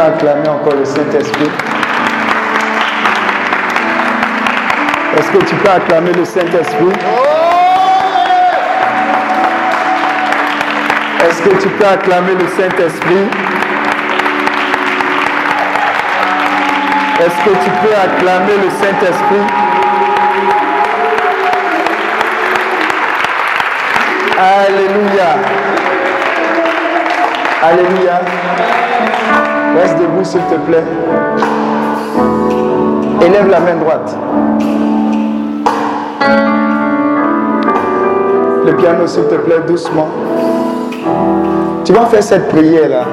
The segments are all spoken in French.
Acclamer encore le Saint-Esprit Est-ce que tu peux acclamer le Saint-Esprit? Est-ce que tu peux acclamer le Saint-Esprit? Est-ce que tu peux acclamer le Saint-Esprit? Alléluia. Alléluia. Reste debout s'il te plaît. Élève la main droite. Le piano s'il te plaît, doucement. Tu vas faire cette prière là.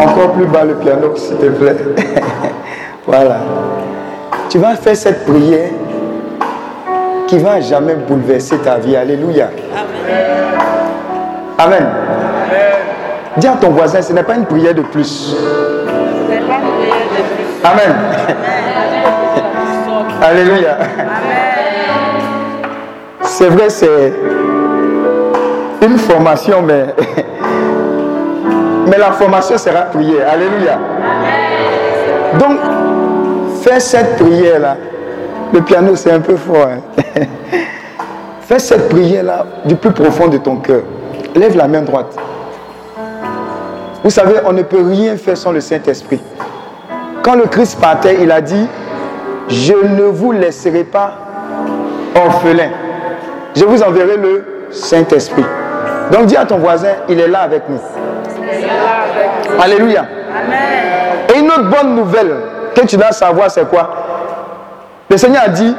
Encore plus bas le piano s'il te plaît. voilà. Tu vas faire cette prière qui va jamais bouleverser ta vie. Alléluia. Amen. Dis à ton voisin, ce n'est pas une prière de plus. Amen. Alléluia. C'est vrai, c'est une formation, mais, mais la formation sera prière. Alléluia. Donc, fais cette prière-là le piano, c'est un peu fort. Hein. Fais cette prière-là du plus profond de ton cœur. Lève la main droite. Vous savez, on ne peut rien faire sans le Saint-Esprit. Quand le Christ partait, il a dit, je ne vous laisserai pas orphelin. Je vous enverrai le Saint-Esprit. Donc dis à ton voisin, il est là avec nous. Alléluia. Et une autre bonne nouvelle que tu dois savoir, c'est quoi? Le Seigneur a dit,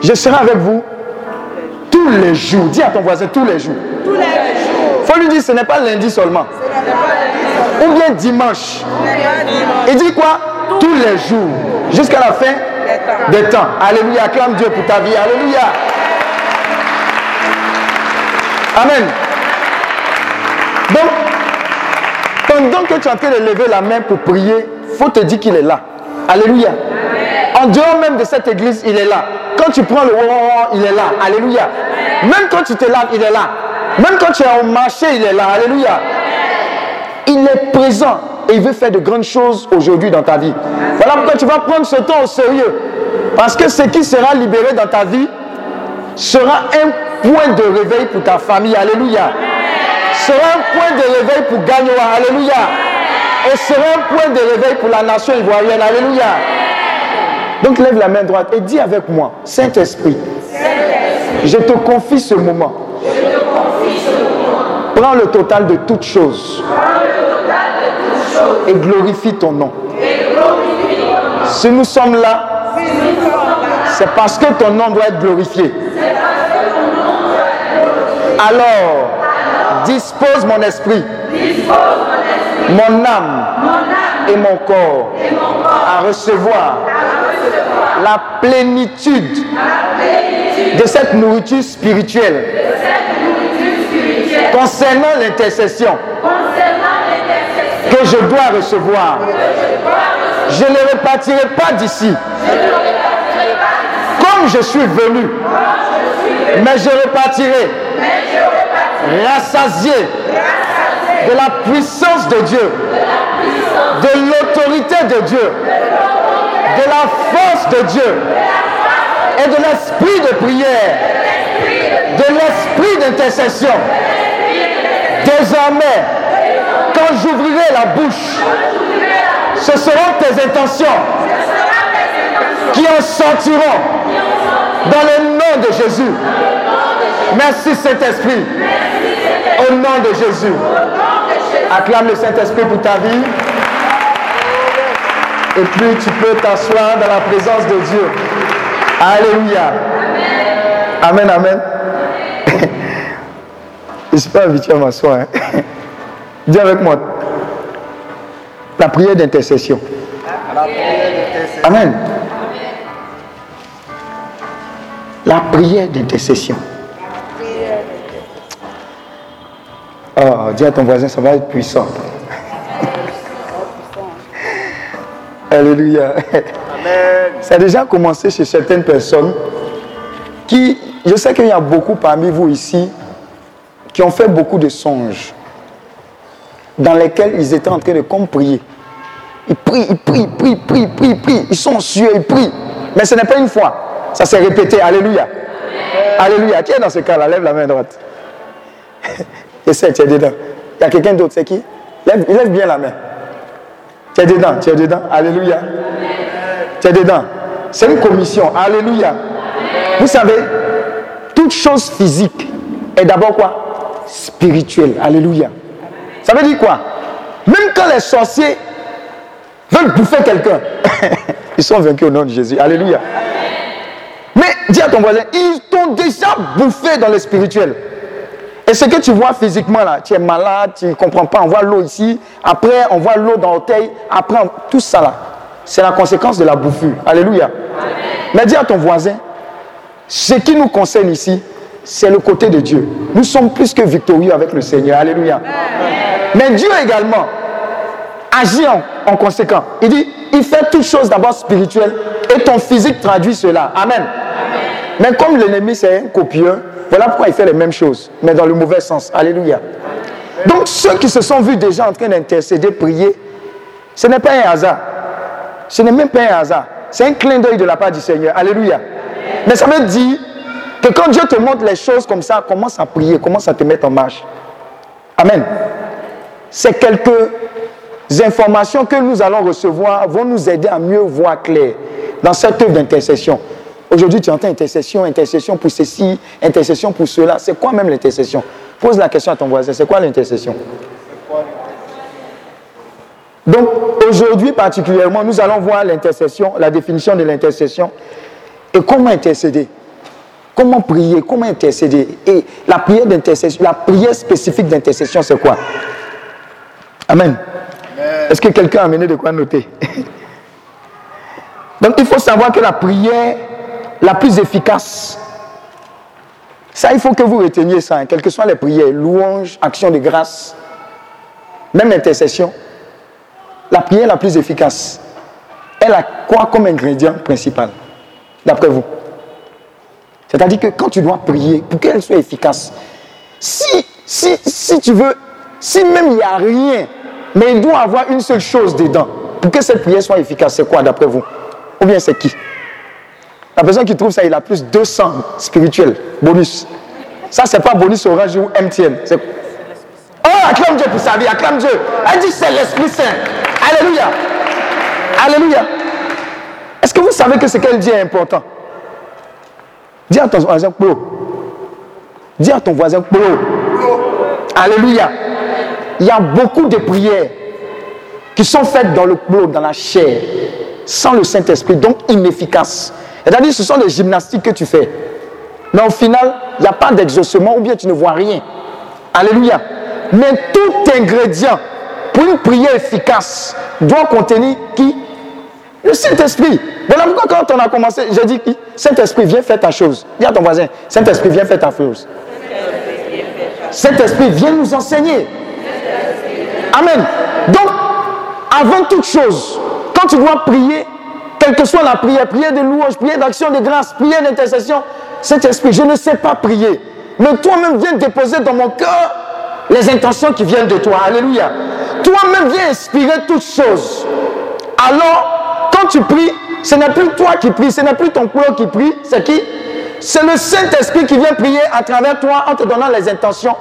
je serai avec vous tous les jours. Dis à ton voisin tous les jours. Tous les jours. faut lui dire, ce n'est pas lundi seulement. Ou bien dimanche. Il dit quoi? Tous les jours. Jusqu'à la fin des temps. Alléluia. Acclame Dieu pour ta vie. Alléluia. Amen. Donc, pendant que tu es en train de lever la main pour prier, faut te dire qu'il est là. Alléluia. En dehors même de cette église, il est là. Quand tu prends le il est là. Alléluia. Même quand tu te laves, il est là. Même quand tu es au marché, il est là. Alléluia. Il est présent et il veut faire de grandes choses aujourd'hui dans ta vie. Voilà pourquoi tu vas prendre ce temps au sérieux. Parce que ce qui sera libéré dans ta vie sera un point de réveil pour ta famille. Alléluia. Sera un point de réveil pour Gagnoa. Alléluia. Et sera un point de réveil pour la nation ivoirienne. Alléluia. Donc lève la main droite et dis avec moi, Saint-Esprit, je te confie ce moment. Prends le total de toutes choses et glorifie ton nom. Si nous sommes là, c'est parce que ton nom doit être glorifié. Alors, dispose mon esprit, mon âme et mon corps à recevoir la plénitude de cette nourriture spirituelle concernant l'intercession que je dois recevoir. Je ne repartirai pas d'ici. Comme je suis venu, mais je repartirai rassasié de la puissance de Dieu, de l'autorité de Dieu de la force de Dieu et de l'esprit de prière, de l'esprit d'intercession. Désormais, quand j'ouvrirai la bouche, ce seront tes intentions qui en sortiront dans le nom de Jésus. Merci Saint-Esprit. Au nom de Jésus. Acclame le Saint-Esprit pour ta vie. Et puis tu peux t'asseoir dans la présence de Dieu. Alléluia. Amen, amen. Je ne suis pas habitué à m'asseoir. Hein. Dis avec moi. La prière d'intercession. Amen. La prière d'intercession. Oh, dis à ton voisin, ça va être puissant. Alléluia. Ça a déjà commencé chez certaines personnes qui je sais qu'il y a beaucoup parmi vous ici qui ont fait beaucoup de songes dans lesquels ils étaient en train de comme prier. Ils prient, ils prient, ils prient, ils prient, ils prient, prient. Ils sont sués, ils prient. Mais ce n'est pas une fois. Ça s'est répété. Alléluia. Alléluia. Qui est dans ce cas-là Lève la main droite. Essaie, tu es dedans. Il y a quelqu'un d'autre, c'est qui? Lève, lève bien la main. Tu es dedans, tu es dedans. Alléluia. Tu es dedans. C'est une commission. Alléluia. Vous savez, toute chose physique est d'abord quoi? Spirituelle. Alléluia. Ça veut dire quoi? Même quand les sorciers veulent bouffer quelqu'un, ils sont vaincus au nom de Jésus. Alléluia. Mais dis à ton voisin, ils t'ont déjà bouffé dans le spirituel. Et ce que tu vois physiquement là, tu es malade, tu ne comprends pas, on voit l'eau ici, après on voit l'eau dans l'orteil, après tout ça là, c'est la conséquence de la bouffure. Alléluia. Mais dis à ton voisin, ce qui nous concerne ici, c'est le côté de Dieu. Nous sommes plus que victorieux avec le Seigneur. Alléluia. Mais Dieu également agit en, conséquent. Il dit, il fait toutes choses d'abord spirituelles et ton physique traduit cela. Amen. Mais comme l'ennemi c'est un copieur, voilà pourquoi il fait les mêmes choses, mais dans le mauvais sens. Alléluia. Donc ceux qui se sont vus déjà en train d'intercéder, prier, ce n'est pas un hasard. Ce n'est même pas un hasard. C'est un clin d'œil de la part du Seigneur. Alléluia. Mais ça veut dire que quand Dieu te montre les choses comme ça, commence à prier, commence à te mettre en marche. Amen. C'est quelques informations que nous allons recevoir vont nous aider à mieux voir clair dans cette œuvre d'intercession. Aujourd'hui, tu entends intercession, intercession pour ceci, intercession pour cela. C'est quoi même l'intercession? Pose la question à ton voisin, c'est quoi l'intercession? Donc, aujourd'hui particulièrement, nous allons voir l'intercession, la définition de l'intercession et comment intercéder. Comment prier, comment intercéder? Et la prière d'intercession, la prière spécifique d'intercession, c'est quoi? Amen. Est-ce que quelqu'un a amené de quoi noter? Donc il faut savoir que la prière la plus efficace, ça il faut que vous reteniez ça, hein, quelles que soient les prières, louanges, actions de grâce, même intercession, la prière la plus efficace, elle a quoi comme ingrédient principal, d'après vous? C'est-à-dire que quand tu dois prier, pour qu'elle soit efficace, si, si, si tu veux, si même il n'y a rien, mais il doit avoir une seule chose dedans, pour que cette prière soit efficace, c'est quoi d'après vous? Ou bien c'est qui? La personne qui trouve ça, il a plus 200 spirituels, bonus. Ça, c'est pas bonus orange ou MTN. Oh, acclame Dieu pour sa vie, acclame Dieu. Elle dit c'est l'Esprit Saint. Alléluia. Alléluia. Est-ce que vous savez que ce qu'elle dit est important? Dis à ton voisin, pro. Dis à ton voisin, pro. Alléluia. Il y a beaucoup de prières qui sont faites dans le clos, dans la chair, sans le Saint-Esprit, donc inefficaces. C'est-à-dire ce sont des gymnastiques que tu fais. Mais au final, il n'y a pas d'exaucement ou bien tu ne vois rien. Alléluia. Mais tout ingrédient pour une prière efficace doit contenir qui? Le Saint-Esprit. Voilà pourquoi quand on a commencé, j'ai dit Saint-Esprit, viens faire ta chose. Dis à ton voisin, Saint-Esprit, viens faire ta chose. Saint-Esprit, viens nous enseigner. Amen. Donc, avant toute chose, quand tu dois prier, quelle que soit la prière, prière de louange, prière d'action de grâce, prière d'intercession, cet esprit, je ne sais pas prier. Mais toi-même viens déposer dans mon cœur les intentions qui viennent de toi. Alléluia. Toi-même viens inspirer toutes choses. Alors, quand tu pries, ce n'est plus toi qui pries, ce n'est plus ton cœur qui prie, c'est qui? C'est le Saint-Esprit qui vient prier à travers toi en te donnant les intentions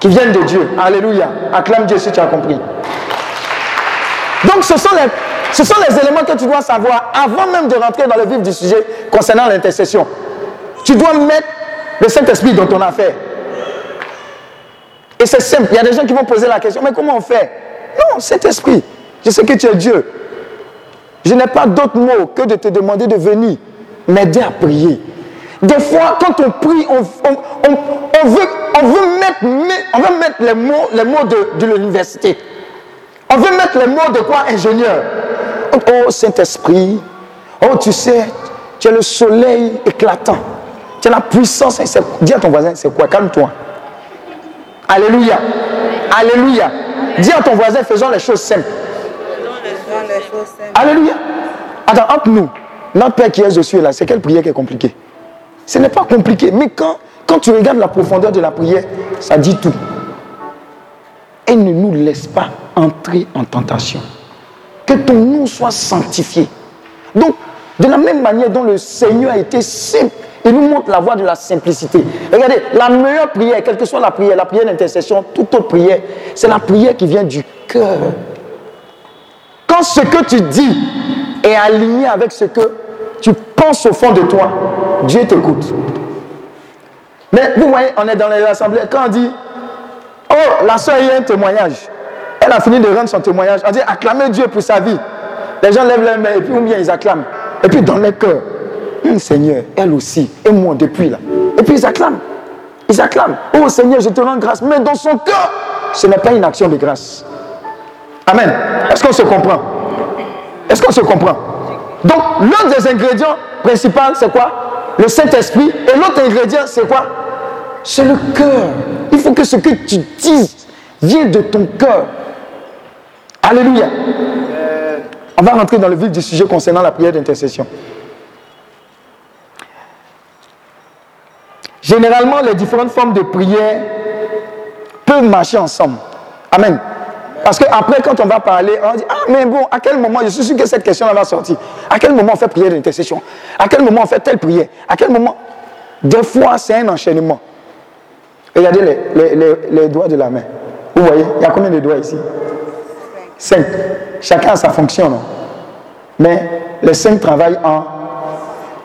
qui viennent de Dieu. Alléluia. Acclame Dieu si tu as compris. Donc ce sont, les, ce sont les éléments que tu dois savoir avant même de rentrer dans le vif du sujet concernant l'intercession. Tu dois mettre le Saint-Esprit dans ton affaire. Et c'est simple. Il y a des gens qui vont poser la question, mais comment on fait? Non, Saint-Esprit, je sais que tu es Dieu. Je n'ai pas d'autre mot que de te demander de venir m'aider à prier. Des fois, quand on prie, on, veut, on, veut, mettre, on veut mettre les mots, les mots de, de l'université. On veut mettre les mots de quoi ingénieur? Oh Saint-Esprit, oh tu sais, tu es le soleil éclatant. Tu es la puissance. Dis à ton voisin, c'est quoi? Calme-toi. Alléluia. Alléluia. Dis à ton voisin, faisons les choses simples. Alléluia. Attends, entre nous, notre Père qui est aux cieux là, c'est quelle prière qui est compliquée? Ce n'est pas compliqué. Mais quand, quand tu regardes la profondeur de la prière, ça dit tout. Elle ne nous laisse pas entrer en tentation. Que ton nom soit sanctifié. Donc, de la même manière dont le Seigneur a été simple, il nous montre la voie de la simplicité. Regardez, la meilleure prière, quelle que soit la prière, la prière d'intercession, toute autre prière, c'est la prière qui vient du cœur. Quand ce que tu dis est aligné avec ce que tu penses au fond de toi, Dieu t'écoute. Mais vous voyez, on est dans les assemblées, quand on dit, oh, la soeur, il y a un témoignage. Elle a fini de rendre son témoignage. On dit, acclamez Dieu pour sa vie. Les gens lèvent les mains et puis ou bien ils acclament. Et puis dans leur cœur, hum, Seigneur, elle aussi, et moi depuis là. Et puis ils acclament. Ils acclament. Oh Seigneur, je te rends grâce. Mais dans son cœur, ce n'est pas une action de grâce. Amen. Est-ce qu'on se comprend? Est-ce qu'on se comprend? Donc, l'un des ingrédients principaux, c'est quoi? Le Saint-Esprit. Et l'autre ingrédient, c'est quoi? C'est le cœur. Il faut que ce que tu dises vienne de ton cœur. Alléluia. On va rentrer dans le vif du sujet concernant la prière d'intercession. Généralement, les différentes formes de prière peuvent marcher ensemble. Amen. Parce qu'après, quand on va parler, on dit, ah, mais bon, à quel moment, je suis sûr que cette question-là va sortir. À quel moment on fait prière d'intercession? À quel moment on fait telle prière? À quel moment? Des fois, c'est un enchaînement. Regardez les, doigts de la main. Vous voyez, il y a combien de doigts ici? Cinq. Chacun a sa fonction, non? Mais les cinq travaillent en...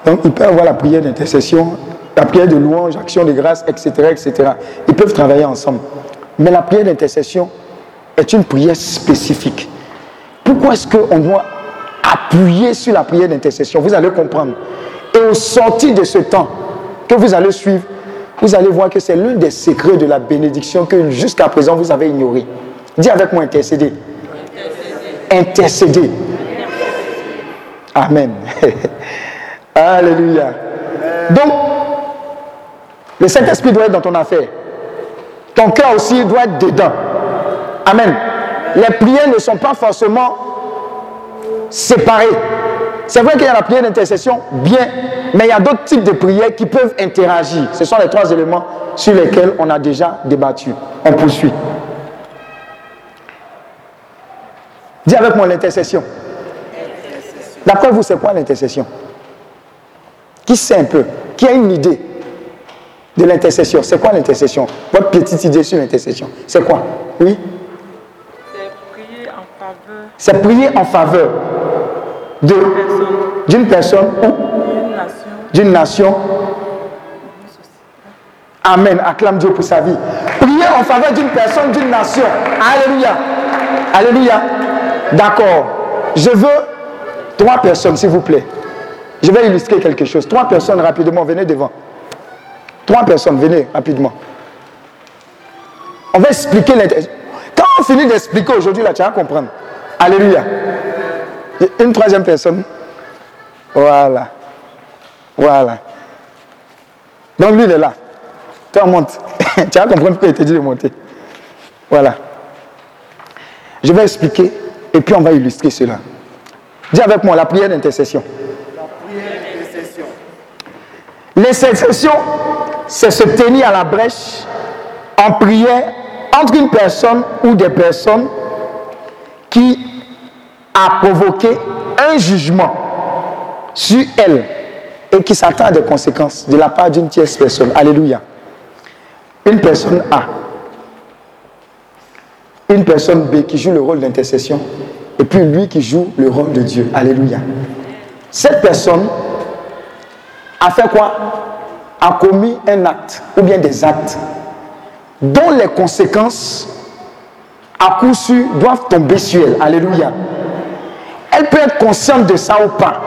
Donc, ils peuvent avoir la prière d'intercession, la prière de louange, action de grâce, etc., etc. Ils peuvent travailler ensemble. Mais la prière d'intercession est une prière spécifique. Pourquoi est-ce qu'on doit appuyer sur la prière d'intercession? Vous allez comprendre. Et au sortir de ce temps que vous allez suivre, vous allez voir que c'est l'un des secrets de la bénédiction que jusqu'à présent vous avez ignoré. Dis avec moi intercéder. Intercéder. Amen. Alléluia. Donc, le Saint-Esprit doit être dans ton affaire. Ton cœur aussi doit être dedans. Amen. Les prières ne sont pas forcément séparées. C'est vrai qu'il y a la prière d'intercession, bien, mais il y a d'autres types de prières qui peuvent interagir. Ce sont les trois éléments sur lesquels on a déjà débattu. On poursuit. Dis avec moi l'intercession. D'après vous, c'est quoi l'intercession? Qui sait un peu? Qui a une idée de l'intercession? C'est quoi l'intercession? Votre petite idée sur l'intercession C'est quoi? Oui? C'est prier en faveur d'une personne ou d'une nation. Amen. Acclame Dieu pour sa vie. Prier en faveur d'une personne, d'une nation. Alléluia. Alléluia. D'accord. Je veux trois personnes, s'il vous plaît. Je vais illustrer quelque chose. Trois personnes rapidement, venez devant. Trois personnes, venez rapidement. On va expliquer. Quand on finit d'expliquer aujourd'hui, là, tu vas comprendre. Alléluia. Une troisième personne. Voilà. Voilà. Donc lui, il est là. Toi, monte. tu vas comprendre pourquoi il te dit de monter. Voilà. Je vais expliquer et puis on va illustrer cela. Dis avec moi la prière d'intercession. La prière d'intercession. L'intercession, c'est se tenir à la brèche en prière entre une personne ou des personnes qui a provoqué un jugement sur elle et qui s'attend à des conséquences de la part d'une tierce personne. Alléluia. Une personne A, une personne B qui joue le rôle d'intercession, et puis lui qui joue le rôle de Dieu. Alléluia. Cette personne a fait quoi? A commis un acte, ou bien des actes, dont les conséquences, à coup sûr, doivent tomber sur elle. Alléluia. Elle peut être consciente de ça ou pas.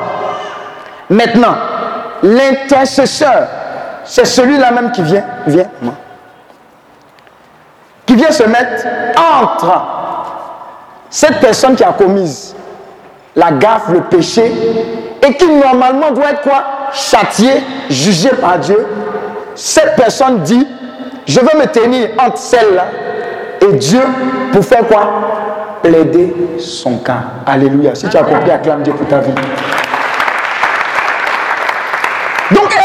Maintenant, l'intercesseur, c'est celui-là même qui vient, qui vient se mettre entre cette personne qui a commise la gaffe, le péché, et qui normalement doit être quoi? Châtié, jugé par Dieu. Cette personne dit, je veux me tenir entre celle-là et Dieu pour faire quoi? Plaider son cas. Alléluia. Si tu as compris, acclame Dieu pour ta vie. Donc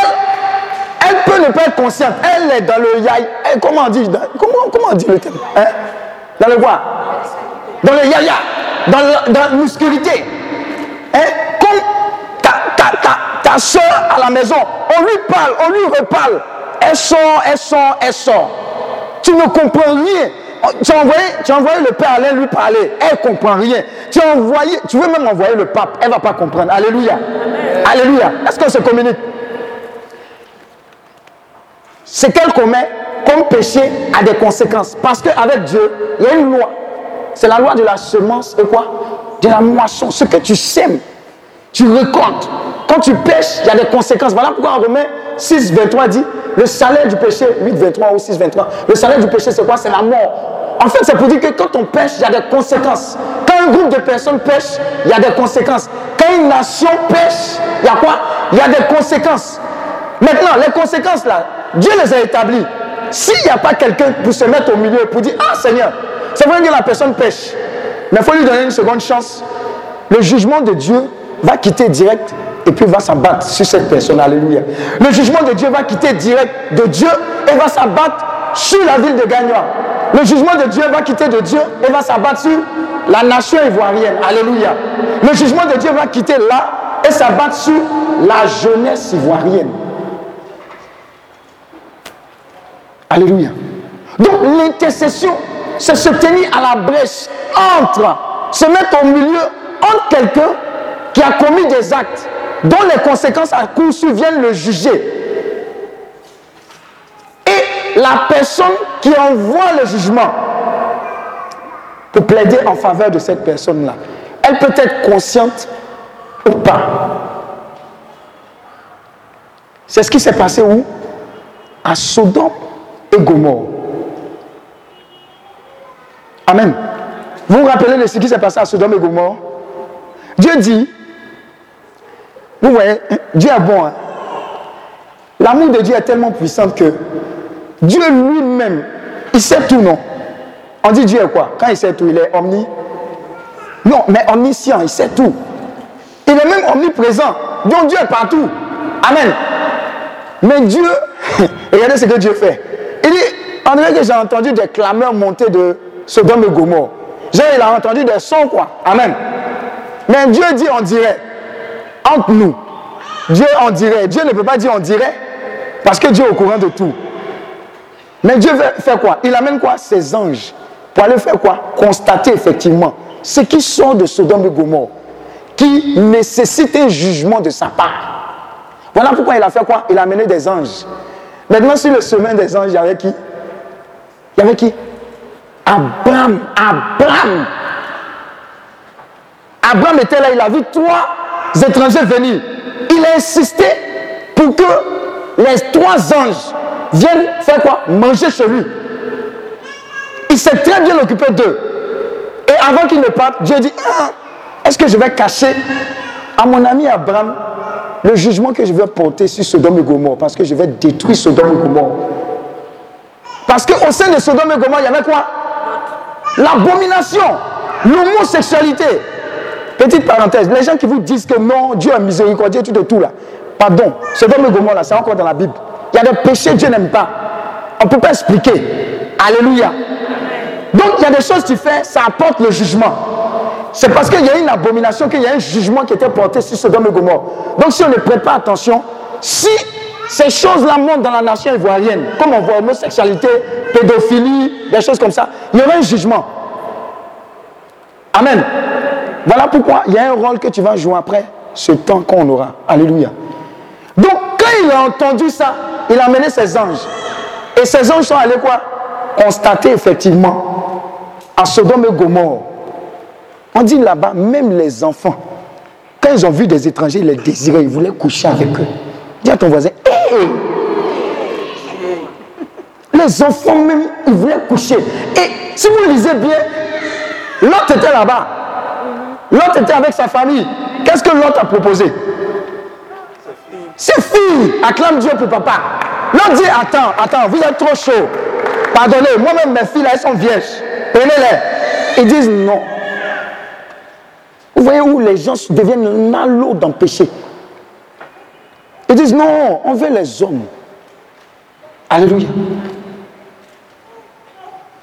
elle, ne peut pas être consciente. Elle est dans le yaya. Eh, comment on dit comment, comment on dit le terme? Hein? Dans le quoi? Dans le yaya. Dans, la musculité. Hein? Comme ta, ta, ta, ta soeur à la maison, on lui parle, on lui reparle. Elle sort, elle sort, elle sort. Tu ne comprends rien. Tu as, envoyé, tu as envoyé le père Alain lui parler. Elle ne comprend rien. Tu as envoyé, tu veux même envoyer le pape. Elle ne va pas comprendre. Alléluia. Alléluia. Est-ce qu'on se communique? Ce qu'elle commet comme péché a des conséquences. Parce qu'avec Dieu, il y a une loi. C'est la loi de la semence et quoi? De la moisson. Ce que tu sèmes, tu récoltes. Quand tu pêches, il y a des conséquences. Voilà pourquoi en Romains 6, 23 dit le salaire du péché, 8, 23 ou 6, 23, le salaire du péché, c'est quoi? C'est la mort. En fait, c'est pour dire que quand on pêche, il y a des conséquences. Quand un groupe de personnes pêche, il y a des conséquences. Quand une nation pêche, il y a quoi? Il y a des conséquences. Maintenant, les conséquences là, Dieu les a établies. S'il n'y a pas quelqu'un pour se mettre au milieu, pour dire, ah Seigneur, c'est vrai que la personne pêche, mais il faut lui donner une seconde chance. Le jugement de Dieu va quitter direct et puis va s'abattre sur cette personne. Alléluia. Le jugement de Dieu va quitter direct de Dieu et va s'abattre sur la ville de Gagnois. Le jugement de Dieu va quitter de Dieu et va s'abattre sur la nation ivoirienne. Alléluia. Le jugement de Dieu va quitter là et s'abattre sur la jeunesse ivoirienne. Alléluia. Donc l'intercession, c'est se tenir à la brèche entre, se mettre au milieu entre quelqu'un qui a commis des actes dont les conséquences à coup viennent le juger. Et la personne qui envoie le jugement pour plaider en faveur de cette personne-là, elle peut être consciente ou pas. C'est ce qui s'est passé où? À Sodome et Gomorre. Amen. Vous vous rappelez de ce qui s'est passé à Sodome et Gomorre? Dieu dit vous voyez, Dieu est bon. Hein. L'amour de Dieu est tellement puissant que Dieu lui-même, il sait tout, non? On dit Dieu est quoi? Quand il sait tout, il est omni. Non, mais omniscient, il sait tout. Il est même omniprésent. Donc Dieu est partout. Amen. Mais Dieu, regardez ce que Dieu fait. Il dit, en dirait que j'ai entendu des clameurs monter de Sodome et Gomorre. J'ai entendu des sons, quoi. Amen. Mais Dieu dit, on dirait, entre nous. Dieu en dirait. Dieu ne peut pas dire on dirait parce que Dieu est au courant de tout. Mais Dieu fait quoi? Il amène quoi? Ses anges. Pour aller faire quoi? Constater effectivement ce qui sort de Sodome et Gomorre, qui nécessite un jugement de sa part. Voilà pourquoi il a fait quoi? Il a amené des anges. Maintenant, sur le chemin des anges, il y avait qui? Il y avait qui? Abraham. Abraham. Abraham était là, il a vu trois étrangers venir. Il a insisté pour que les trois anges viennent faire quoi? Manger chez lui. Il s'est très bien occupé d'eux. Et avant qu'il ne parte, Dieu dit, ah, est-ce que je vais cacher à mon ami Abraham le jugement que je vais porter sur Sodome et Gomorre? Parce que je vais détruire Sodome et Gomorre. Parce qu'au sein de Sodome et Gomorre, il y avait quoi? L'abomination, l'homosexualité, Petite parenthèse, les gens qui vous disent que non, Dieu est miséricordieux, tout de tout là. Pardon, ce dont Gomorre là, c'est encore dans la Bible. Il y a des péchés Dieu n'aime pas. On ne peut pas expliquer. Alléluia. Donc il y a des choses que tu fais, ça apporte le jugement. C'est parce qu'il y a une abomination qu'il y a un jugement qui était porté sur Sodome et Gomorre. Donc si on ne prête pas attention, si ces choses-là montent dans la nation ivoirienne, comme on voit homosexualité, pédophilie, des choses comme ça, il y aura un jugement. Amen. Voilà pourquoi il y a un rôle que tu vas jouer après ce temps qu'on aura. Alléluia. Donc, quand il a entendu ça, il a amené ses anges. Et ces anges sont allés quoi? Constater effectivement à Sodome et Gomorre. On dit là-bas, même les enfants, quand ils ont vu des étrangers, ils les désiraient, ils voulaient coucher avec eux. Dis à ton voisin, hé Les enfants même, ils voulaient coucher. Et si vous lisez bien, l'autre était là-bas. L'autre était avec sa famille. Qu'est-ce que l'autre a proposé? Ses filles acclament Dieu pour papa. L'autre dit Attends, attends, vous êtes trop chaud. Pardonnez, moi-même mes filles, elles sont vierges. Prenez-les. Ils disent non. Vous voyez où les gens deviennent nalo dans le péché? Ils disent non, on veut les hommes. Alléluia.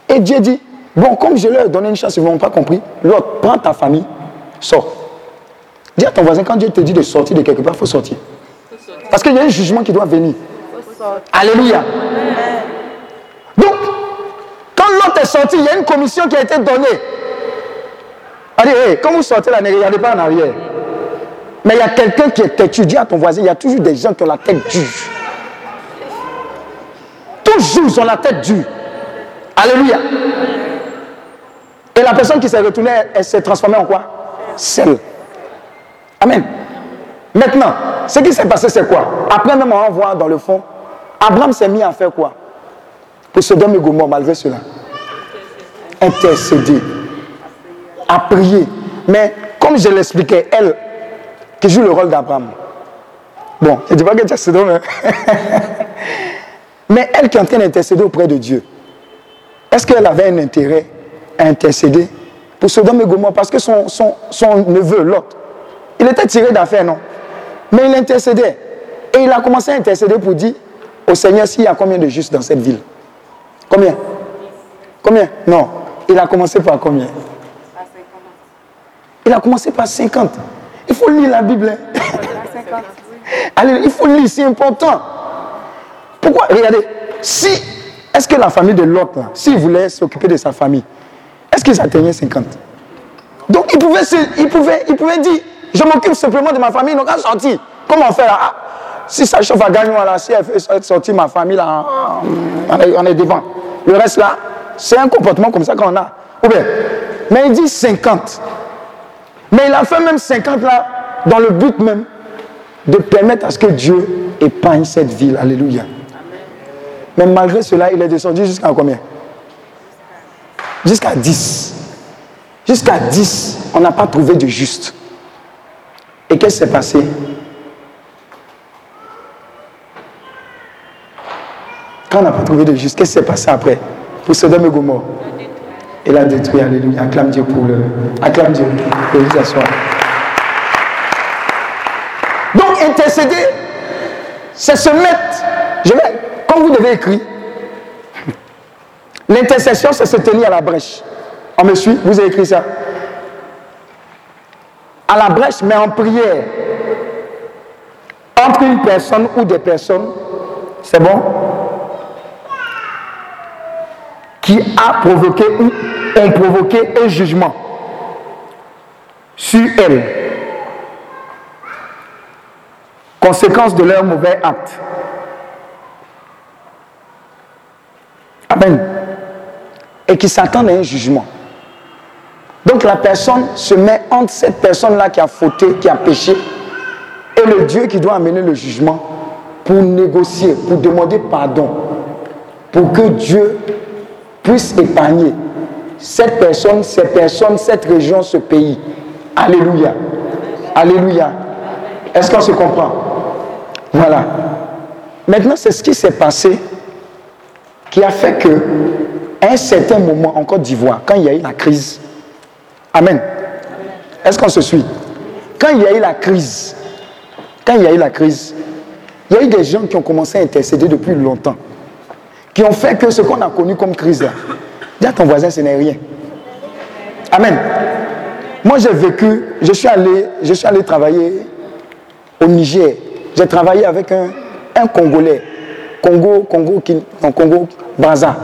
Et Dieu dit, bon, comme je leur ai donné une chance, ils n'ont pas compris. L'autre, prends ta famille, sors. Dis à ton voisin, quand Dieu te dit de sortir de quelque part, il faut sortir. Parce qu'il y a un jugement qui doit venir. Alléluia. Donc, quand l'autre est sorti, il y a une commission qui a été donnée. Allez, quand vous sortez là, ne regardez pas en arrière. Mais il y a quelqu'un qui est têtu. Dis à ton voisin, il y a toujours des gens qui ont la tête dure. Toujours, ils ont la tête dure. Alléluia. Et la personne qui s'est retournée, elle, s'est transformée en quoi? Celle. Amen. Maintenant, ce qui s'est passé, c'est quoi? Après, même on va dans le fond, Abraham s'est mis à faire quoi? Pour se donner Gomorre, malgré cela. Intercéder. À prier. Mais comme je l'expliquais, elle, qui joue le rôle d'Abraham. Bon, je ne dis pas que c'est mais... mais elle qui est en train d'intercéder auprès de Dieu. Est-ce qu'elle avait un intérêt à intercéder? Pour Sodome et Gomorre Parce que son, neveu, l'autre, il était tiré d'affaire, non? Mais il intercédait. Et il a commencé à intercéder pour dire au Seigneur s'il y a combien de justes dans cette ville? Combien? Combien? Non. Il a commencé par combien? Il a commencé par 50. Il faut lire la Bible. Hein. Allez, il faut lire, c'est important. Pourquoi? Regardez, si est-ce que la famille de l'autre, s'il voulait s'occuper de sa famille, qu'ils atteignaient 50 Donc il pouvait, il pouvait, il pouvait dire, je m'occupe simplement de ma famille, ils n'ont qu'à sortir. Comment faire ah, Si ça chauffe à gagner, là, si elle fait sortir ma famille, là, on est, devant. Le reste là, c'est un comportement comme ça qu'on a. Ou bien, mais il dit 50. Mais il a fait même 50 là, dans le but même de permettre à ce que Dieu épargne cette ville. Alléluia. Mais malgré cela, il est descendu jusqu'à combien? Jusqu'à 10. Jusqu'à 10, on n'a pas trouvé de juste. Et qu'est-ce qui s'est passé? Quand on n'a pas trouvé de juste, qu'est-ce qui s'est passé après? Pour Sodome et Il a détruit, alléluia. Acclame Dieu pour le. Acclame Dieu pour vous asseoir. Donc intercéder, c'est se mettre. Je vais vous devez écrire, l'intercession, c'est se tenir à la brèche. On me suit Vous avez écrit ça À la brèche, mais en prière. Entre une personne ou des personnes, c'est bon? Qui a provoqué ou ont provoqué un jugement sur elle. Conséquence de leur mauvais acte. Amen. Et qui s'attendent à un jugement. Donc la personne se met entre cette personne-là qui a fauté, qui a péché, et le Dieu qui doit amener le jugement pour négocier, pour demander pardon, pour que Dieu puisse épargner cette personne, ces personnes, cette région, ce pays. Alléluia. Alléluia. Est-ce qu'on se comprend? Voilà. Maintenant, c'est ce qui s'est passé qui a fait que, à un certain moment en Côte d'Ivoire, quand il y a eu la crise, Amen. Est-ce qu'on se suit? Quand il y a eu la crise, quand il y a eu la crise, il y a eu des gens qui ont commencé à intercéder depuis longtemps, qui ont fait que ce qu'on a connu comme crise là, dis à ton voisin, ce n'est rien. Amen. Moi, j'ai vécu, je suis allé, je suis allé travailler au Niger. J'ai travaillé avec un, un Congolais, Congo, Congo, Congo, Braza,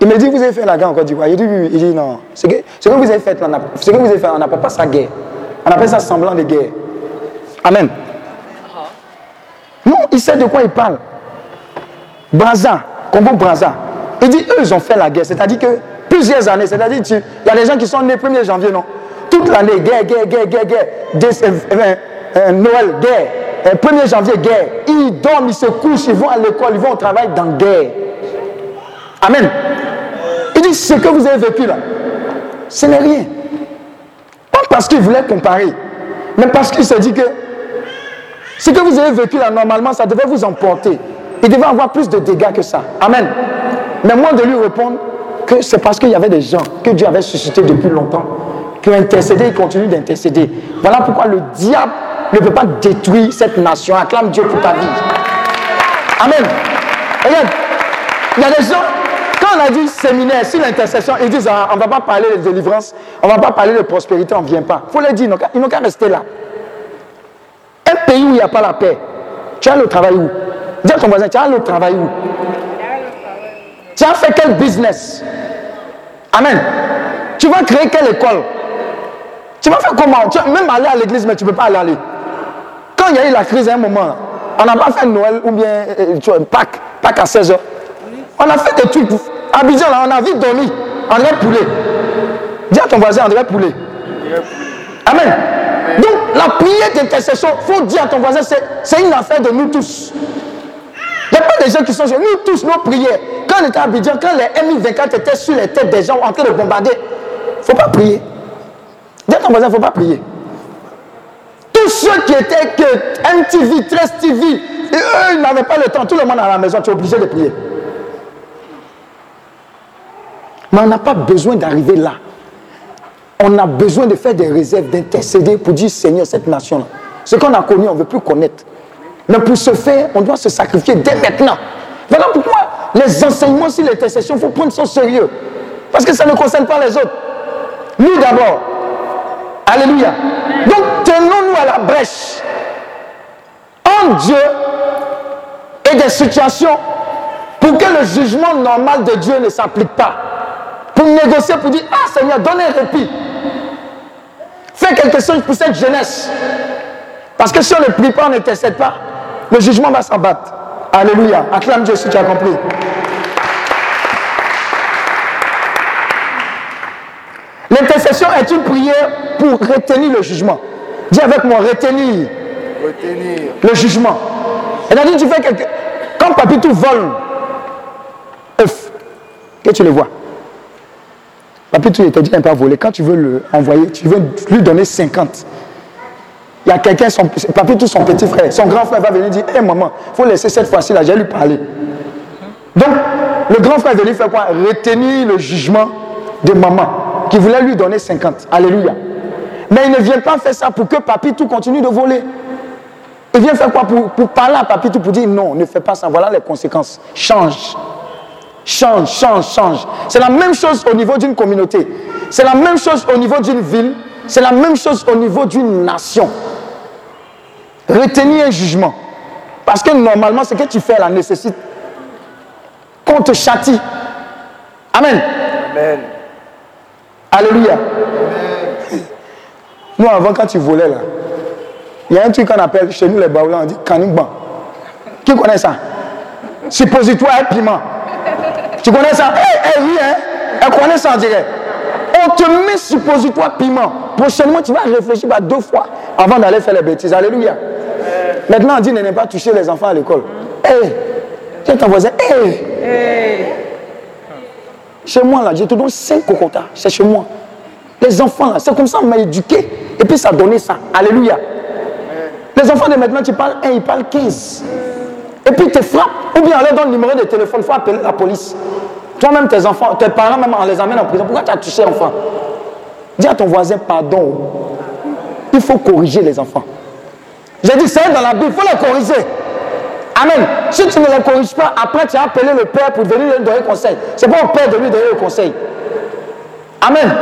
Il me dit, vous avez fait la guerre en Côte d'Ivoire. Il dit, oui, il dit, non. Ce que, que vous avez fait, ce que vous avez fait, on n'appelle pas ça guerre. On appelle ça semblant de guerre. Amen. Non, il sait de quoi il parle. Braza, Congo Braza. Il dit, eux, ils ont fait la guerre. C'est-à-dire que plusieurs années, c'est-à-dire, il y a des gens qui sont nés 1er janvier, non? Toute l'année, guerre, guerre, guerre, guerre, guerre. Euh, euh, euh, Noël, guerre. 1er janvier, guerre. Ils dorment, ils se couchent, ils vont à l'école, ils vont au travail dans guerre. Amen. Il dit, ce que vous avez vécu là, ce n'est rien. Pas parce qu'il voulait comparer, mais parce qu'il s'est dit que ce que vous avez vécu là, normalement, ça devait vous emporter. Il devait avoir plus de dégâts que ça. Amen. Mais moi de lui répondre que c'est parce qu'il y avait des gens que Dieu avait suscité depuis longtemps, qui ont intercédé et continuent d'intercéder. Voilà pourquoi le diable ne peut pas détruire cette nation. Acclame Dieu pour ta vie. Amen. Regarde, il y a des gens, on a dit séminaire sur l'intercession, ils disent ah, on ne va pas parler de délivrance, on ne va pas parler de prospérité, on ne vient pas. Il faut leur dire, ils n'ont qu'à rester là. Un pays où il n'y a pas la paix, tu as le travail où? Dis à ton voisin, tu as le travail où? Tu as fait quel business? Amen. Tu vas créer quelle école? Tu vas faire comment? Tu vas même aller à l'église, mais tu ne peux pas aller. aller. Quand il y a eu la crise à un moment, on n'a pas fait Noël ou bien euh, tu Pâques, Pâques à 16h. On a fait des trucs. Abidjan, là, on a vite dormi. André Poulet. Dis à ton voisin, André Poulet. Amen. Donc, la prière d'intercession, il faut dire à ton voisin, c'est une affaire de nous tous. Il n'y a pas des gens qui sont sur nous tous, nos prières. Quand on était à Abidjan, quand les M24 étaient sur les têtes des gens en train de bombarder, il ne faut pas prier. Dis à ton voisin, il ne faut pas prier. Tous ceux qui étaient que MTV, 13 TV, et eux, ils n'avaient pas le temps. Tout le monde à la maison, tu es obligé de prier. Mais on n'a pas besoin d'arriver là. On a besoin de faire des réserves, d'intercéder pour dire Seigneur, cette nation-là. Ce qu'on a connu, on ne veut plus connaître. Mais pour ce faire, on doit se sacrifier dès maintenant. Voilà pourquoi les enseignements sur l'intercession, il faut prendre ça au sérieux. Parce que ça ne concerne pas les autres. Nous d'abord. Alléluia. Donc tenons-nous à la brèche. En Dieu et des situations pour que le jugement normal de Dieu ne s'applique pas. Négocier, pour dire, ah Seigneur, donne un répit. Fais quelque chose pour cette jeunesse. Parce que si on ne prie pas, on n'intercède pas, le jugement va s'abattre. Alléluia. Acclame Dieu si tu as compris. L'intercession est une prière pour retenir le jugement. Dis avec moi, retenir, retenir. le jugement. Et dit, tu fais quelque... Quand Papitou vole que tu le vois. Papitou, il te dit, il pas voler. Quand tu veux le envoyer, tu veux lui donner 50. Il y a quelqu'un, son, Papitou, son petit frère, son grand frère va venir dire, hé maman, il faut laisser cette fois-ci là, j'ai lui parler. Donc, le grand frère est venu faire quoi? Retenir le jugement de maman qui voulait lui donner 50. Alléluia. Mais il ne vient pas faire ça pour que Papitou continue de voler. Il vient faire quoi? Pour, pour parler à Papitou pour dire non, ne fais pas ça. Voilà les conséquences. Change. Change, change, change. C'est la même chose au niveau d'une communauté. C'est la même chose au niveau d'une ville. C'est la même chose au niveau d'une nation. Retenir un jugement. Parce que normalement, ce que tu fais là nécessite qu'on te châtie. Amen. Amen. Alléluia. Nous, avant, quand tu volais là, il y a un truc qu'on appelle chez nous les Baoulans, on dit canigban. Qui connaît ça? Suppositoire et piment. Tu connais ça? Eh, eh oui, hein Elle connaît ça, on dirait. On te met suppositoire piment. Prochainement, tu vas réfléchir à deux fois avant d'aller faire les bêtises. Alléluia. Maintenant, on dit ne pas toucher les enfants à l'école. Hé, eh, tiens ton voisin. Hé. Eh. Chez moi, là, j'ai te donne 5 cocotas. C'est chez moi. Les enfants, là, c'est comme ça, on m'a éduqué. Et puis, ça a donné ça. Alléluia. Les enfants de maintenant, tu parles 1, ils parlent 15. Et puis, te frappent. Ou bien, on donne le numéro de téléphone, il faut appeler la police. Toi-même, tes enfants, tes parents, même, on les amène en prison. Pourquoi tu as touché enfant Dis à ton voisin pardon. Il faut corriger les enfants. J'ai dit, c'est dans la Bible, il faut les corriger. Amen. Si tu ne les corriges pas, après tu as appelé le Père pour venir lui donner conseil. C'est pas au Père de lui donner le conseil. Amen.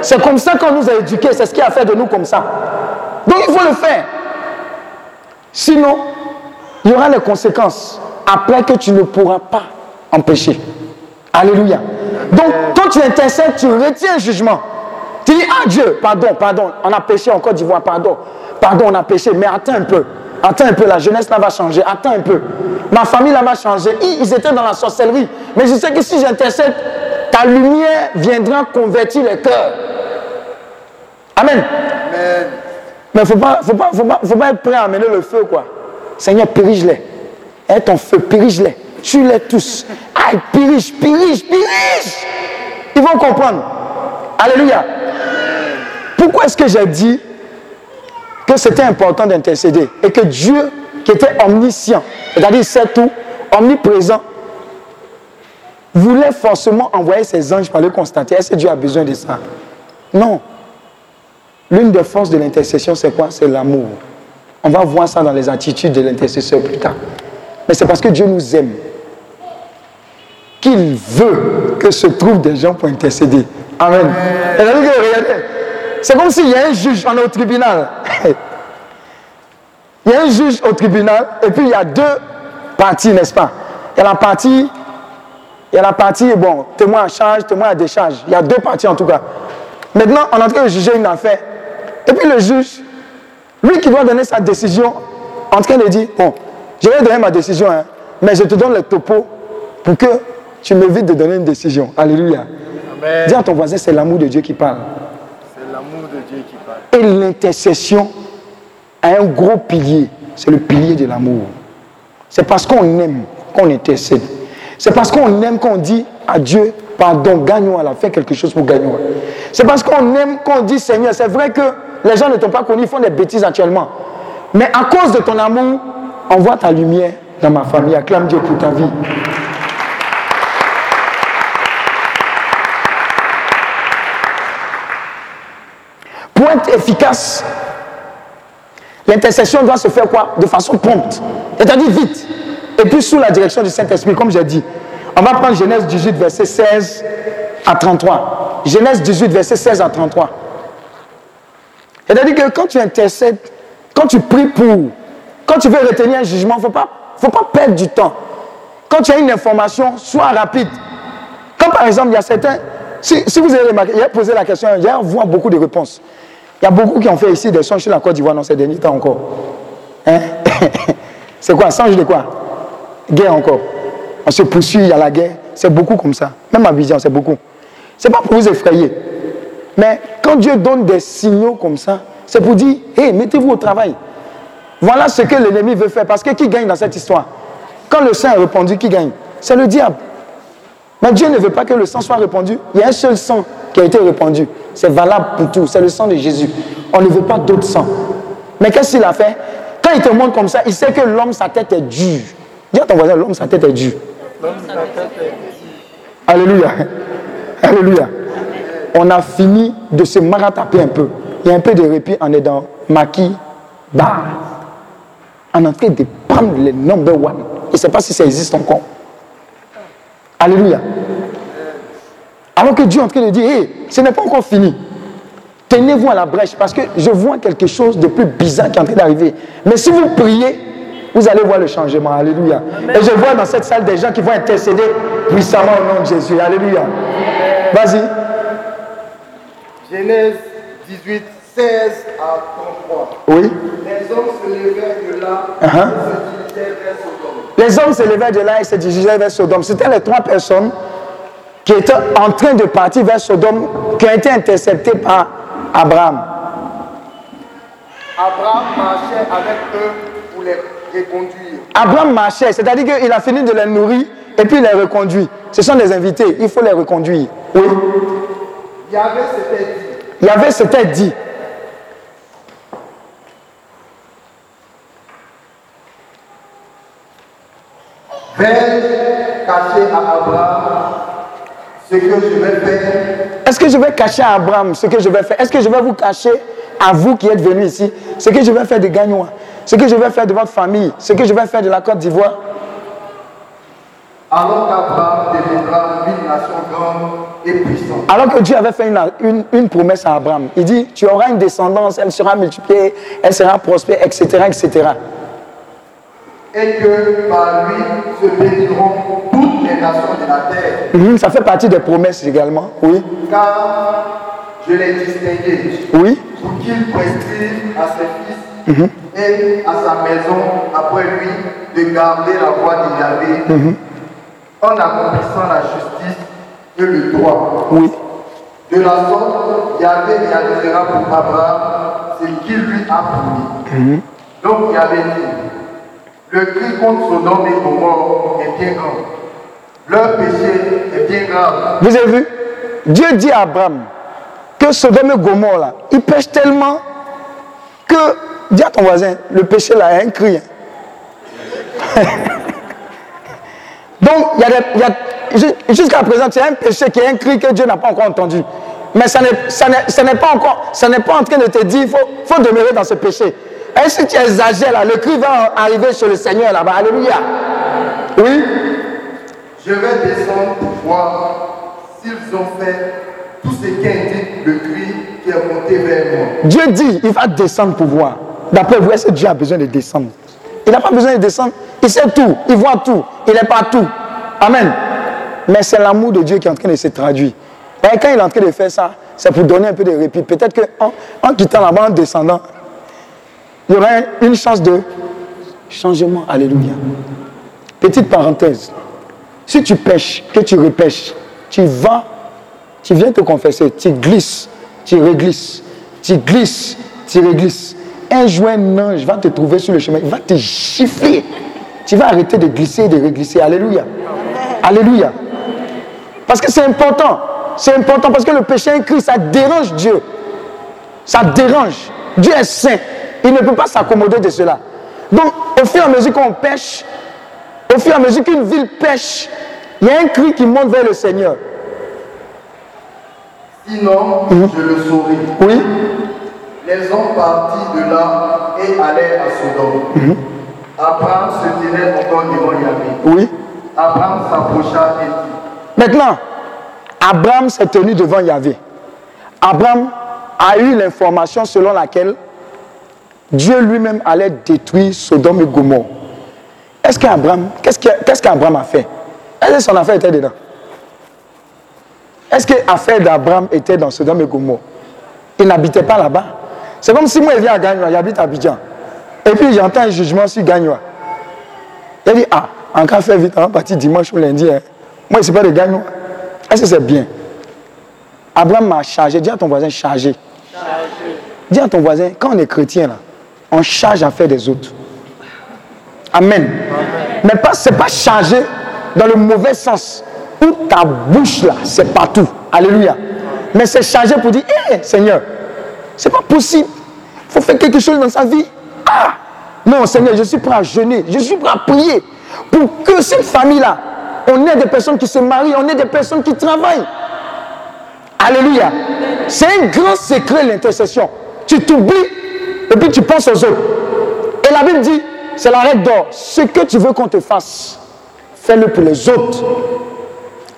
C'est comme ça qu'on nous a éduqués. C'est ce qui a fait de nous comme ça. Donc il faut le faire. Sinon, il y aura les conséquences après que tu ne pourras pas empêcher. Alléluia. Donc, quand tu intercèdes, tu retiens le jugement. Tu dis, ah Dieu, pardon, pardon, on a péché en Côte d'Ivoire, pardon, pardon, on a péché, mais attends un peu, attends un peu, la jeunesse là va changer, attends un peu. Ma famille là va changer. Ils étaient dans la sorcellerie. Mais je sais que si j'intercède, ta lumière viendra convertir les cœurs. Amen. Mais il ne faut pas, faut, pas, faut, pas, faut pas être prêt à amener le feu, quoi. Seigneur, périge-les. Aie ton feu, périge-les. Tue-les tous. Aïe, périge, périge, périge. Ils vont comprendre. Alléluia. Pourquoi est-ce que j'ai dit que c'était important d'intercéder et que Dieu, qui était omniscient, c'est-à-dire c'est tout, omniprésent, voulait forcément envoyer ses anges pour aller constater? Est-ce que Dieu a besoin de ça? Non. L'une des forces de l'intercession, c'est quoi? C'est l'amour. On va voir ça dans les attitudes de l'intercesseur plus tard. Mais c'est parce que Dieu nous aime qu'il veut que se trouvent des gens pour intercéder. Amen. C'est comme s'il y a un juge, on est au tribunal. il y a un juge au tribunal et puis il y a deux parties, n'est-ce pas? Il y a la partie, il y a la partie, bon, témoin à charge, témoin à décharge. Il y a deux parties en tout cas. Maintenant, on est en train de juger une affaire. Et puis le juge, lui qui doit donner sa décision, en train de dire, bon, je vais donner ma décision, hein, mais je te donne le topo pour que tu m'évites de donner une décision. Alléluia. Dis à ton voisin, c'est l'amour de Dieu qui parle. C'est l'amour de Dieu qui parle. Et l'intercession a un gros pilier. C'est le pilier de l'amour. C'est parce qu'on aime qu'on intercède. C'est parce qu'on aime qu'on dit à Dieu, pardon, gagnons la fais quelque chose pour gagner. C'est parce qu'on aime qu'on dit Seigneur, c'est vrai que les gens ne t'ont pas connu, ils font des bêtises actuellement. Mais à cause de ton amour, envoie ta lumière dans ma famille, acclame Dieu pour ta vie. Pour être efficace, l'intercession doit se faire quoi? De façon prompte, c'est-à-dire vite, et puis sous la direction du Saint-Esprit, comme j'ai dit. On va prendre Genèse 18, verset 16 à 33. Genèse 18, verset 16 à 33. C'est-à-dire que quand tu intercèdes, quand tu pries pour, quand tu veux retenir un jugement, il ne faut pas, perdre du temps. Quand tu as une information, sois rapide. Comme par exemple, il y a certains, si, vous avez posé la question, y a beaucoup de réponses. Il y a beaucoup qui ont fait ici des songes sur la Côte d'Ivoire dans ces derniers temps encore. Hein? C'est quoi Songe de quoi? Guerre encore. On se poursuit, il y a la guerre. C'est beaucoup comme ça. Même ma vision, c'est beaucoup. Ce n'est pas pour vous effrayer. Mais quand Dieu donne des signaux comme ça, c'est pour dire, hé, mettez-vous au travail. Voilà ce que l'ennemi veut faire. Parce que qui gagne dans cette histoire? Quand le sang est répandu, qui gagne? C'est le diable. Mais Dieu ne veut pas que le sang soit répandu. Il y a un seul sang qui a été répandu. C'est valable pour tout. C'est le sang de Jésus. On ne veut pas d'autre sang. Mais qu'est-ce qu'il a fait? Quand il te montre comme ça, il sait que l'homme, sa tête est dure. Dis à ton voisin, l'homme, sa tête est dure. Alléluia. Alléluia. On a fini de se marataper un peu. Il y a un peu de répit, on est dans maquis. On en train de prendre les number one. Je ne sais pas si ça existe encore. Alléluia. Alors que Dieu est en train de dire, hé, ce n'est pas encore fini. Tenez-vous à la brèche parce que je vois quelque chose de plus bizarre qui est en train d'arriver. Mais si vous priez, vous allez voir le changement. Alléluia. Et je vois dans cette salle des gens qui vont intercéder puissamment au nom de Jésus. Alléluia. Vas-y. Genèse 18, 16 à 33. Oui. Les hommes se levèrent de là uh -huh. et se dirigeaient vers Sodome. Les hommes se levèrent de là et se dirigeaient vers Sodome. C'était les trois personnes qui étaient en train de partir vers Sodome, qui ont été interceptées par Abraham. Abraham marchait avec eux pour les reconduire. Abraham marchait, c'est-à-dire qu'il a fini de les nourrir et puis il les reconduit. Ce sont des invités, il faut les reconduire. Oui. Yahvé s'était dit. Yahvé s'était dit. Vais cacher à Abraham ce que je vais faire. Est-ce que je vais cacher à Abraham ce que je vais faire? Est-ce que je vais vous cacher à vous qui êtes venus ici ce que je vais faire de Gagnois Ce que je vais faire de votre famille Ce que je vais faire de la Côte d'Ivoire? Alors qu'Abraham deviendra une nation grande et. Alors que Dieu avait fait une, une, une, promesse à Abraham. Il dit, tu auras une descendance, elle sera multipliée, elle sera prospère, etc. etc. Et que par lui se béniront toutes les nations de la terre. Mhm, ça fait partie des promesses également, oui. Car je l'ai distingué. Oui. Pour qu'il prescrive à ses fils Mhm. et à sa maison après lui de garder la voie de Yahvé Mhm. en accomplissant la justice le droit. Oui. De la sorte, Yahvé réalisera pour Abraham ce qu'il lui a promis. Mhm. Donc Yahvé dit, le cri contre Sodome et Gomorrhe est bien grand. Leur péché est bien grave. Vous avez vu? Dieu dit à Abraham que Sodome et Gomorrhe, là, ils pêchent tellement que, dis à ton voisin, le péché là est un cri. Donc, il y a des- il y a- ju- jusqu'à présent, c'est un péché qui est un cri que Dieu n'a pas encore entendu. Mais ça n'est pas encore, ça n'est pas en train de te dire, il faut, faut demeurer dans ce péché. Et si tu exagères là, le cri va arriver sur le Seigneur là-bas. Alléluia. Oui? Je vais descendre pour voir s'ils ont fait tout ce qu'indique le cri qui est monté vers moi. Dieu dit, il va descendre pour voir. D'après vous, est-ce que Dieu a besoin de descendre? Il n'a pas besoin de descendre. Il sait tout, il voit tout, il est partout. Amen. Mais c'est l'amour de Dieu qui est en train de se traduire. Et quand il est en train de faire ça, c'est pour donner un peu de répit. Peut-être qu'en en quittant là-bas, en descendant, il y aura une chance de changement. Alléluia. Petite parenthèse. Si tu pêches, que tu repêches, tu vas, tu viens te confesser, tu glisses, tu réglisses, tu glisses, tu réglisses. Un jour, un ange va te trouver sur le chemin, il va te gifler. Tu vas arrêter de glisser et de réglisser. Alléluia. Alléluia. Parce que c'est important. C'est important parce que le péché inclus, ça dérange Dieu. Ça dérange. Dieu est saint. Il ne peut pas s'accommoder de cela. Donc, au fur et à mesure qu'on pêche, au fur et à mesure qu'une ville pêche, il y a un cri qui monte vers le Seigneur. Sinon, je le saurai. Oui, Les hommes partis de là et allèrent à Sodome. Abraham se tenait encore devant Yahvé. oui. Abraham s'approcha et dit Maintenant, Abraham s'est tenu devant Yahvé. Abraham a eu l'information selon laquelle Dieu lui-même allait détruire Sodome et Gomorre. Est-ce qu'Abraham, qu'est-ce que- qu'est-ce qu'Abraham a fait? Est-ce que son affaire était dedans? Est-ce que l'affaire d'Abraham était dans Sodome et Gomorre? Il n'habitait pas là-bas. C'est comme si moi, je viens à Gagnoa, j'habite à Abidjan. Et puis j'entends un jugement sur Gagnoa. Il dit, ah, en cas fait vite, on va partir dimanche ou lundi. hein. Moi, je ne suis pas de Gagnoa. Est-ce que c'est bien? Abraham m'a chargé. Dis à ton voisin, chargé. Dis à ton voisin, quand on est chrétien, là, on charge à faire des autres. Amen. Mais pas, c'est pas chargé dans le mauvais sens. Où ta bouche là, c'est partout. Alléluia. Mais c'est chargé pour dire, hé Seigneur, c'est pas possible. Il faut faire quelque chose dans sa vie. Ah Non, Seigneur, je suis prêt à jeûner. Je suis prêt à prier pour que cette famille-là, on ait des personnes qui se marient, on ait des personnes qui travaillent. Alléluia. C'est un grand secret l'intercession. Tu t'oublies et puis tu penses aux autres. Et la Bible dit, c'est la règle d'or. Ce que tu veux qu'on te fasse, fais-le pour les autres.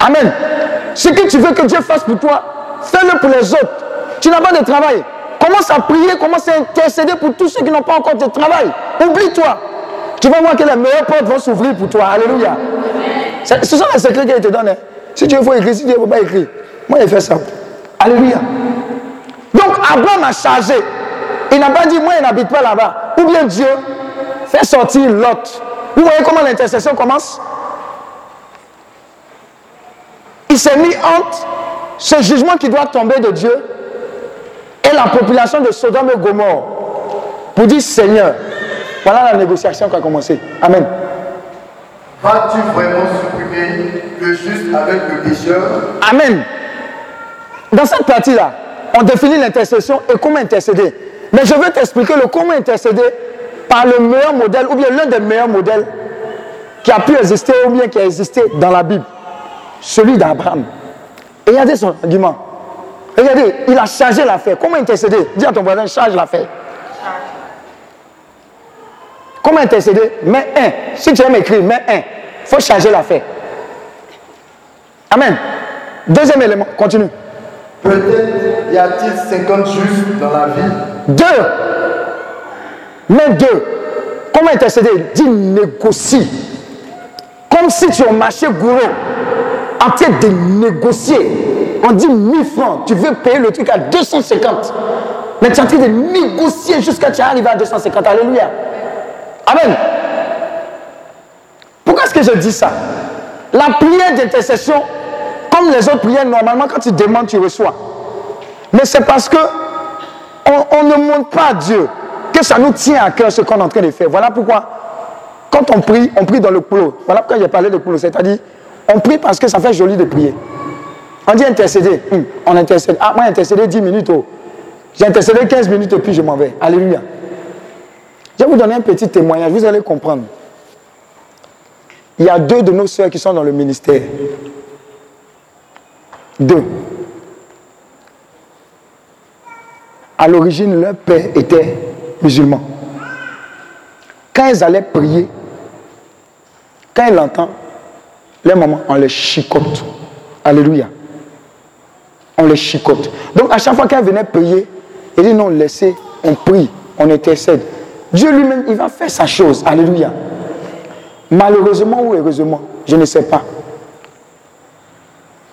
Amen. Ce que tu veux que Dieu fasse pour toi, fais-le pour les autres. Tu n'as pas de travail. Commence à prier, commence à intercéder pour tous ceux qui n'ont pas encore de travail. Oublie-toi. Tu vas voir que les meilleures portes vont s'ouvrir pour toi. Alléluia. Ce sont les secrets qu'il te donne. hein. Si Dieu faut écrire, si Dieu ne faut pas écrire. Moi, il fait ça. Alléluia. Donc, Abraham a chargé. Il n'a pas dit, moi, il n'habite pas là-bas. Ou bien Dieu fait sortir Lot. Vous voyez comment l'intercession commence? Il s'est mis entre ce jugement qui doit tomber de Dieu et la population de Sodome et Gomorre pour dire Seigneur, voilà la négociation qui a commencé. Amen. Vas-tu vraiment supprimer le juste avec le pécheur? Amen. Dans cette partie-là, on définit l'intercession et comment intercéder. Mais je veux t'expliquer le comment intercéder par le meilleur modèle ou bien l'un des meilleurs modèles qui a pu exister ou bien qui a existé dans la Bible. Celui d'Abraham. Et regardez son argument. Regardez, il a chargé l'affaire. Comment intercéder? Dis à ton voisin, charge l'affaire. Comment intercéder? Mets un. Si tu aimes écrire, mets un. Il faut charger l'affaire. Amen. Deuxième élément, continue. Peut-être y a-t-il 50 justes dans la ville Deux. Mais deux. Comment intercéder? Dis négocie. Comme si tu as marché gourou en train de négocier. On dit 1000 francs. Tu veux payer le truc à 250. Mais tu es en train de négocier jusqu'à ce que tu arrives à 250. Alléluia. Amen. Pourquoi est-ce que je dis ça? La prière d'intercession, comme les autres prières, normalement, quand tu demandes, tu reçois. Mais c'est parce que on, ne montre pas à Dieu que ça nous tient à cœur ce qu'on est en train de faire. Voilà pourquoi, quand on prie, on prie dans le couloir. Voilà pourquoi j'ai parlé de couloir. C'est-à-dire, on prie parce que ça fait joli de prier. On dit intercéder. Hum, on intercède. Ah, moi, intercéder 10 minutes. Oh. J'ai intercédé 15 minutes et puis je m'en vais. Alléluia. Je vais vous donner un petit témoignage, vous allez comprendre. Il y a deux de nos sœurs qui sont dans le ministère. Deux. À l'origine, leur père était musulman. Quand elles allaient prier, Quand elle entend, les mamans, on les chicote. Alléluia. On les chicote. Donc à chaque fois qu'elle venait prier, elle dit non, laissez, on prie, on intercède. Dieu lui-même, il va faire sa chose. Alléluia. Malheureusement ou heureusement, je ne sais pas.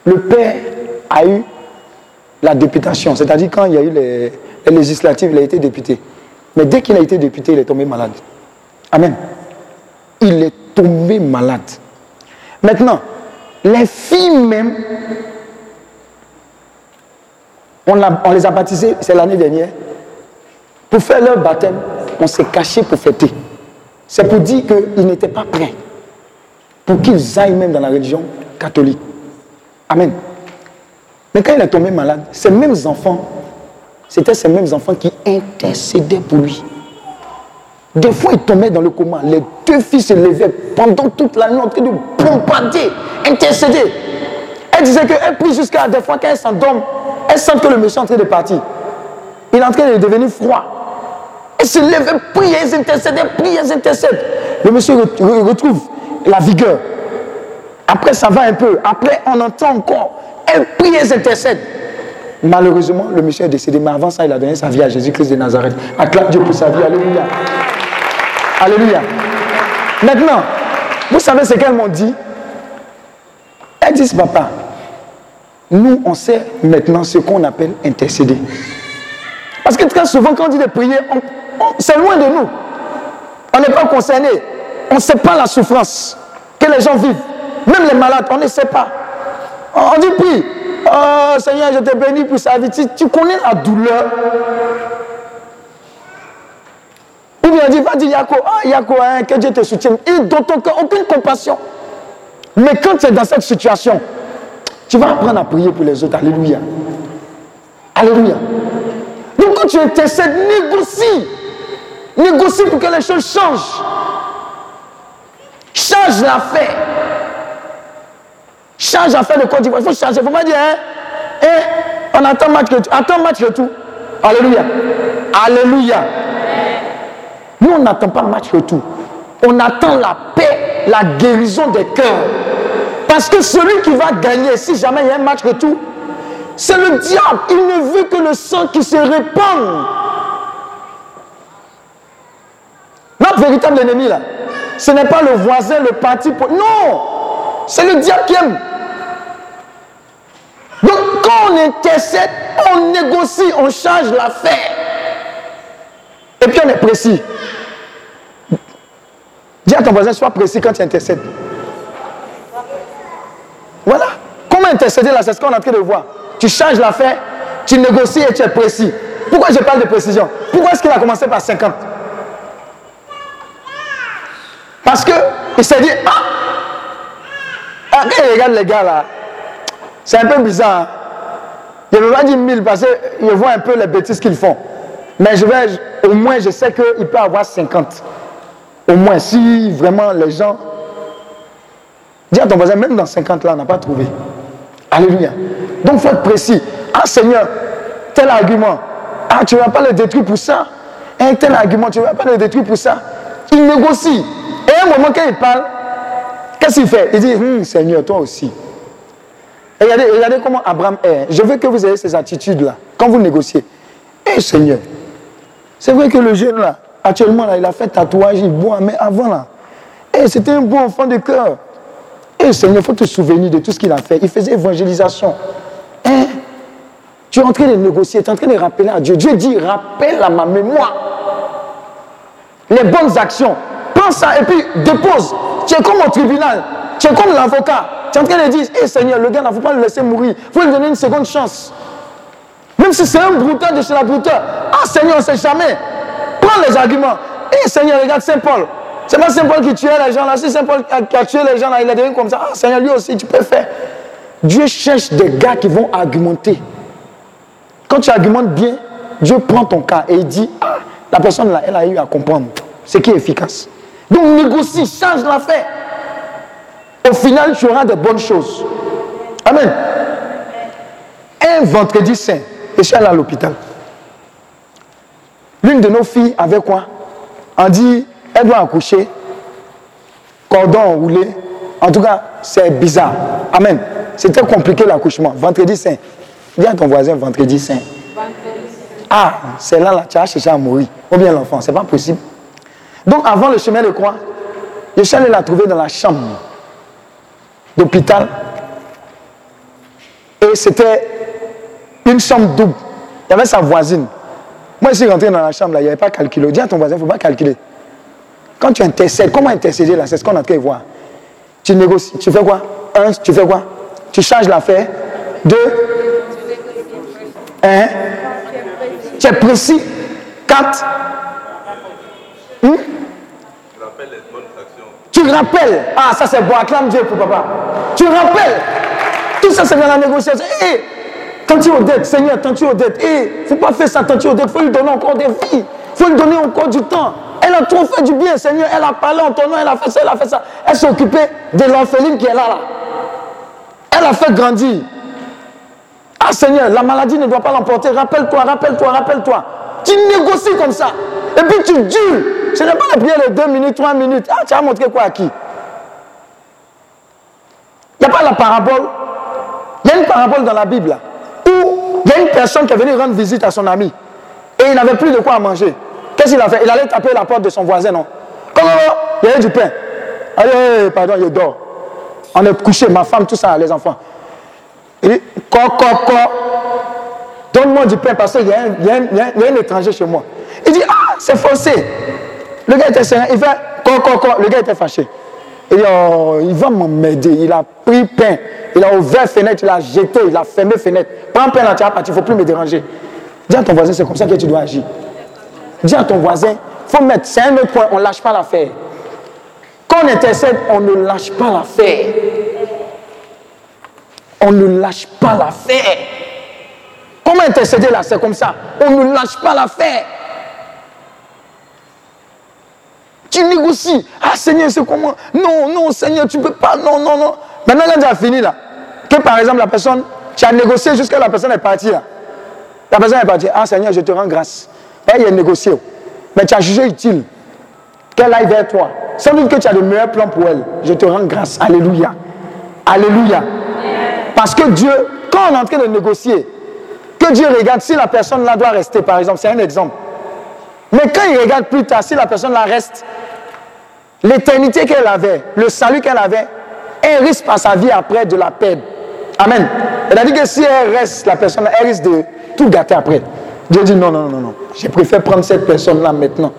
Le père a eu la députation, c'est-à-dire quand il y a eu les, législatives, il a été député. Mais dès qu'il a été député, il est tombé malade. Amen. Il est tombé malade. Maintenant, les filles même, on, les a baptisées, c'est l'année dernière, pour faire leur baptême, on s'est caché pour fêter. C'est pour dire qu'ils n'étaient pas prêts pour qu'ils aillent même dans la religion catholique. Amen. Mais quand il est tombé malade, ces mêmes enfants, c'était ces mêmes enfants qui intercédaient pour lui. Des fois, il tombait dans le coma. Les deux fils se levaient pendant toute la nuit en train de bombarder, intercéder. Elle disait qu'elle prie jusqu'à des fois quand elle s'endorme, elle sent que le méchant est en train de partir. Il est en train de devenir froid. Elle se lève, prie, elle intercède, elle prie, elle intercède. Le monsieur retrouve la vigueur. Après, ça va un peu. Après, on entend encore. Elle prie, elle intercède. Malheureusement, le monsieur est décédé, mais avant ça, il a donné sa vie à Jésus-Christ de Nazareth. Acclame Dieu pour sa vie. Alléluia. Alléluia. Maintenant, vous savez ce qu'elles m'ont dit? Elles disent, papa, nous, on sait maintenant ce qu'on appelle intercéder. Parce que très souvent, quand on dit de prier, c'est loin de nous. On n'est pas concerné. On ne sait pas la souffrance que les gens vivent. Même les malades, on ne sait pas. On dit prie. Oh Seigneur, je te bénis pour sa vie. Tu, connais la douleur. Ou bien on dit, va dire Yako, ah Yako, hein, que Dieu te soutienne. Et dans ton aucune compassion. Mais quand tu es dans cette situation, tu vas apprendre à prier pour les autres. Alléluia. Alléluia. Donc quand tu intercèdes, négocie. Négocie pour que les choses changent. Change l'affaire. Change l'affaire de Côte d'Ivoire. Il faut changer. Il ne faut pas dire, hein, hein, on attend match tout. Attends match tout. Alléluia. Alléluia. Nous, on n'attend pas match tout. On attend la paix, la guérison des cœurs. Parce que celui qui va gagner, si jamais il y a un match retour, c'est le diable. Il ne veut que le sang qui se répande. Notre véritable ennemi, là, ce n'est pas le voisin, le parti. Non, c'est le diable qui aime. Donc, quand on intercède, on négocie, on change l'affaire. Et puis, on est précis. Dis à ton voisin, sois précis quand tu intercèdes. Voilà. Comment intercéder là? C'est ce qu'on est en train de voir. Tu changes l'affaire, tu négocies et tu es précis. Pourquoi je parle de précision? Pourquoi est-ce qu'il a commencé par 50 Parce qu'il s'est dit, ah, ah il regarde les gars là, c'est un peu bizarre. Hein. Je ne veux pas dire 1000 parce que je vois un peu les bêtises qu'ils font. Mais je vais, au moins, je sais qu'il peut avoir 50. Au moins, si vraiment les gens. Dis à ton voisin, même dans 50 là, on n'a pas trouvé. Alléluia. Donc, faut être précis. Ah, Seigneur, tel argument. Ah, tu ne vas pas le détruire pour ça. Un tel argument, tu ne vas pas le détruire pour ça. Il négocie. Et à un moment, quand il parle, qu'est-ce qu'il fait? Il dit, hum, Seigneur, toi aussi. regardez, regardez comment Abraham est. Je veux que vous ayez ces attitudes-là quand vous négociez. Eh Seigneur, c'est vrai que le jeune là, actuellement là, il a fait tatouage, il boit, mais avant là, eh, c'était un bon enfant de cœur. Eh Seigneur, il faut te souvenir de tout ce qu'il a fait. Il faisait évangélisation. Hein? Tu es en train de négocier, tu es en train de rappeler à Dieu. Dieu dit, rappelle à ma mémoire les bonnes actions. Pense ça et puis dépose. Tu es comme au tribunal. Tu es comme l'avocat. Tu es en train de dire, hé Seigneur, le gars, il ne faut pas le laisser mourir. Il faut lui donner une seconde chance. Même si c'est un brouteur de chez la brouteur. Ah Seigneur, on ne sait jamais. Prends les arguments. Hé Seigneur, regarde Saint Paul. C'est pas Saint Paul qui tuait les gens là. Si Saint Paul qui a tué les gens là, il est devenu comme ça. Ah Seigneur, lui aussi, tu peux faire. Dieu cherche des gars qui vont argumenter. Quand tu argumentes bien, Dieu prend ton cas et il dit, ah, la personne là, elle a eu à comprendre ce qui est efficace. Donc négocie, change l'affaire. Au final, tu auras de bonnes choses. Amen. Un vendredi saint, je suis allé à l'hôpital. L'une de nos filles avait quoi? On dit, doit accoucher. cordon enroulé. En tout cas, c'est bizarre. Amen. C'était compliqué l'accouchement. Vendredi saint. Dis à ton voisin vendredi saint. Ah, c'est là, là, tu as cherché à mourir. Ou bien l'enfant, c'est pas possible. Donc avant le chemin de croix, je suis allé la trouver dans la chambre d'hôpital. Et c'était une chambre double. Il y avait sa voisine. Moi, je suis rentré dans la chambre, là, il n'y avait pas calculé. Dis à ton voisin, il ne faut pas calculer. Quand tu intercèdes, comment intercéder là? C'est ce qu'on est en train de voir. Tu négocies. Tu fais quoi? Un, tu fais quoi? Tu changes l'affaire. Deux, un, tu es précis. Quatre, hmm? tu rappelles. Ah, ça c'est bon, acclame Dieu pour papa. Tu rappelles. Tout ça c'est dans la négociation. Hé, quand tu es aux dettes, Seigneur, tu es aux dettes. Hé, faut pas faire ça tu es aux dettes. faut lui donner encore des vies. Faut lui donner encore du temps. Elle a trop fait du bien, Seigneur. Elle a parlé en ton nom, elle a fait ça, elle a fait ça. Elle s'est occupée de l'orpheline qui est là, là. Elle a fait grandir. Ah Seigneur, la maladie ne doit pas l'emporter. Rappelle-toi, rappelle-toi, rappelle-toi. Tu négocies comme ça. Et puis tu dures. Ce n'est pas la prière de deux minutes, trois minutes. Ah, tu as montré quoi à qui? Il n'y a pas la parabole? Il y a une parabole dans la Bible où il y a une personne qui est venue rendre visite à son ami. Et il n'avait plus de quoi manger. Qu'est-ce qu'il a fait? Il allait taper la porte de son voisin, non? Comment Il y avait du pain. Allez, pardon, il dort. On est couché, ma femme, tout ça, les enfants. Il dit, Donne-moi du pain parce qu'il y, a un étranger chez moi. Il dit, ah, c'est forcé. Le gars était serein. Il fait, Le gars était fâché. Il dit, oh, il va m'aider. Il a pris pain. Il a ouvert fenêtre, il a jeté, il a fermé fenêtre. Prends pain tu vas partir, il ne faut plus me déranger. Dis à ton voisin, c'est comme ça que tu dois agir. Dis à ton voisin, faut mettre, c'est un autre point, on ne lâche pas l'affaire. Quand on intercède, on ne lâche pas l'affaire. On ne lâche pas l'affaire. Comment intercéder là C'est comme ça. On ne lâche pas l'affaire. Tu négocies. Ah Seigneur, c'est comment? Non, non, Seigneur, tu ne peux pas. Non, non, non. Maintenant, quand tu as fini là, que par exemple la personne, tu as négocié jusqu'à la personne est partie là. La personne est partie. Ah Seigneur, je te rends grâce. Elle a négocié. Mais tu as jugé utile qu'elle aille vers toi? Sans doute que tu as de meilleurs plans pour elle. Je te rends grâce. Alléluia. Alléluia. Parce que Dieu, quand on est en train de négocier, que Dieu regarde si la personne là doit rester, par exemple, c'est un exemple. Mais quand il regarde plus tard, si la personne là reste, l'éternité qu'elle avait, le salut qu'elle avait, elle risque par sa vie après de la perdre. Amen. C'est-à-dire que si elle reste, la personne, elle risque de tout gâter après. Dieu dit non, non, non, non. Je préfère prendre cette personne-là maintenant.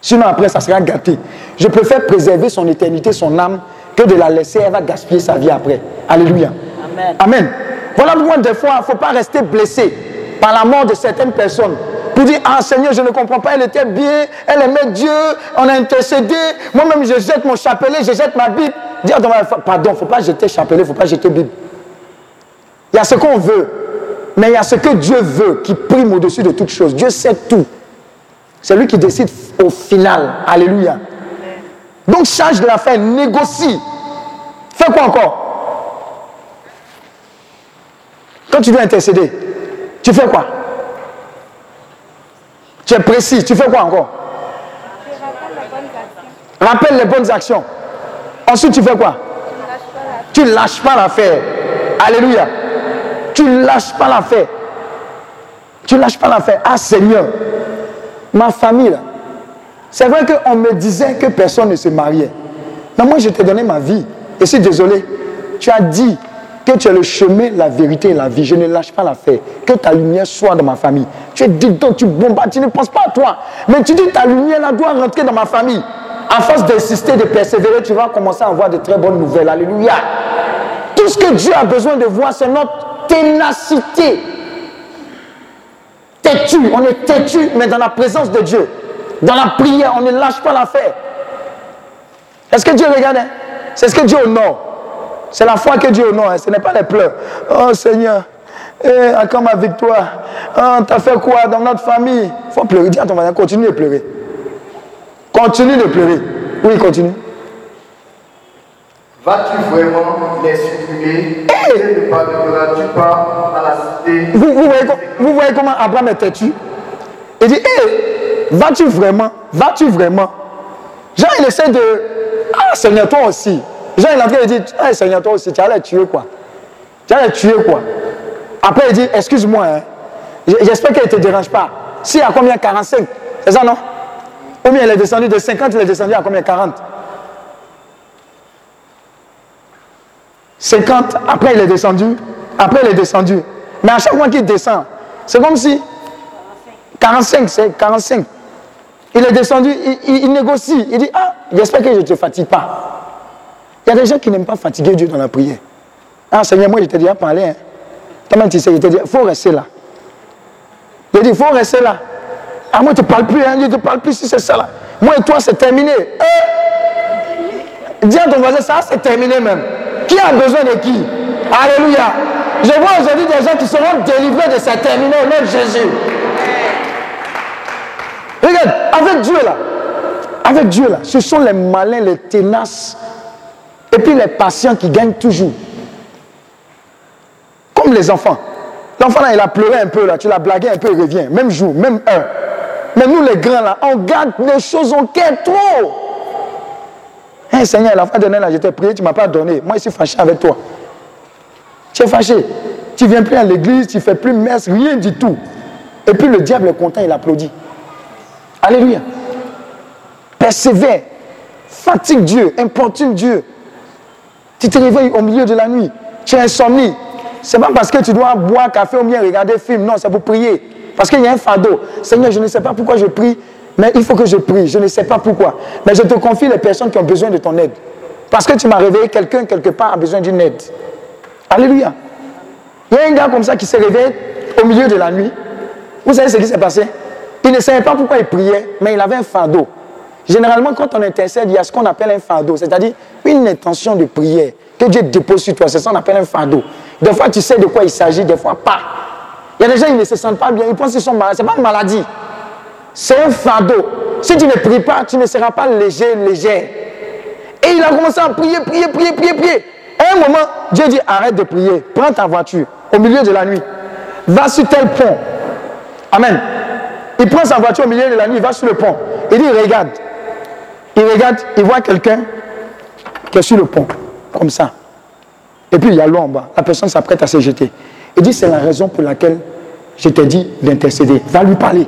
Sinon, après, ça sera gâté. Je préfère préserver son éternité, son âme, que de la laisser, elle va gaspiller sa vie après. Alléluia. Amen. Amen. Voilà pourquoi des fois, il ne faut pas rester blessé par la mort de certaines personnes. Pour dire, ah Seigneur, je ne comprends pas, elle était bien, elle aimait Dieu, on a intercédé, moi-même je jette mon chapelet, je jette ma Bible. Dire, pardon, il ne faut pas jeter chapelet, il ne faut pas jeter Bible. Il y a ce qu'on veut, mais il y a ce que Dieu veut qui prime au-dessus de toutes choses. Dieu sait tout. C'est lui qui décide au final. Alléluia. Donc change de la fin, négocie. Fais quoi encore? Quand tu dois intercéder, tu fais quoi? Tu es précis, tu fais quoi encore? Rappelle les bonnes actions. Ensuite, tu fais quoi? Tu ne lâches pas l'affaire. Alléluia. Tu ne lâches pas l'affaire. Tu ne lâches pas l'affaire. Ah Seigneur, ma famille là. C'est vrai qu'on me disait que personne ne se mariait. Mais moi, je t'ai donné ma vie. Et suis désolé. Tu as dit que tu es le chemin, la vérité et la vie. Je ne lâche pas l'affaire. Que ta lumière soit dans ma famille. Tu es dedans, tu bombardes, tu ne penses pas à toi. Mais tu dis ta lumière là doit rentrer dans ma famille. À force d'insister, de persévérer, tu vas commencer à avoir de très bonnes nouvelles. Alléluia. Tout ce que Dieu a besoin de voir, c'est notre ténacité. Têtu, on est têtu, mais dans la présence de Dieu. Dans la prière, on ne lâche pas l'affaire. Est-ce que Dieu regarde hein? C'est ce que Dieu honore. C'est la foi que Dieu honore, hein? ce n'est pas les pleurs. Oh Seigneur, eh, quand ma victoire oh, T'as fait quoi dans notre famille? Il faut pleurer. Dis à ton voisin, continue de pleurer. Continue de pleurer. Oui, continue. Vas-tu vraiment les supplier hey! Vous, voyez, comment Abraham est têtu? Il dit, hé, vas-tu vraiment Vas-tu vraiment? Jean, il essaie de Seigneur, toi aussi. Jean, il est en train de dire, hey, Seigneur, toi aussi, tu allais tuer quoi? Tu allais tuer quoi? Après, il dit, excuse-moi, hein. j'espère qu'elle ne te dérange pas. Si, à combien? 45 C'est ça, non? Ou bien elle est descendue de 50, il est descendu à combien? 40 50, après il est descendu, après il est descendu. Mais à chaque fois qu'il descend, c'est comme si 45, c'est 45. Il est descendu, il, négocie. Il dit, ah, j'espère que je ne te fatigue pas. Il y a des gens qui n'aiment pas fatiguer Dieu dans la prière. Ah, Seigneur, moi je t'ai déjà parlé. Hein. Toi-même, tu sais, il te dit, il faut rester là. Il dit, il faut rester là. Ah, moi, je ne te parle plus, hein. je ne te parle plus si c'est ça là. Moi et toi, c'est terminé. Eh! Dis à ton voisin, ça, c'est terminé même. Qui a besoin de qui Alléluia. Je vois aujourd'hui des gens qui seront délivrés de cette terminée au nom de Jésus. Regarde, avec Dieu là, avec Dieu là, ce sont les malins, les ténaces, et puis les patients qui gagnent toujours. Comme les enfants. L'enfant là, il a pleuré un peu là, tu l'as blagué un peu, il revient. Même jour, même heure. Mais nous les grands là, on garde les choses au cœur trop. Hein, Seigneur, la fois dernière je t'ai prié, tu ne m'as pas donné. Moi, je suis fâché avec toi. Tu es fâché. Tu viens plus à l'église, tu ne fais plus messe, rien du tout. Et puis le diable est content, il applaudit. Alléluia. Persévère. Fatigue Dieu, importune Dieu. Tu te réveilles au milieu de la nuit. Tu es insomnie. Ce n'est pas parce que tu dois boire café ou bien regarder film. Non, c'est pour prier. Parce qu'il y a un fardeau. Seigneur, je ne sais pas pourquoi je prie, mais il faut que je prie. Je ne sais pas pourquoi. Mais je te confie les personnes qui ont besoin de ton aide. Parce que tu m'as réveillé, quelqu'un quelque part a besoin d'une aide. Alléluia. Il y a un gars comme ça qui s'est réveillé au milieu de la nuit. Vous savez ce qui s'est passé? Il ne savait pas pourquoi il priait, mais il avait un fardeau. Généralement, quand on intercède, il y a ce qu'on appelle un fardeau, c'est-à-dire une intention de prière que Dieu dépose sur toi. C'est ça qu'on appelle un fardeau. Des fois, tu sais de quoi il s'agit, des fois pas. Il y a des gens, ils ne se sentent pas bien, ils pensent qu'ils sont malades. Ce n'est pas une maladie. C'est un fardeau. Si tu ne pries pas, tu ne seras pas léger, léger. Et il a commencé à prier, prier, prier, prier, prier. À un moment, Dieu dit arrête de prier, prends ta voiture au milieu de la nuit, va sur tel pont. Amen. Il prend sa voiture au milieu de la nuit, il va sur le pont. Il dit regarde. Il regarde, il voit quelqu'un qui est sur le pont, comme ça. Et puis il y a l'eau en bas. La personne s'apprête à se jeter. Il dit c'est la raison pour laquelle je t'ai dit d'intercéder. Va lui parler.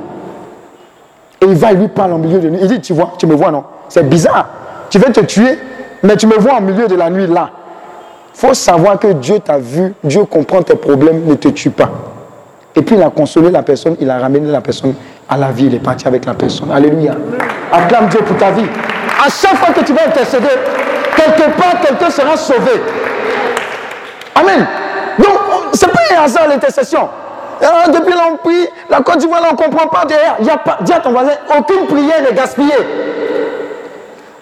Et il va, lui parler au milieu de nuit. Il dit, tu vois, tu me vois, non? C'est bizarre. Tu veux te tuer, mais tu me vois au milieu de la nuit là. Il faut savoir que Dieu t'a vu, Dieu comprend tes problèmes, ne te tue pas. Et puis il a consolé la personne, il a ramené la personne à la vie, il est parti avec la personne. Alléluia. Acclame Dieu pour ta vie. À chaque fois que tu vas intercéder, quelque part, quelqu'un sera sauvé. Amen. Donc, c'est pas un hasard l'intercession. Depuis là, on prie, la Côte d'Ivoire, on ne comprend pas derrière. Dis à ton voisin, aucune prière n'est gaspillée.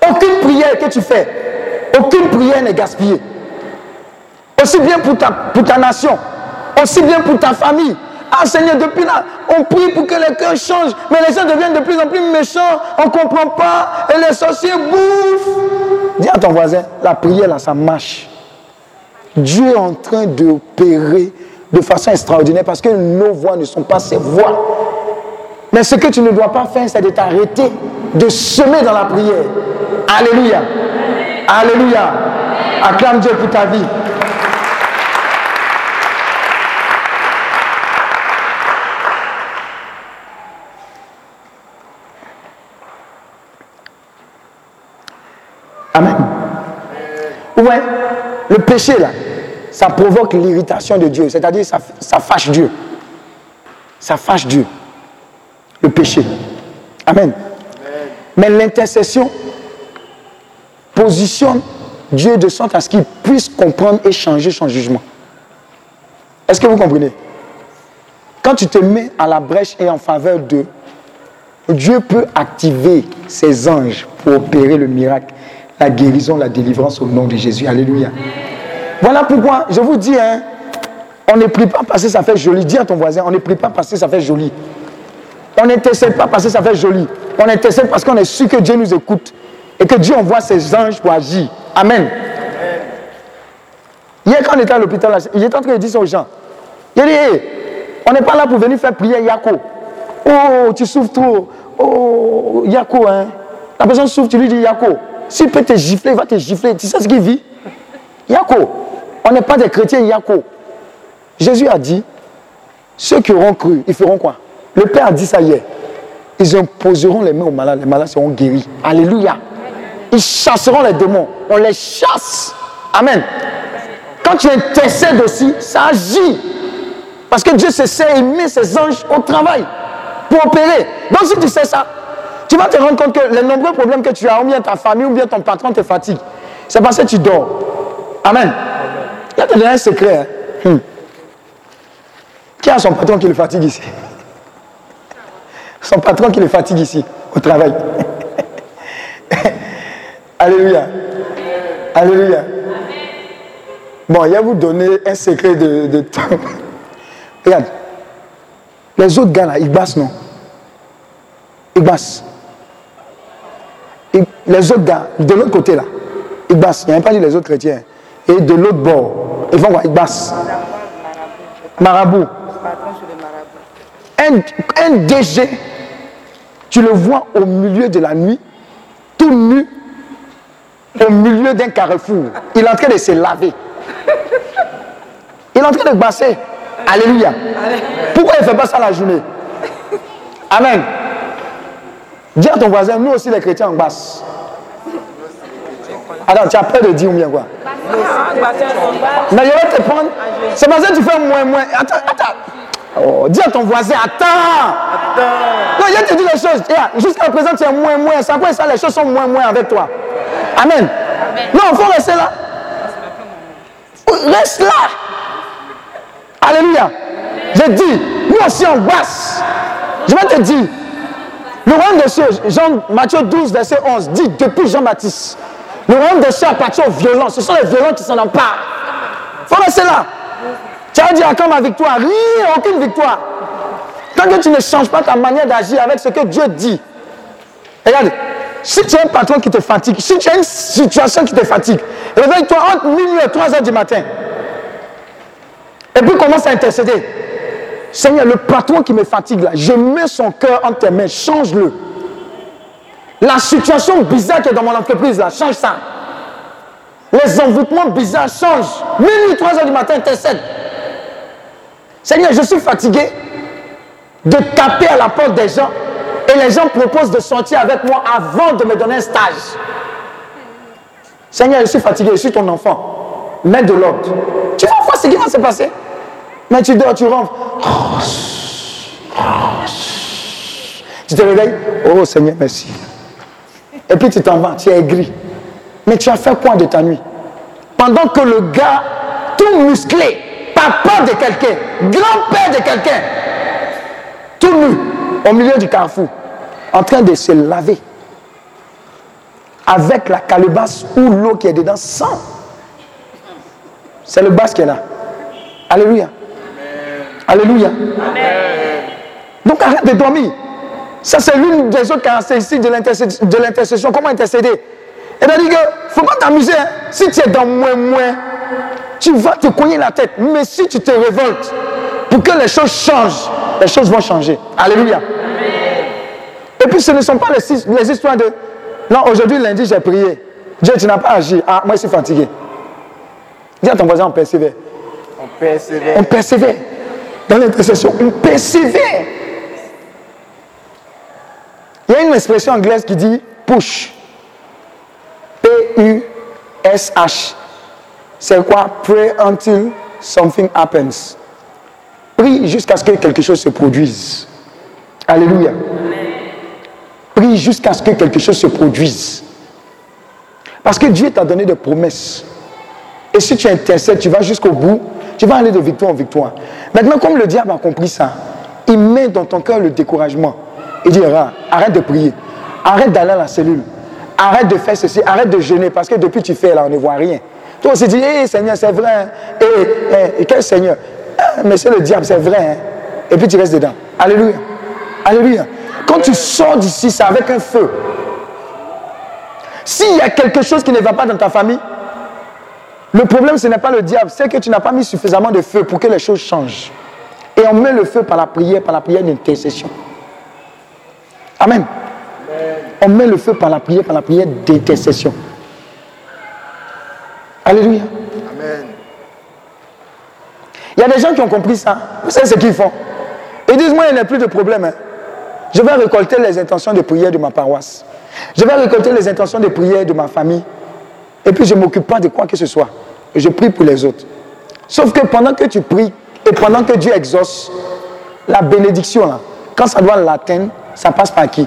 Aucune prière que tu fais, aucune prière n'est gaspillée. Aussi bien pour ta, pour ta nation, aussi bien pour ta famille. Ah Seigneur, depuis là, on prie pour que les cœurs changent, mais les gens deviennent de plus en plus méchants, on ne comprend pas, et les sorciers bouffent. Dis à ton voisin, la prière là, ça marche. Dieu est en train d'opérer de façon extraordinaire parce que nos voix ne sont pas ses voix. Mais ce que tu ne dois pas faire, c'est de t'arrêter, de semer dans la prière. Alléluia. Alléluia. Acclame Dieu pour ta vie. Amen. Ouais, le péché là, ça provoque l'irritation de Dieu, c'est-à-dire ça, fâche Dieu. Ça fâche Dieu. Le péché. Amen. Mais l'intercession positionne Dieu de sorte à ce qu'il puisse comprendre et changer son jugement. Est-ce que vous comprenez? Quand tu te mets à la brèche et en faveur d'eux, Dieu peut activer ses anges pour opérer le miracle, la guérison, la délivrance au nom de Jésus. Alléluia. Voilà pourquoi je vous dis, hein, on ne prie pas parce que ça fait joli. Dis à ton voisin, on ne prie pas parce que ça fait joli. On n'intercède pas parce que ça fait joli. On intercède parce qu'on est sûr que Dieu nous écoute et que Dieu envoie ses anges pour agir. Amen. Hier, quand on était à l'hôpital, il était en train de dire ça aux gens. Il dit, on n'est pas là pour venir faire prier Yako. Oh, tu souffres trop. Oh, Yako, hein. La personne souffre, tu lui dis Yako. S'il peut te gifler, il va te gifler. Tu sais ce qu'il vit? Yako. On n'est pas des chrétiens Yako. Jésus a dit, ceux qui auront cru, ils feront quoi? Le Père a dit ça hier. Ils imposeront les mains aux malades, les malades seront guéris. Alléluia. Ils chasseront les démons. On les chasse. Amen. Quand tu intercèdes aussi, ça agit. Parce que Dieu se sait aimer ses anges au travail pour opérer. Donc si tu sais ça, tu vas te rendre compte que les nombreux problèmes que tu as, ou bien ta famille, ou bien ton patron te fatigue, c'est parce que tu dors. Amen. Il a te un secret. Hein. Hmm. Qui a son patron qui le fatigue ici? Son patron qui le fatigue ici, au travail. Alléluia. Alléluia. Bon, il va vous donner un secret de, temps. Regarde. Les autres gars là, ils bassent, non? Ils bassent. les autres gars, de l'autre côté là, ils bassent. Il n'y a pas dit les autres chrétiens. Et de l'autre bord, ils quoi Ils bassent. Marabout. Un, un DG, tu le vois au milieu de la nuit, tout nu, au milieu d'un carrefour. Il est en train de se laver. Il est en train de basser. Alléluia. Pourquoi il ne fait pas ça la journée? Amen. Dis à ton voisin, nous aussi les chrétiens, on basse. Alors, tu as peur de dire ou bien quoi? Mais je vais te prendre. C'est parce que tu fais moins, moins. Attends, attends. Oh, dis à ton voisin, attends. Non, je te dis les choses. Jusqu'à présent, tu es moins, moins. C'est quoi ça, les choses sont moins, moins avec toi. Amen. Non, il faut rester là. Reste là. Alléluia. Je dis, nous aussi on basse. Je vais te dire, le royaume des cieux, Jean, Matthieu 12, verset 11, dit depuis Jean-Baptiste, le royaume des cieux appartient aux violents. Ce sont les violents qui s'en emparent. Faut rester là. Tu as dit à quand ma victoire? Rien, aucune victoire. Tant tu ne changes pas ta manière d'agir avec ce que Dieu dit. Regarde, si tu as un patron qui te fatigue, si tu as une situation qui te fatigue, réveille-toi entre minuit et 3 heures du matin. Et puis commence à intercéder. Seigneur, le patron qui me fatigue là, je mets son cœur entre tes mains, change-le. La situation bizarre qui est dans mon entreprise là, change ça. Les envoûtements bizarres changent. Minuit, 3 heures du matin, intercède. Seigneur, je suis fatigué de taper à la porte des gens et les gens proposent de sortir avec moi avant de me donner un stage. Seigneur, je suis fatigué, je suis ton enfant. Mets de l'ordre. Tu vas voir ce qui va se passer. Mais tu dors, tu rentres. Tu te réveilles. Oh Seigneur, merci. Et puis tu t'en vas, tu es aigri. Mais tu as fait quoi de ta nuit? Pendant que le gars, tout musclé, papa de quelqu'un, grand-père de quelqu'un, tout nu, au milieu du carrefour, en train de se laver, avec la calebasse ou l'eau qui est dedans, sans. C'est le bas qui est là. Alléluia. Alléluia. Donc arrête de dormir. Ça, c'est l'une des autres caractéristiques de l'intercession. Comment intercéder? C'est-à-dire qu'il ne faut pas t'amuser. Hein. Si tu es dans moins, moins, tu vas te cogner la tête. Mais si tu te révoltes pour que les choses changent, les choses vont changer. Alléluia. Et puis ce ne sont pas les, les histoires de non, aujourd'hui, lundi, j'ai prié. Dieu, tu n'as pas agi. Ah, moi, je suis fatigué. Dis à ton voisin, on persévère. On persévère. On persévère. Dans l'intercession, on persévère. Il y a une expression anglaise qui dit push. P-U-S-H. C'est quoi? Pray until something happens. Prie jusqu'à ce que quelque chose se produise. Alléluia. Prie jusqu'à ce que quelque chose se produise. Parce que Dieu t'a donné des promesses. Et si tu intercèdes, tu vas jusqu'au bout, tu vas aller de victoire en victoire. Maintenant, comme le diable a compris ça, il met dans ton cœur le découragement. Il dira, arrête de prier, arrête d'aller à la cellule, arrête de faire ceci, arrête de jeûner, parce que depuis tu fais là, on ne voit rien. Toi aussi, dis, hé Seigneur, c'est vrai. Hein. Et, quel Seigneur? Mais c'est le diable, c'est vrai. Hein. Et puis tu restes dedans. Alléluia. Alléluia. Quand tu sors d'ici, c'est avec un feu. S'il y a quelque chose qui ne va pas dans ta famille, le problème, ce n'est pas le diable, c'est que tu n'as pas mis suffisamment de feu pour que les choses changent. Et on met le feu par la prière, par la prière d'intercession. Amen. On met le feu par la prière, par la prière d'intercession. Alléluia. Amen. Il y a des gens qui ont compris ça. Vous savez ce qu'ils font? Ils disent, moi, il n'y a plus de problème. hein. Je vais récolter les intentions de prière de ma paroisse. Je vais récolter les intentions de prière de ma famille. Et puis, je ne m'occupe pas de quoi que ce soit. Et je prie pour les autres. Sauf que pendant que tu pries et pendant que Dieu exauce, la bénédiction, là, quand ça doit l'atteindre, ça passe par qui?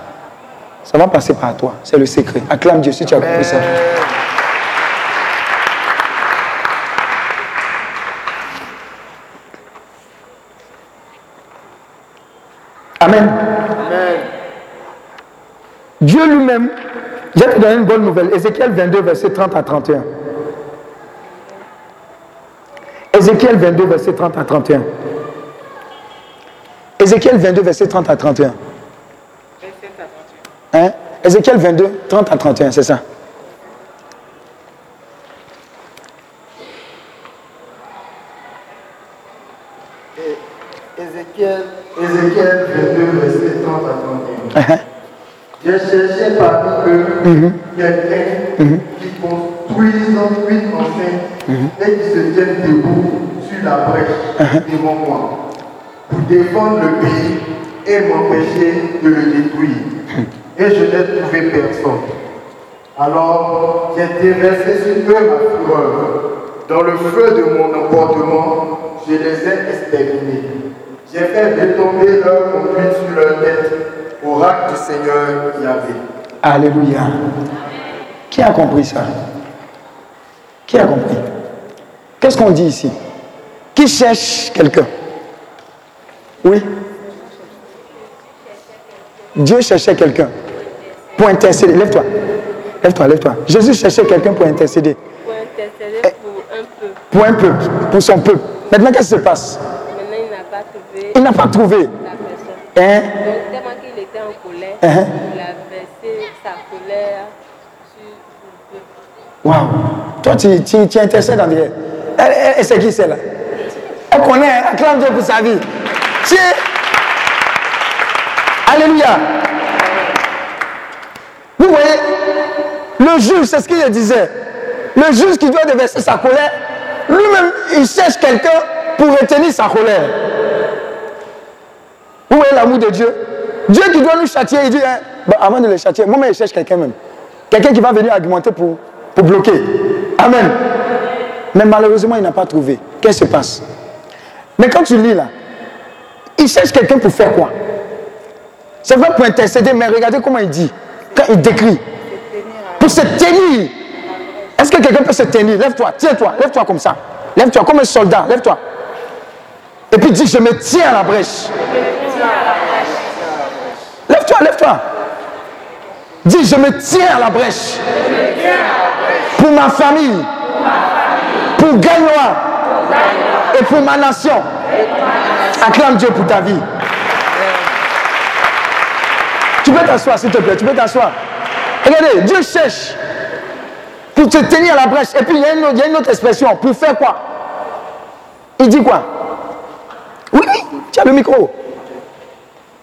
Ça va passer par toi. C'est le secret. Acclame Dieu si tu as compris ça. Amen. Dieu lui-même, je vais te donner une bonne nouvelle. Ézéchiel 22, verset 30 à 31. Ézéchiel 22, verset 30 à 31. Ézéchiel 22, verset 30 à 31. Hein? Ézéchiel 22, 30 à 31, c'est ça? Ézéchiel, Ézéchiel 22, verset 30 à 31. J'ai cherché parmi eux quelqu'un qui construise une enceinte et qui se tienne debout sur la brèche devant moi pour défendre le pays et m'empêcher de le détruire. Et je n'ai trouvé personne. Alors j'ai déversé sur eux ma fureur. Dans le feu de mon emportement, je les ai exterminés. J'ai fait retomber leur conduite sur leur tête, oracle du Seigneur Yahvé. Alléluia. Qui a compris ça? Qui a compris? Qu'est-ce qu'on dit ici? Qui cherche quelqu'un? Oui Dieu cherchait quelqu'un pour intercéder. Lève-toi. Lève-toi, lève-toi. Jésus cherchait quelqu'un pour intercéder. pour intercéder pour un peu. Pour un peu, pour son peuple. Maintenant, qu'est-ce qui se passe? Maintenant, il n'a pas trouvé Il n'a pas trouvé. la personne. Hein? Donc, tellement qu'il était en colère, Uh-huh. il a versé sa colère sur le peuple. Waouh. Toi, tu, tu, tu intercèdes en direct. Elle, elle- elle, c'est qui celle-là? Elle connaît, elle acclame Dieu pour sa vie. Alléluia. Vous voyez, le juge, c'est ce qu'il disait. Le juge qui doit déverser sa colère, lui-même, il cherche quelqu'un pour retenir sa colère. Vous voyez l'amour de Dieu? Dieu qui doit nous châtier, il dit, hein, bon, avant de le châtier, moi-même, je cherche quelqu'un même. Quelqu'un qui va venir argumenter pour, pour bloquer. Amen. Mais malheureusement, il n'a pas trouvé. Qu'est-ce qui se passe? Mais quand tu lis là, il cherche quelqu'un pour faire quoi? C'est vrai pour intercéder, mais regardez comment il dit. Quand il décrit. Pour se tenir. Est-ce que quelqu'un peut se tenir? Lève-toi, tiens-toi, lève-toi comme ça. Lève-toi comme un soldat, lève-toi. Et puis dis, je me tiens à la brèche. Lève-toi, lève-toi. Dis, je me tiens à la brèche. Pour ma famille. Pour Gagnoa. Et pour ma nation. Acclame Dieu pour ta vie. Tu peux t'asseoir, s'il te plaît. Tu peux t'asseoir. Regardez, Dieu cherche pour te tenir à la brèche. Et puis, il y a une autre, il y a une autre expression. Pour faire quoi? Il dit quoi? Oui, tu as le micro.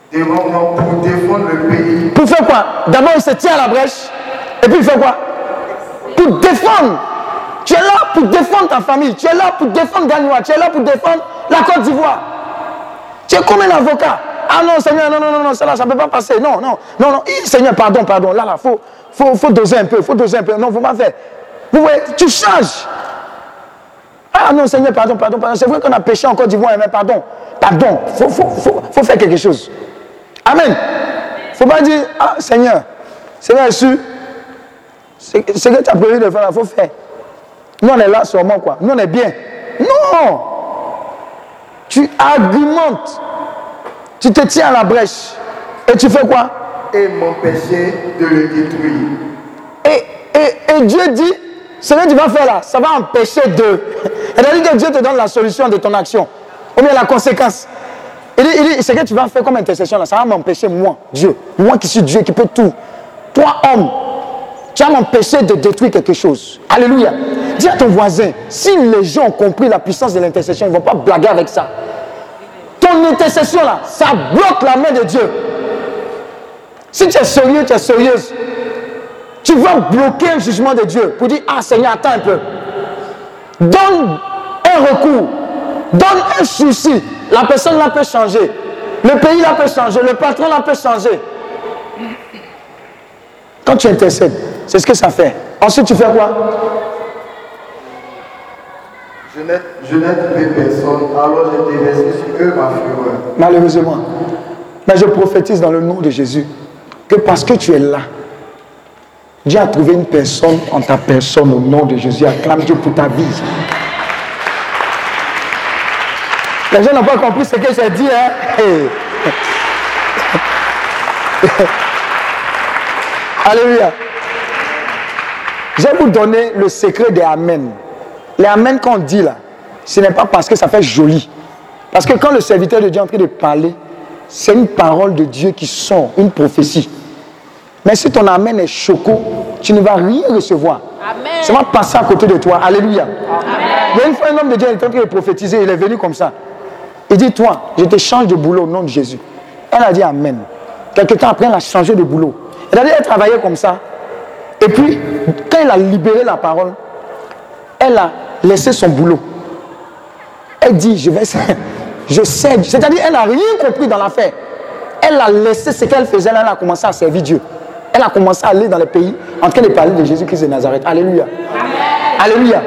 Pour défendre le pays Pour faire quoi? D'abord, il se tient à la brèche. Et puis, il fait quoi? Pour défendre. Tu es là pour défendre ta famille. Tu es là pour défendre Gagnois. Tu es là pour défendre la Côte d'Ivoire. Tu es comme un avocat. Ah non, Seigneur, non, non, non, non, ça ne peut pas passer. Non, non, non, non. Seigneur, pardon, pardon. Là, là, il faut, faut, faut doser un peu. faut doser un peu. Non, faut pas faire. Vous voyez, tu changes. Ah non, Seigneur, pardon, pardon, pardon. C'est vrai qu'on a péché en Côte d'Ivoire, mais pardon. Pardon. Il faut, faut, faut, faut faire quelque chose. Amen. Il ne faut pas dire, ah Seigneur, Seigneur, su, ce que tu as prévu de faire, il faut faire. Nous, on est là seulement, quoi. Nous, on est bien. Non. Tu argumentes. Tu te tiens à la brèche. Et tu fais quoi? Et m'empêcher de le détruire. et, et, et Dieu dit, ce que tu vas faire là, ça va empêcher de. C'est-à-dire que Dieu te donne la solution de ton action. Ou bien la conséquence. Il dit, il dit, ce que tu vas faire comme intercession là, ça va m'empêcher, moi, Dieu. Moi qui suis Dieu, qui peut tout. Toi, homme, tu vas m'empêcher de détruire quelque chose. Alléluia. Dis à ton voisin, si les gens ont compris la puissance de l'intercession, ils ne vont pas blaguer avec ça. Intercession là, ça bloque la main de Dieu. Si tu es sérieux, tu es sérieuse, tu vas bloquer un jugement de Dieu pour dire, ah Seigneur, attends un peu. Donne un recours, donne un souci. La personne là peut changer. Le pays là peut changer. Le patron là peut changer. Quand tu intercèdes, c'est ce que ça fait. Ensuite, tu fais quoi? Je n'ai trouvé personne, alors j'ai déversé sur eux ma fureur. Malheureusement. Mais je prophétise dans le nom de Jésus que parce que tu es là, Dieu a trouvé une personne en ta personne au nom de Jésus. Acclame Dieu pour ta vie. Les gens n'ont pas compris ce que j'ai dit. Hein? Alléluia. Je vais vous donner le secret des Amen. Les Amen qu'on dit là, ce n'est pas parce que ça fait joli. Parce que quand le serviteur de Dieu est en train de parler, c'est une parole de Dieu qui sort, une prophétie. Mais si ton Amen est choco, tu ne vas rien recevoir. Ça va passer à côté de toi. Alléluia. Il y a une fois un homme de Dieu est en train de prophétiser, il est venu comme ça. Il dit, toi, je te change de boulot au nom de Jésus. Elle a dit Amen. Quelque temps après, elle a changé de boulot. Elle a dit, elle travaillait comme ça. Et puis, quand elle a libéré la parole, elle a laissé son boulot. Elle dit, je vais, je cède. C'est-à-dire, elle n'a rien compris dans l'affaire. Elle a laissé ce qu'elle faisait, elle a commencé à servir Dieu. Elle a commencé à aller dans les pays en train de parler de Jésus-Christ de Nazareth. Alléluia. Alléluia.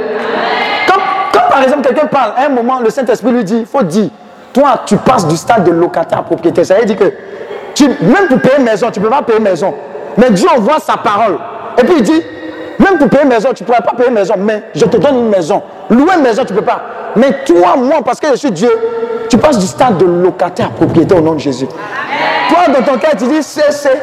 Quand, quand, par exemple quelqu'un parle, à un moment, le Saint-Esprit lui dit, il faut dire, toi, tu passes du stade de locataire à propriétaire. Ça veut dire que tu, même pour payer maison, tu ne peux pas payer maison. Mais Dieu envoie sa parole. Et puis il dit, même pour payer maison, tu ne pourrais pas payer maison, mais je te donne une maison. Louer une maison, tu ne peux pas. Mais toi, moi, parce que je suis Dieu, tu passes du stade de locataire à propriétaire au nom de Jésus. Toi, dans ton cas, tu dis, c'est, c'est.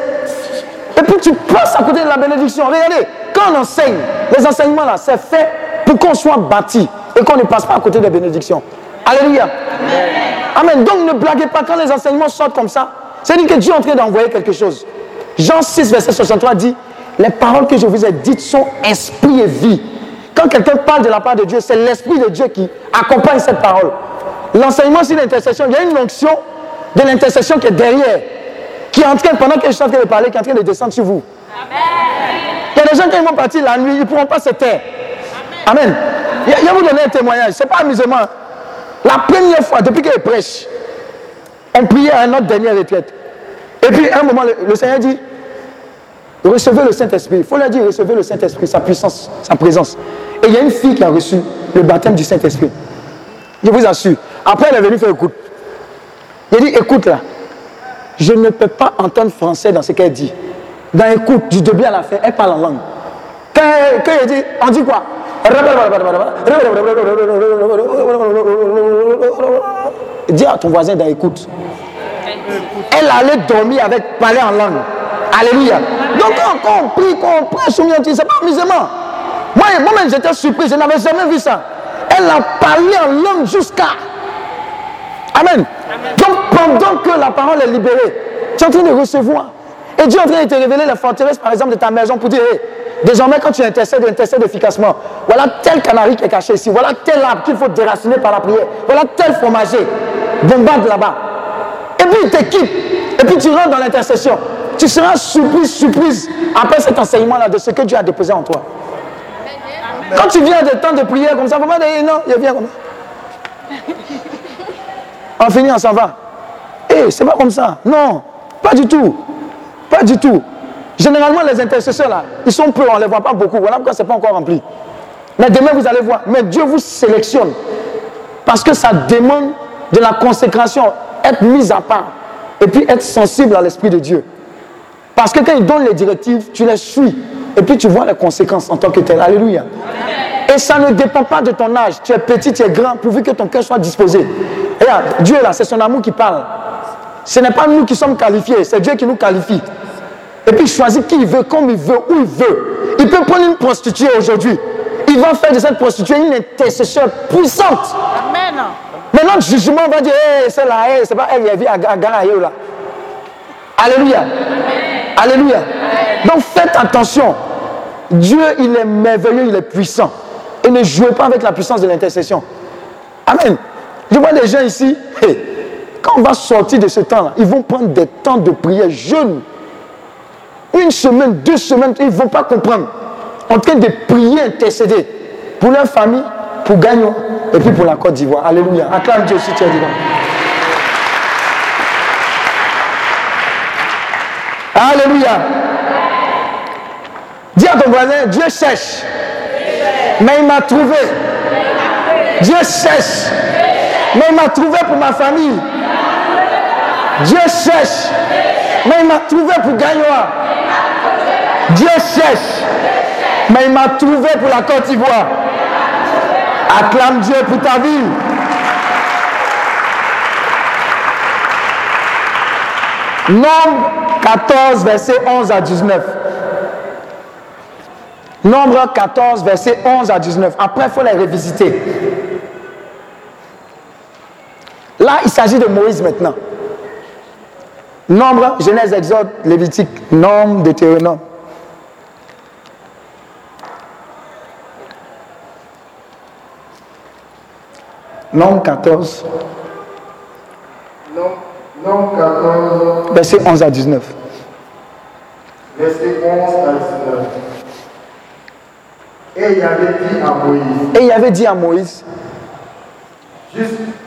Et puis tu passes à côté de la bénédiction. Regardez, quand on enseigne, les enseignements là, c'est fait pour qu'on soit bâti et qu'on ne passe pas à côté des bénédictions. Alléluia. Amen. Donc ne blaguez pas quand les enseignements sortent comme ça. C'est-à-dire que Dieu est en train d'envoyer quelque chose. Jean 6, verset 63 dit, les paroles que je vous ai dites sont esprit et vie. Quand quelqu'un parle de la part de Dieu, c'est l'esprit de Dieu qui accompagne cette parole. L'enseignement sur l'intercession, il y a une onction de l'intercession qui est derrière, qui est en train, pendant que je suis en train de parler, qui est en train de descendre sur vous. Il y a des gens qui vont partir la nuit, ils ne pourront pas se taire. Amen. Je vais vous donner un témoignage. Ce n'est pas amusement. La première fois, depuis qu'il prêche, on priait à notre dernière retraite. Et puis, à un moment, le, le Seigneur dit Recevez le Saint-Esprit. Il faut leur dire recevez le Saint-Esprit, sa puissance, sa présence. Et il y a une fille qui a reçu le baptême du Saint-Esprit. Je vous assure. Après, elle est venue faire écoute. Il dit Écoute là, je ne peux pas entendre français dans ce qu'elle dit. Dans écoute, du début à la fin, elle parle en langue. Quand, quand elle dit On dit quoi? Dis à ton voisin d'écoute. Elle allait dormir avec parler en langue. Alléluia. Donc quand, on prie, quand on prêche, c'est pas amusement. Moi, moi-même, j'étais surpris, je n'avais jamais vu ça. Elle a parlé en langue jusqu'à. Amen. Donc pendant que la parole est libérée, tu es en train de recevoir. Et Dieu est en train de te révéler la forteresse, par exemple, de ta maison pour dire, désormais, quand tu intercèdes, intercèdes efficacement. Voilà tel canari qui est caché ici. Voilà tel arbre qu'il faut déraciner par la prière. Voilà tel fromager. Bombarde là-bas. Et puis, il t'équipe. Et puis, tu rentres dans l'intercession. Tu seras surprise, surprise, après cet enseignement-là, de ce que Dieu a déposé en toi. Quand tu viens de temps de prière comme ça, pas dire non, je viens comme ça. On finit, on s'en va. Eh, c'est pas comme ça. Non, pas du tout. Pas du tout. Généralement, les intercesseurs là, ils sont peu, on ne les voit pas beaucoup. Voilà pourquoi ce n'est pas encore rempli. Mais demain, vous allez voir. Mais Dieu vous sélectionne. Parce que ça demande de la consécration, être mis à part. Et puis être sensible à l'Esprit de Dieu. Parce que quand il donne les directives, tu les suis. Et puis tu vois les conséquences en tant que tel. Alléluia. Et ça ne dépend pas de ton âge. Tu es petit, tu es grand, pourvu que ton cœur soit disposé. Regarde, Dieu là, c'est son amour qui parle. Ce n'est pas nous qui sommes qualifiés, c'est Dieu qui nous qualifie. Et puis il choisit qui il veut, comme il veut, où il veut. Il peut prendre une prostituée aujourd'hui. Il va faire de cette prostituée une intercession puissante. Amen. Maintenant, le jugement va dire, hey, c'est là, hey, c'est pas elle, elle vit à Garayo là. Alléluia. Alléluia. Donc faites attention. Dieu, il est merveilleux, il est puissant. Et ne jouez pas avec la puissance de l'intercession. Amen. Je vois des gens ici, quand on va sortir de ce temps-là, ils vont prendre des temps de prière jeûne. une semaine, deux semaines, ils ne vont pas comprendre. En train de prier, intercéder pour leur famille, pour Gagnon et puis pour la Côte d'Ivoire. Alléluia. Acclame Dieu si tu es. Alléluia. Dis à ton voisin, Dieu cherche. Mais il m'a trouvé. Dieu cherche. Mais il m'a trouvé pour ma famille. Dieu cherche. Mais il m'a trouvé pour Gagnoa. Dieu cherche. Mais il m'a trouvé pour la Côte d'Ivoire. Acclame Dieu pour ta vie. Nombre 14, verset 11 à 19. Nombre 14, verset 11 à 19. Après, il faut les revisiter. Là, il s'agit de Moïse maintenant. Nombre, Genèse, Exode, Lévitique, Nombre, Deutéronome. Nombre 14, Non, non 14, verset 11 à 19. verset 11 à 19. Et il avait dit à Moïse, Et il avait dit à Moïse, Jus-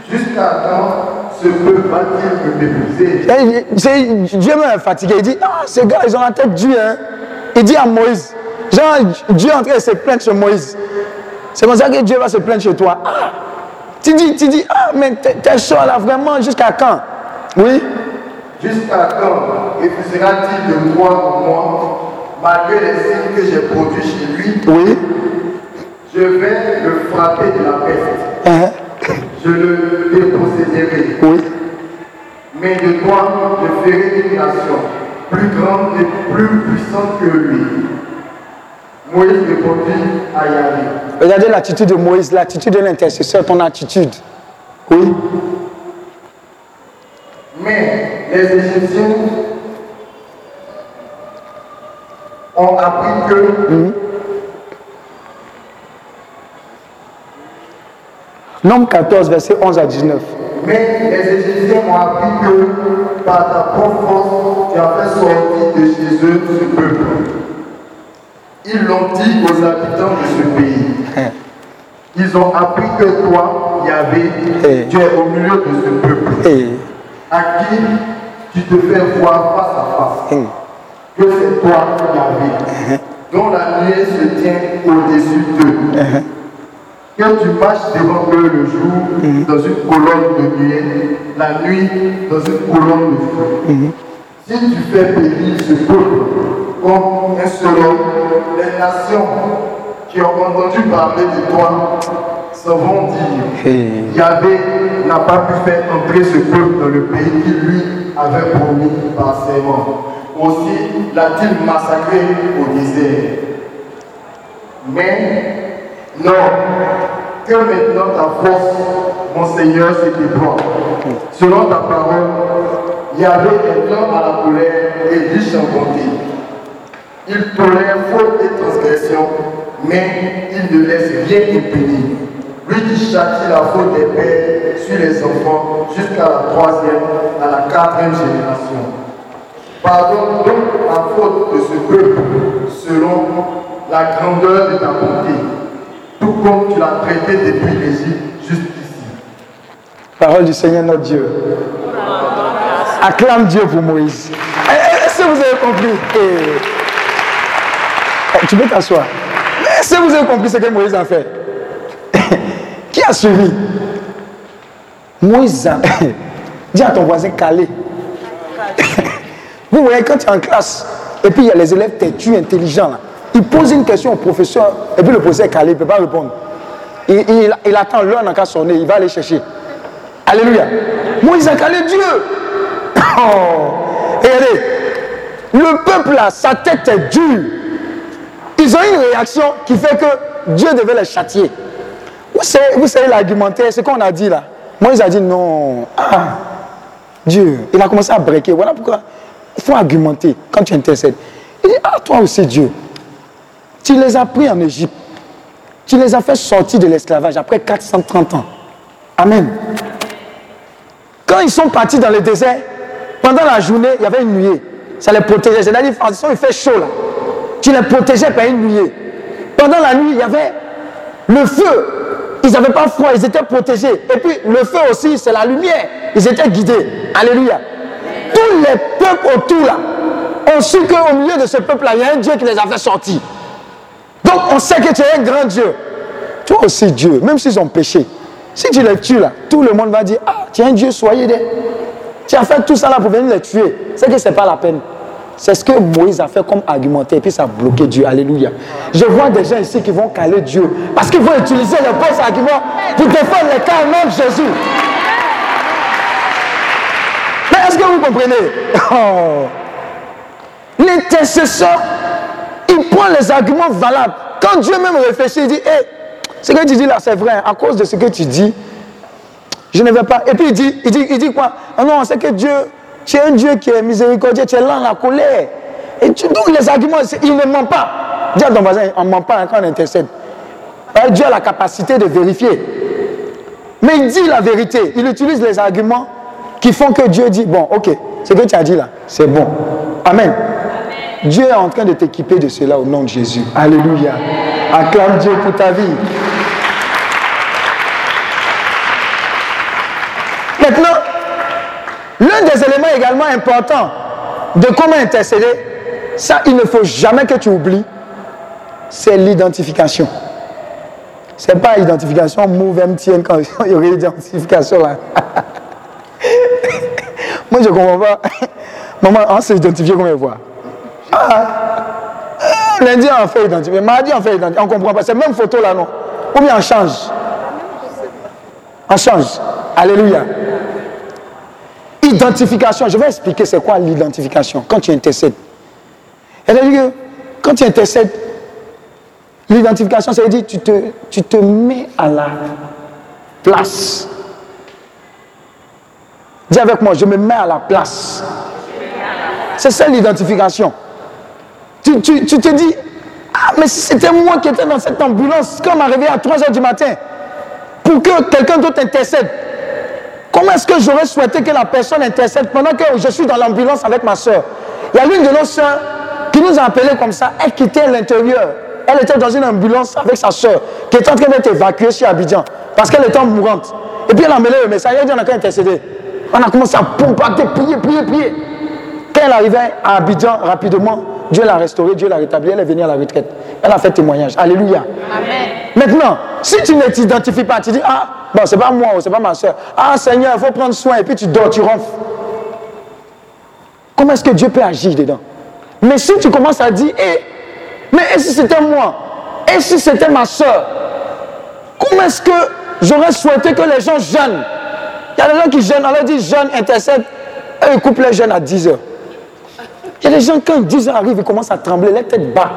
jusqu'à quand ce peuple va-t-il me mépriser Dieu même est fatigué. Il dit, ah, ces gars, ils ont la tête dure. Hein. Il dit à Moïse, genre, Dieu est en train de se plaindre chez Moïse. C'est comme ça que Dieu va se plaindre chez toi. Ah, tu dis, tu dis, ah, mais t'es t'es chaud là, vraiment, jusqu'à quand? Oui, Jusqu'à quand refusera-t-il de croire en moi, malgré les signes que j'ai produits chez lui? Oui. Je vais le frapper de la peste. hein, Je le déposséderai. Oui. Mais de toi, je ferai une nation plus grande et plus puissante que lui. Moïse répondit à Yahvé. Regardez l'attitude de Moïse, l'attitude de l'intercesseur, ton attitude. Oui. Mais les Égyptiens ont appris que Nombre 14, verset 11 à 19. Mais les Égyptiens ont appris que par ta propre force, tu as fait sortir de chez eux ce peuple. Ils l'ont dit aux habitants de ce pays. Ils ont appris que toi, Yahvé, Eh. tu es au milieu de ce peuple, Et, à qui tu te fais voir face à face. et, Que c'est toi, Yahvé, dont la nuée se tient au-dessus d'eux. Que tu marches devant eux le jour dans une colonne de nuée, la nuit dans une colonne de feu. Si tu fais périr ce peuple comme un seul homme, les nations qui ont entendu parler de toi s'en vont dire. Yahvé n'a pas pu faire entrer ce peuple dans le pays qu'il lui avait promis par serment. Aussi l'a-t-il massacré au désert. Mais non, que maintenant ta force, mon Seigneur, se déploie. Selon ta parole, Yahvé est lent à la colère et riche en bonté. Il tolère faute et transgression, mais il ne laisse rien impuni. Qui châtie la faute des pères sur les enfants jusqu'à la troisième, à la quatrième génération. Pardonne donc la faute de ce peuple selon la grandeur de ta bonté, tout comme tu l'as traité depuis l'Égypte jusqu'ici. Parole du Seigneur notre Dieu. Acclame Dieu pour Moïse. Eh, Est-ce que vous avez compris? Eh. Eh, Tu peux t'asseoir. Est-ce que vous avez compris ce que Moïse a fait? A suivi Moïse. Dis à ton voisin calé. Vous voyez, quand tu es en classe, et puis il y a les élèves têtus, intelligents, là, ils posent une question au professeur, et puis le professeur est calé, il ne peut pas répondre. Il, il- il attend l'heure qu'à sonner, il va aller chercher. Alléluia. Moïse a calé Dieu. Oh. Regardez, le peuple là, sa tête est dure. Ils ont une réaction qui fait que Dieu devait les châtier. Vous savez, vous savez l'argumentaire, ce qu'on a dit là. Moïse a dit non. Ah, Dieu, il a commencé à breaker. Voilà pourquoi il faut argumenter quand tu intercèdes. Il dit, ah, toi aussi Dieu, tu les as pris en Égypte. Tu les as fait sortir de l'esclavage après 430 ans. Amen. Quand ils sont partis dans le désert, pendant la journée, il y avait une nuée. ça les protégeait. C'est-à-dire, façon, il fait chaud là. Tu les protégeais par une nuée. Pendant la nuit, il y avait le feu. Ils n'avaient pas froid, ils étaient protégés. Et puis, le feu aussi, c'est la lumière. Ils étaient guidés. Alléluia. Tous les peuples autour là ont su qu'au milieu de ce peuple-là, il y a un Dieu qui les a fait sortir. Donc, on sait que tu es un grand Dieu. Toi aussi, Dieu, même s'ils ont péché, si tu les tues là, tout le monde va dire Ah, tu es un Dieu, soyez des. Tu as fait tout ça là pour venir les tuer. C'est que ce n'est pas la peine. C'est ce que Moïse a fait comme argumentaire et puis ça a bloqué Dieu. Alléluia. Je vois des gens ici qui vont caler Dieu parce qu'ils vont utiliser les bons arguments pour défendre les cas au nom de Jésus. Mais est-ce que vous comprenez? Oh. L'intercesseur, il prend les arguments valables. Quand Dieu même réfléchit, il dit Hé, ce que tu dis là, c'est vrai. À cause de ce que tu dis, je ne vais pas. Et puis il dit, il dit, il dit quoi? Oh Non, c'est que Dieu, tu es un Dieu qui est miséricordieux, tu es lent la colère. Et donc les arguments, il ne ment pas. Dis à ton voisin, on ne ment pas quand on intercède. Dieu a la capacité de vérifier. Mais il dit la vérité. Il utilise les arguments qui font que Dieu dit, bon, ok, ce que tu as dit là, c'est bon. Amen. Dieu est en train de t'équiper de cela au nom de Jésus. Alléluia. Acclame Dieu pour ta vie. Maintenant, l'un des éléments également importants de comment intercéder, ça, il ne faut jamais que tu oublies, c'est l'identification. C'est pas identification, move MTN quand il y aurait identification là. Moi, je comprends pas. Maman, on s'est identifié combien de fois? Ah, ah, Lundi, on fait identifier. Mardi, on fait identifier. On comprend pas. C'est même photo là, non? Ou bien on change? On change. Alléluia. Identification. Je vais expliquer c'est quoi l'identification quand tu intercèdes. C'est-à-dire que quand tu intercèdes, l'identification, ça veut dire que tu te, tu te mets à la place. Dis avec moi, je me mets à la place. C'est ça l'identification. Tu, tu, tu, te dis, ah, mais si c'était moi qui étais dans cette ambulance, quand m'arrivait à 3 h du matin, pour que quelqu'un d'autre intercède, comment est-ce que j'aurais souhaité que la personne intercède pendant que je suis dans l'ambulance avec ma soeur? Il y a l'une de nos soeurs qui nous a appelés comme ça, elle quittait l'intérieur. Elle était dans une ambulance avec sa soeur qui était en train d'être évacuée sur Abidjan parce qu'elle était mourante. Et puis elle a amené le message, elle dit on a qu'à intercéder. On a commencé à pomper, prier, prier, prier. Quand elle arrivait à Abidjan rapidement, Dieu l'a restaurée, Dieu l'a rétablie, elle est venue à la retraite. Elle a fait témoignage. Alléluia. Amen. Maintenant, si tu ne t'identifies pas, tu dis, ah, bon, c'est pas moi, c'est pas ma soeur. Ah, Seigneur, il faut prendre soin, et puis tu dors, tu ronfles. Comment est-ce que Dieu peut agir dedans? Mais si tu commences à dire, eh, mais et si c'était moi? Et si c'était ma soeur? Comment est-ce que j'aurais souhaité que les gens jeûnent? Il y a des gens qui jeûnent, on leur dit jeûne, intercède, et ils coupent les jeûnes à 10 heures. Il y a des gens, quand 10 heures arrivent, ils commencent à trembler, les têtes bas.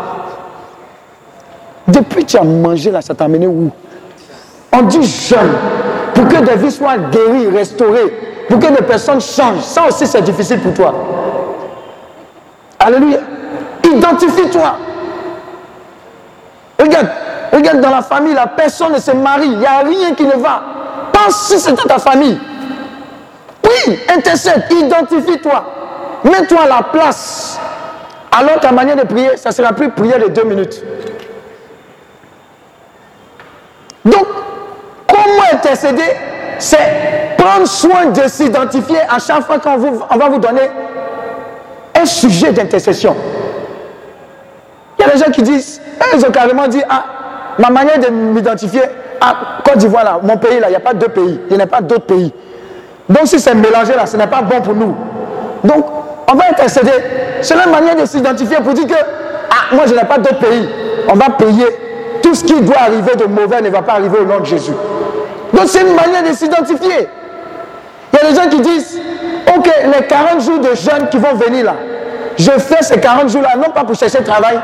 Depuis que tu as mangé là, ça t'a amené où? On dit jeûne, pour que des vies soient guéries, restaurées, pour que des personnes changent. Ça aussi, c'est difficile pour toi. Alléluia. Identifie-toi. Regarde, regarde dans la famille, la personne ne se marie, il n'y a rien qui ne va. Pense si c'était ta famille. Oui, intercède, identifie-toi. Mets-toi à la place. Alors ta manière de prier, ça ne sera plus prier de deux minutes. Donc, comment intercéder? C'est prendre soin de s'identifier à chaque fois qu'on va vous donner un sujet d'intercession. Il y a des gens qui disent, ils ont carrément dit, ah, ma manière de m'identifier à Côte d'Ivoire, là, mon pays, là, il n'y a pas deux pays, il n'y a pas d'autres pays. Donc si c'est mélangé là, ce n'est pas bon pour nous. Donc, on va intercéder. C'est la manière de s'identifier pour dire que, ah, moi je n'ai pas d'autres pays. On va payer. Tout ce qui doit arriver de mauvais ne va pas arriver au nom de Jésus. Donc c'est une manière de s'identifier. Il y a des gens qui disent, ok, les 40 jours de jeûne qui vont venir là, je fais ces 40 jours-là, non pas pour chercher travail,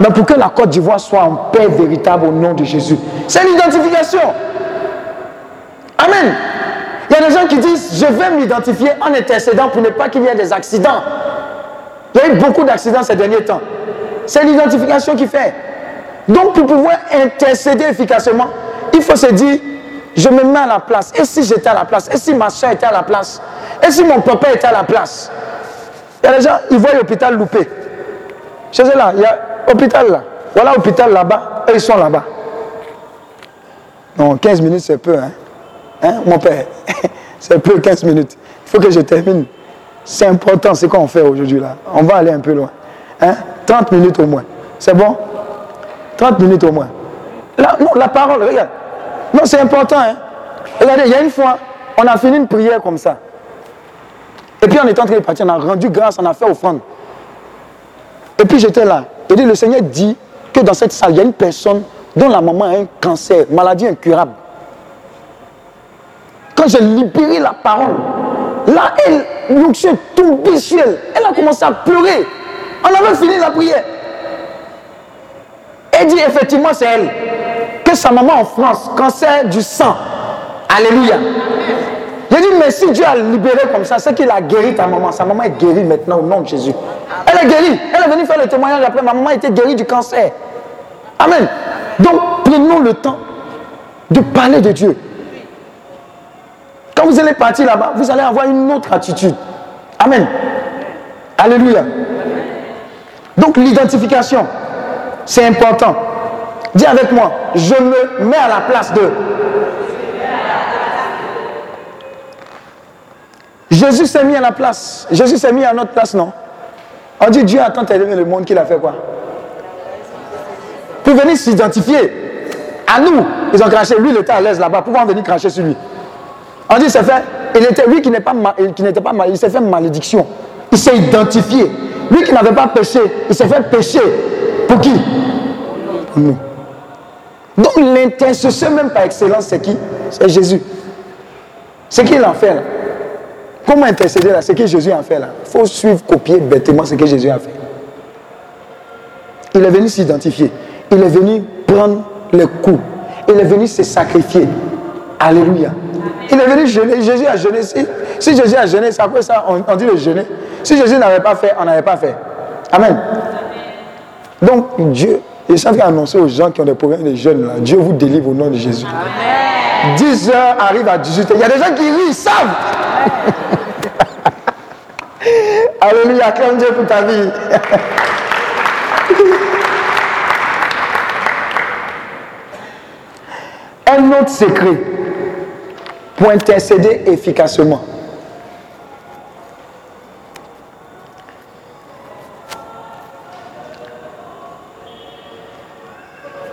mais pour que la Côte d'Ivoire soit en paix véritable au nom de Jésus. C'est l'identification. Amen. Il y a des gens qui disent, je vais m'identifier en intercédant pour ne pas qu'il y ait des accidents. Il y a eu beaucoup d'accidents ces derniers temps. C'est l'identification qui fait. Donc pour pouvoir intercéder efficacement, il faut se dire, je me mets à la place. Et si j'étais à la place? Et si ma soeur était à la place? Et si mon papa était à la place? Il y a des gens, ils voient l'hôpital loupé. Chez eux là, il y a hôpital là. Voilà hôpital là-bas, et ils sont là-bas. Non, 15 minutes c'est peu, hein. Hein mon père? C'est peu 15 minutes. Il faut que je termine. C'est important ce qu'on fait aujourd'hui là. On va aller un peu loin. Hein? 30 minutes au moins. C'est bon? 30 minutes au moins. Non, la parole, regarde. Non, c'est important. Hein? Regardez, il y a une fois, on a fini une prière comme ça. Et puis on est en train de partir, on a rendu grâce, on a fait offrande. Et puis j'étais là. Et le Seigneur dit que dans cette salle, il y a une personne dont la maman a un cancer, maladie incurable. Quand j'ai libéré la parole, là, elle, est tombée sur elle. Elle a commencé à pleurer. On avait fini la prière. Elle dit effectivement, c'est elle. Que sa maman en France, cancer du sang. Alléluia. J'ai dit, mais si Dieu a libéré comme ça, c'est qu'il a guéri ta maman. Sa maman est guérie maintenant au nom de Jésus. Elle est guérie. Elle est venue faire le témoignage après. Ma maman était guérie du cancer. Amen. Donc, prenons le temps de parler de Dieu. Vous allez partir là-bas, vous allez avoir une autre attitude. Amen. Alléluia. Donc, l'identification, c'est important. Dis avec moi, je me mets à la place de. Jésus s'est mis à la place. Jésus s'est mis à notre place, non? On dit Dieu a tant aimé le monde qu'il a fait quoi? Pour venir s'identifier. À nous, ils ont craché. Lui, il était à l'aise là-bas. Pour venir cracher sur lui. On dit, c'est fait. Il était, lui qui n'était pas, mal, il s'est fait malédiction. Il s'est identifié. Lui qui n'avait pas péché, il s'est fait pécher. Pour qui? Pour nous. Donc l'intercesseur même par excellence, c'est qui? C'est Jésus. C'est qui en fait là? Comment intercéder là? C'est que Jésus a fait là? Il faut suivre, copier bêtement ce que Jésus a fait. Il est venu s'identifier. Il est venu prendre le coup. Il est venu se sacrifier. Alléluia. Il est venu jeûner. Jésus a jeûné. Si, Jésus a jeûné, c'est après ça on, dit le jeûner. Si Jésus n'avait pas fait, on n'avait pas fait. Amen. Donc Dieu, je suis en train d'annoncer aux gens qui ont des problèmes de jeûne là. Dieu vous délivre au nom de Jésus. Amen. 10 heures arrive à 18 heures. Il y a des gens qui rient, ils savent. Alléluia, acclame Dieu pour ta vie. Un autre secret pour intercéder efficacement.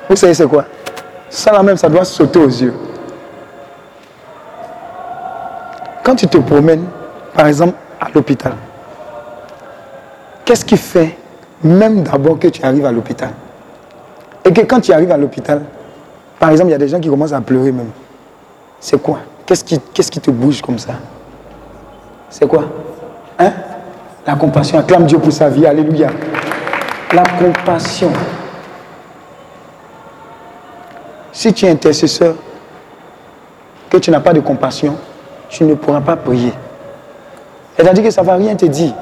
Vous savez c'est quoi? Ça là même, ça doit sauter aux yeux. Quand tu te promènes, par exemple, à l'hôpital, qu'est-ce qui fait même d'abord que tu arrives à l'hôpital? Et que quand tu arrives à l'hôpital, par exemple, il y a des gens qui commencent à pleurer même. C'est quoi? Qu'est-ce qui, qui te bouge comme ça? C'est quoi? Hein? La compassion. Acclame Dieu pour sa vie. Alléluia. La compassion. Si tu es intercesseur, que tu n'as pas de compassion, tu ne pourras pas prier. C'est-à-dire que ça ne va rien te dire.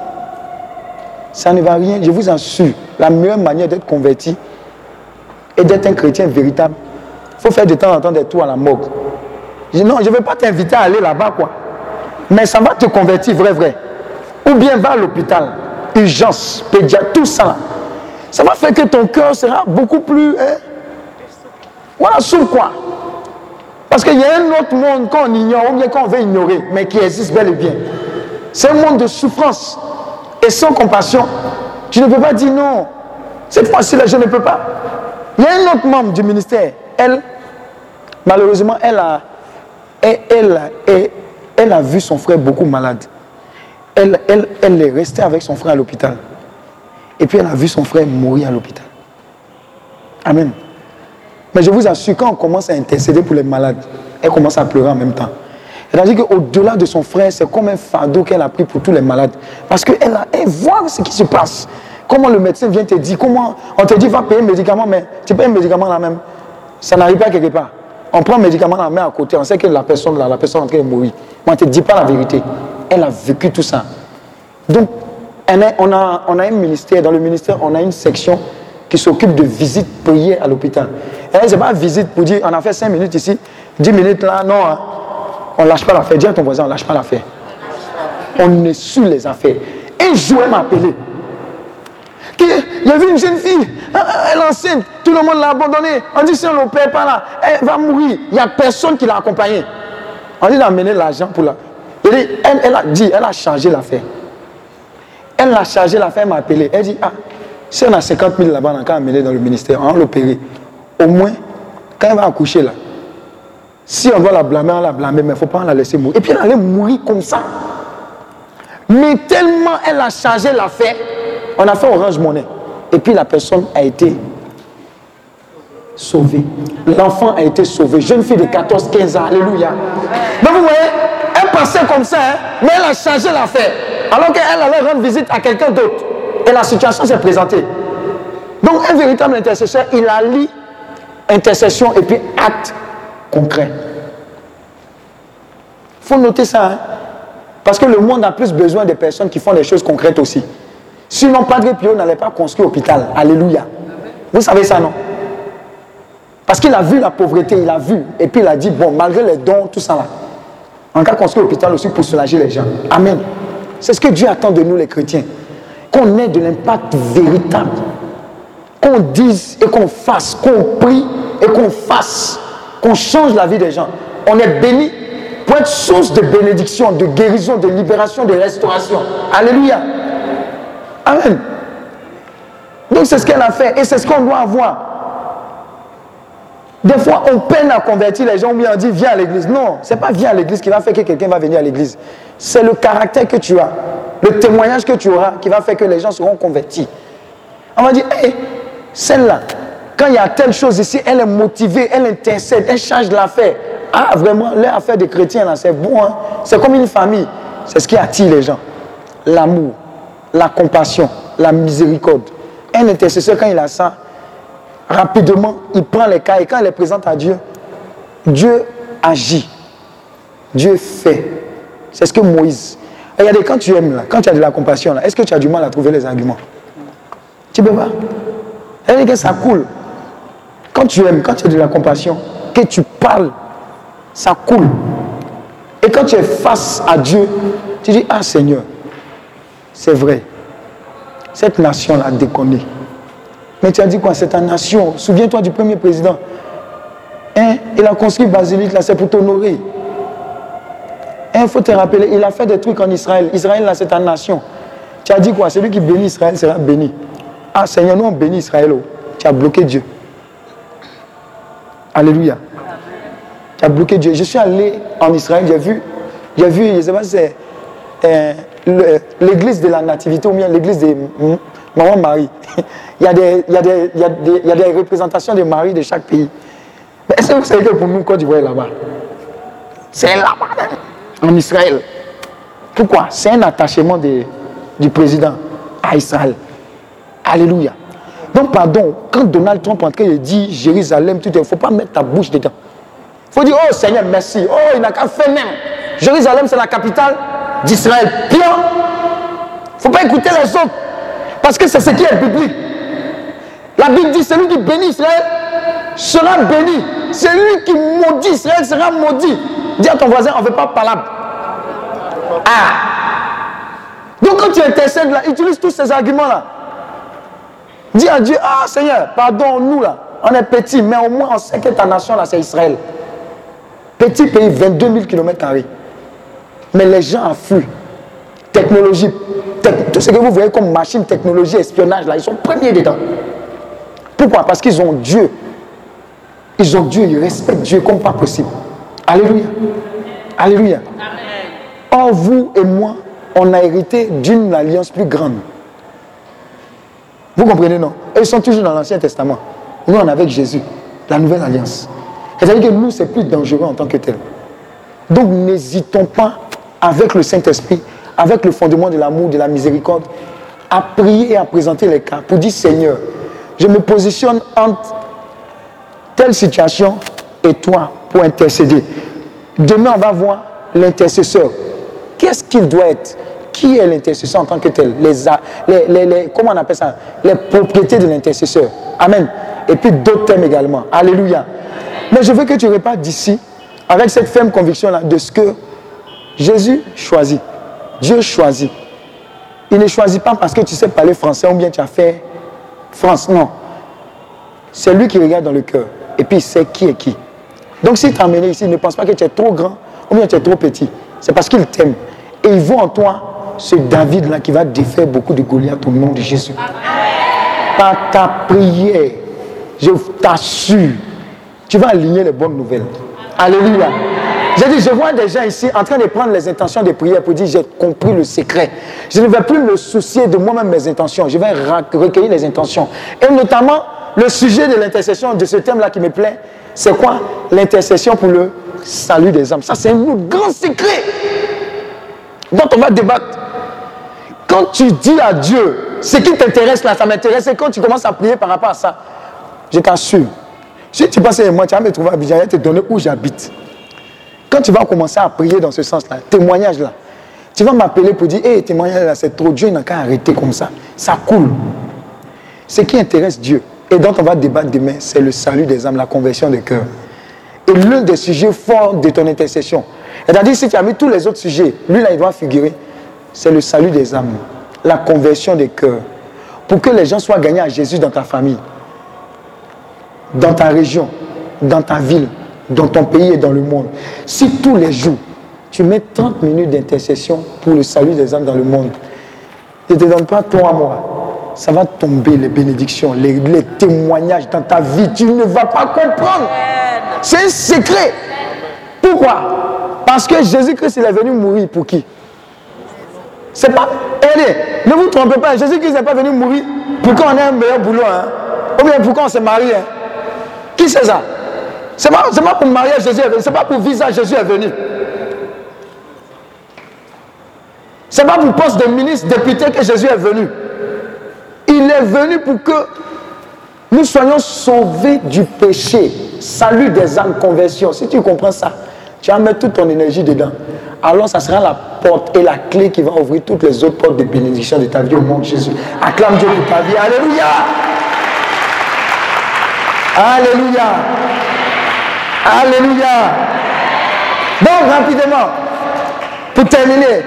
Ça ne va rien, je vous assure. La meilleure manière d'être converti et d'être un chrétien véritable, il faut faire de temps en temps des tours à la morgue. Non, je ne vais pas t'inviter à aller là-bas, quoi. Mais ça va te convertir, vrai, vrai. Ou bien va à l'hôpital, urgence, pédiatre, tout ça. Ça va faire que ton cœur sera beaucoup plus. Hein? Voilà, sous quoi parce qu'il y a un autre monde qu'on ignore ou bien qu'on veut ignorer, mais qui existe bel et bien. C'est un monde de souffrance. Et sans compassion, tu ne peux pas dire non. Cette fois-ci-là, je ne peux pas. Il y a un autre membre du ministère. Elle, malheureusement, elle a, elle, elle, a vu son frère beaucoup malade. Elle, est restée avec son frère à l'hôpital. Et puis elle a vu son frère mourir à l'hôpital. Amen. Mais je vous assure, quand on commence à intercéder pour les malades, elle commence à pleurer en même temps. C'est-à-dire qu'au-delà de son frère, c'est comme un fardeau qu'elle a pris pour tous les malades. Parce qu'elle elle voit ce qui se passe. Comment le médecin vient te dire, comment on te dit va payer un médicament, mais tu payes un médicament là même. Ça n'arrive pas quelque part. On prend un médicament, on met à côté, on sait que la personne là, la personne est en train de mourir. On ne te dit pas la vérité. Elle a vécu tout ça. Donc, on a, on a un ministère, dans le ministère, on a une section qui s'occupe de visite prière à l'hôpital. Et c'est pas visite pour dire on a fait 5 minutes ici, 10 minutes là, non. Hein. On ne lâche pas l'affaire. Dis à ton voisin, on ne lâche pas l'affaire. On est sur les affaires. Un jour, elle m'a appelé. Il y avait une jeune fille, elle est enceinte, tout le monde l'a abandonnée. On dit si on ne l'opère pas là, elle va mourir. Il n'y a personne qui l'a accompagnée. On dit d'amener l'argent pour la. Elle, elle, a dit, elle a changé l'affaire. Elle a chargé l'affaire, elle m'a appelé. Elle dit, ah, si on a 50 000 là-bas, on a amener dans le ministère, on va l'opérer. Au moins, quand elle va accoucher là, si on doit la blâmer, on la blâmer, mais il ne faut pas la laisser mourir. Et puis elle allait mourir comme ça. Mais tellement elle a chargé l'affaire, on a fait Orange Monnaie. Et puis la personne a été sauvée. L'enfant a été sauvé. Jeune fille de 14-15 ans. Alléluia. Donc vous voyez, elle passait comme ça, hein, mais elle a changé l'affaire. Alors qu'elle allait rendre visite à quelqu'un d'autre. Et la situation s'est présentée. Donc un véritable intercesseur, il a lu intercession et puis acte concret. Il faut noter ça. Hein. Parce que le monde a plus besoin de personnes qui font des choses concrètes aussi. Sinon, Padre Pio n'allait pas construire l'hôpital. Alléluia. Vous savez ça, non? Parce qu'il a vu la pauvreté, il a vu. Et puis il a dit, bon, malgré les dons, tout ça là, on va construire l'hôpital aussi pour soulager les gens. Amen. C'est ce que Dieu attend de nous, les chrétiens. Qu'on ait de l'impact véritable. Qu'on dise et qu'on fasse, qu'on prie et qu'on fasse, qu'on change la vie des gens. On est béni pour être source de bénédiction, de guérison, de libération, de restauration. Alléluia. Amen. Donc c'est ce qu'elle a fait et c'est ce qu'on doit avoir. Des fois, on peine à convertir les gens, ou bien on dit viens à l'église. Non, ce n'est pas viens à l'église qui va faire que quelqu'un va venir à l'église. C'est le caractère que tu as, le témoignage que tu auras qui va faire que les gens seront convertis. On va dire, hé, celle-là, quand il y a telle chose ici, elle est motivée, elle intercède, elle change l'affaire. Ah, vraiment, l'affaire des chrétiens, là, c'est bon. Hein? C'est comme une famille. C'est ce qui attire les gens. L'amour la compassion, la miséricorde. Un intercesseur, quand il a ça, rapidement, il prend les cas et quand il les présente à Dieu, Dieu agit. Dieu fait. C'est ce que Moïse. Regardez, quand tu aimes, là, quand tu as de la compassion, est-ce que tu as du mal à trouver les arguments? Tu peux pas. cest que ça coule. Quand tu aimes, quand tu as de la compassion, que tu parles, ça coule. Et quand tu es face à Dieu, tu dis, ah Seigneur, c'est vrai. Cette nation a déconné. Mais tu as dit quoi? C'est ta nation. Souviens-toi du premier président. Hein? Il a construit Basilique, là, c'est pour t'honorer. Il hein, faut te rappeler, il a fait des trucs en Israël. Israël, là, c'est ta nation. Tu as dit quoi? Celui qui bénit Israël sera béni. Ah, Seigneur, nous, on bénit Israël. Oh. Tu as bloqué Dieu. Alléluia. Tu as bloqué Dieu. Je suis allé en Israël, j'ai vu, j'ai vu, je ne sais pas si c'est l'église de la nativité ou bien l'église de Maman Marie. il, y a des, il, il, y a des, représentations de Marie de chaque pays. Mais est-ce que vous savez que pour nous, Côte d'Ivoire est là-bas? C'est là-bas, en Israël. Pourquoi? C'est un attachement de, du président à Israël. Alléluia. Donc, pardon, quand Donald Trump en train de dire Jérusalem, il ne faut pas mettre ta bouche dedans. Il faut dire, oh Seigneur, merci. Oh, il n'a qu'à faire même. Jérusalem, c'est la capitale d'Israël. Bien, il ne faut pas écouter les autres. Parce que c'est ce qui est biblique. La Bible dit celui qui bénit Israël sera béni. Celui qui maudit Israël sera maudit. Dis à ton voisin, on ne veut pas parler. Ah. Donc quand tu intercèdes là, utilise tous ces arguments-là. Dis à Dieu, ah Seigneur, pardon, nous là, on est petit, mais au moins on sait que ta nation là, c'est Israël. Petit pays, 22 000 km. Mais les gens affluent. Technologie, tout ce que vous voyez comme machine, technologie, espionnage, là, ils sont premiers dedans. Pourquoi? Parce qu'ils ont Dieu. Ils ont Dieu, ils respectent Dieu comme pas possible. Alléluia. Alléluia. Or, vous et moi, on a hérité d'une alliance plus grande. Vous comprenez, non? Ils sont toujours dans l'Ancien Testament. Nous, on est avec Jésus, la nouvelle alliance. C'est-à-dire que nous, c'est plus dangereux en tant que tel. Donc, n'hésitons pas avec le Saint-Esprit, avec le fondement de l'amour, de la miséricorde, à prier et à présenter les cas pour dire Seigneur, je me positionne entre telle situation et toi pour intercéder. Demain, on va voir l'intercesseur. Qu'est-ce qu'il doit être? Qui est l'intercesseur en tant que tel? Les, les, Comment on appelle ça? Les propriétés de l'intercesseur. Amen. Et puis d'autres thèmes également. Alléluia. Mais je veux que tu repartes d'ici avec cette ferme conviction-là de ce que Jésus choisit. Dieu choisit. Il ne choisit pas parce que tu sais parler français ou bien tu as fait France. Non. C'est lui qui regarde dans le cœur. Et puis il sait qui est qui. Donc s'il t'a amené ici, ne pense pas que tu es trop grand ou bien tu es trop petit. C'est parce qu'il t'aime. Et il voit en toi ce David-là qui va défaire beaucoup de Goliath au nom de Jésus. Par ta prière, je t'assure, tu vas aligner les bonnes nouvelles. Alléluia. J'ai dit, je vois des gens ici en train de prendre les intentions de prière pour dire, j'ai compris le secret. Je ne vais plus me soucier de moi-même mes intentions. Je vais recueillir les intentions. Et notamment, le sujet de l'intercession, de ce thème-là qui me plaît, c'est quoi? L'intercession pour le salut des âmes. Ça, c'est un grand secret dont on va débattre. Quand tu dis à Dieu, ce qui t'intéresse là, ça m'intéresse, et quand tu commences à prier par rapport à ça, je t'assure, si tu passes moi, tu vas me trouver à Abidjan, te donner où j'habite. Quand tu vas commencer à prier dans ce sens-là, témoignage là, tu vas m'appeler pour dire, hé, témoignage là, c'est trop, Dieu n'a qu'à arrêter comme ça. Ça coule. Ce qui intéresse Dieu, et dont on va débattre demain, c'est le salut des âmes, la conversion des cœurs. Et l'un des sujets forts de ton intercession, c'est-à-dire si tu as mis tous les autres sujets, lui là, il doit figurer, c'est le salut des âmes, la conversion des cœurs. Pour que les gens soient gagnés à Jésus dans ta famille, dans ta région, dans ta ville, dans ton pays et dans le monde. Si tous les jours, tu mets 30 minutes d'intercession pour le salut des âmes dans le monde, ne te donne pas toi à moi. Ça va tomber les bénédictions, les, les témoignages dans ta vie. Tu ne vas pas comprendre. C'est un secret. Pourquoi? Parce que Jésus-Christ, il est venu mourir pour qui? C'est pas. Allez, ne vous trompez pas, Jésus-Christ n'est pas venu mourir pour qu'on ait un meilleur boulot. Hein? Ou bien pour qu'on se marie. Hein? Qui c'est ça? C'est pas, pas pour mariage Jésus est venu. C'est pas pour visa Jésus est venu. C'est pas pour poste de ministre, député que Jésus est venu. Il est venu pour que nous soyons sauvés du péché. Salut des âmes, conversion. Si tu comprends ça, tu vas mettre toute ton énergie dedans. Alors ça sera la porte et la clé qui va ouvrir toutes les autres portes de bénédiction de ta vie au monde de Jésus. Acclame Dieu pour ta vie. Alléluia. Alléluia. Alléluia. Donc rapidement, pour terminer,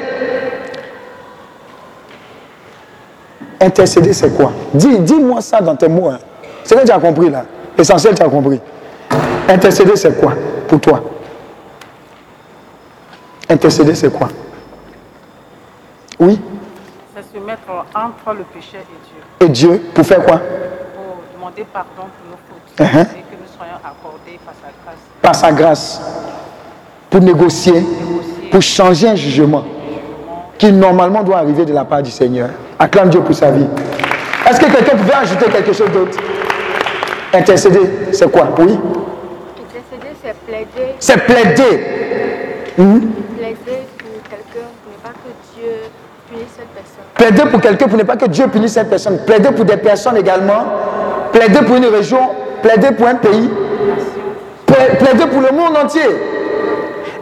intercéder c'est quoi? Dis, Dis-moi ça dans tes mots. Hein. C'est que tu as compris là. L'essentiel, tu as compris. Intercéder c'est quoi pour toi? Intercéder c'est quoi? Oui? C'est se mettre entre le péché et Dieu. Et Dieu, pour faire quoi? Pour demander pardon pour nos fautes. Uh-huh. Et que nous soyons accordés par sa grâce. Pour négocier, pour changer un jugement qui normalement doit arriver de la part du Seigneur. Acclame Dieu pour sa vie. Est-ce que quelqu'un pouvait ajouter quelque chose d'autre? Intercéder, c'est quoi? Oui? Intercéder, c'est plaider. C'est plaider. Hmm? Plaider pour quelqu'un pour ne pas que Dieu punisse cette personne. Plaider pour quelqu'un pour ne pas que Dieu punisse cette personne. Plaider pour des personnes également. Plaider pour une région. Plaider pour un pays. Plaider pour le monde entier.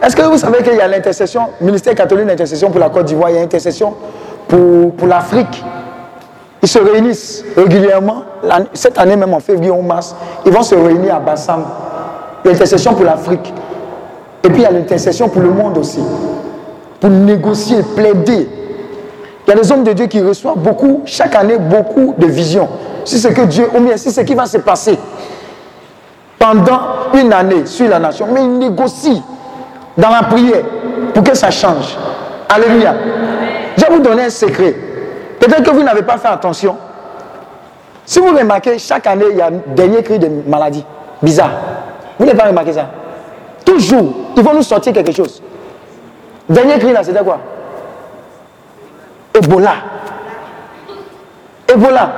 Est-ce que vous savez qu'il y a l'intercession, ministère catholique d'intercession pour la Côte d'Ivoire, il y a intercession pour, pour l'Afrique. Ils se réunissent régulièrement. Cette année, même en février ou mars, ils vont se réunir à Bassam. L'intercession pour l'Afrique. Et puis il y a l'intercession pour le monde aussi. Pour négocier, plaider. Il y a des hommes de Dieu qui reçoivent beaucoup, chaque année, beaucoup de visions. Si c'est que Dieu, ou bien si c'est ce qui va se passer pendant une année sur la nation. Mais ils négocient dans la prière pour que ça change. Alléluia. Je vais vous donner un secret. Peut-être que vous n'avez pas fait attention. Si vous remarquez, chaque année, il y a un dernier cri de maladie. Bizarre. Vous n'avez pas remarqué ça? Toujours, ils vont nous sortir quelque chose. Dernier cri là, c'était quoi? Ebola. Ebola.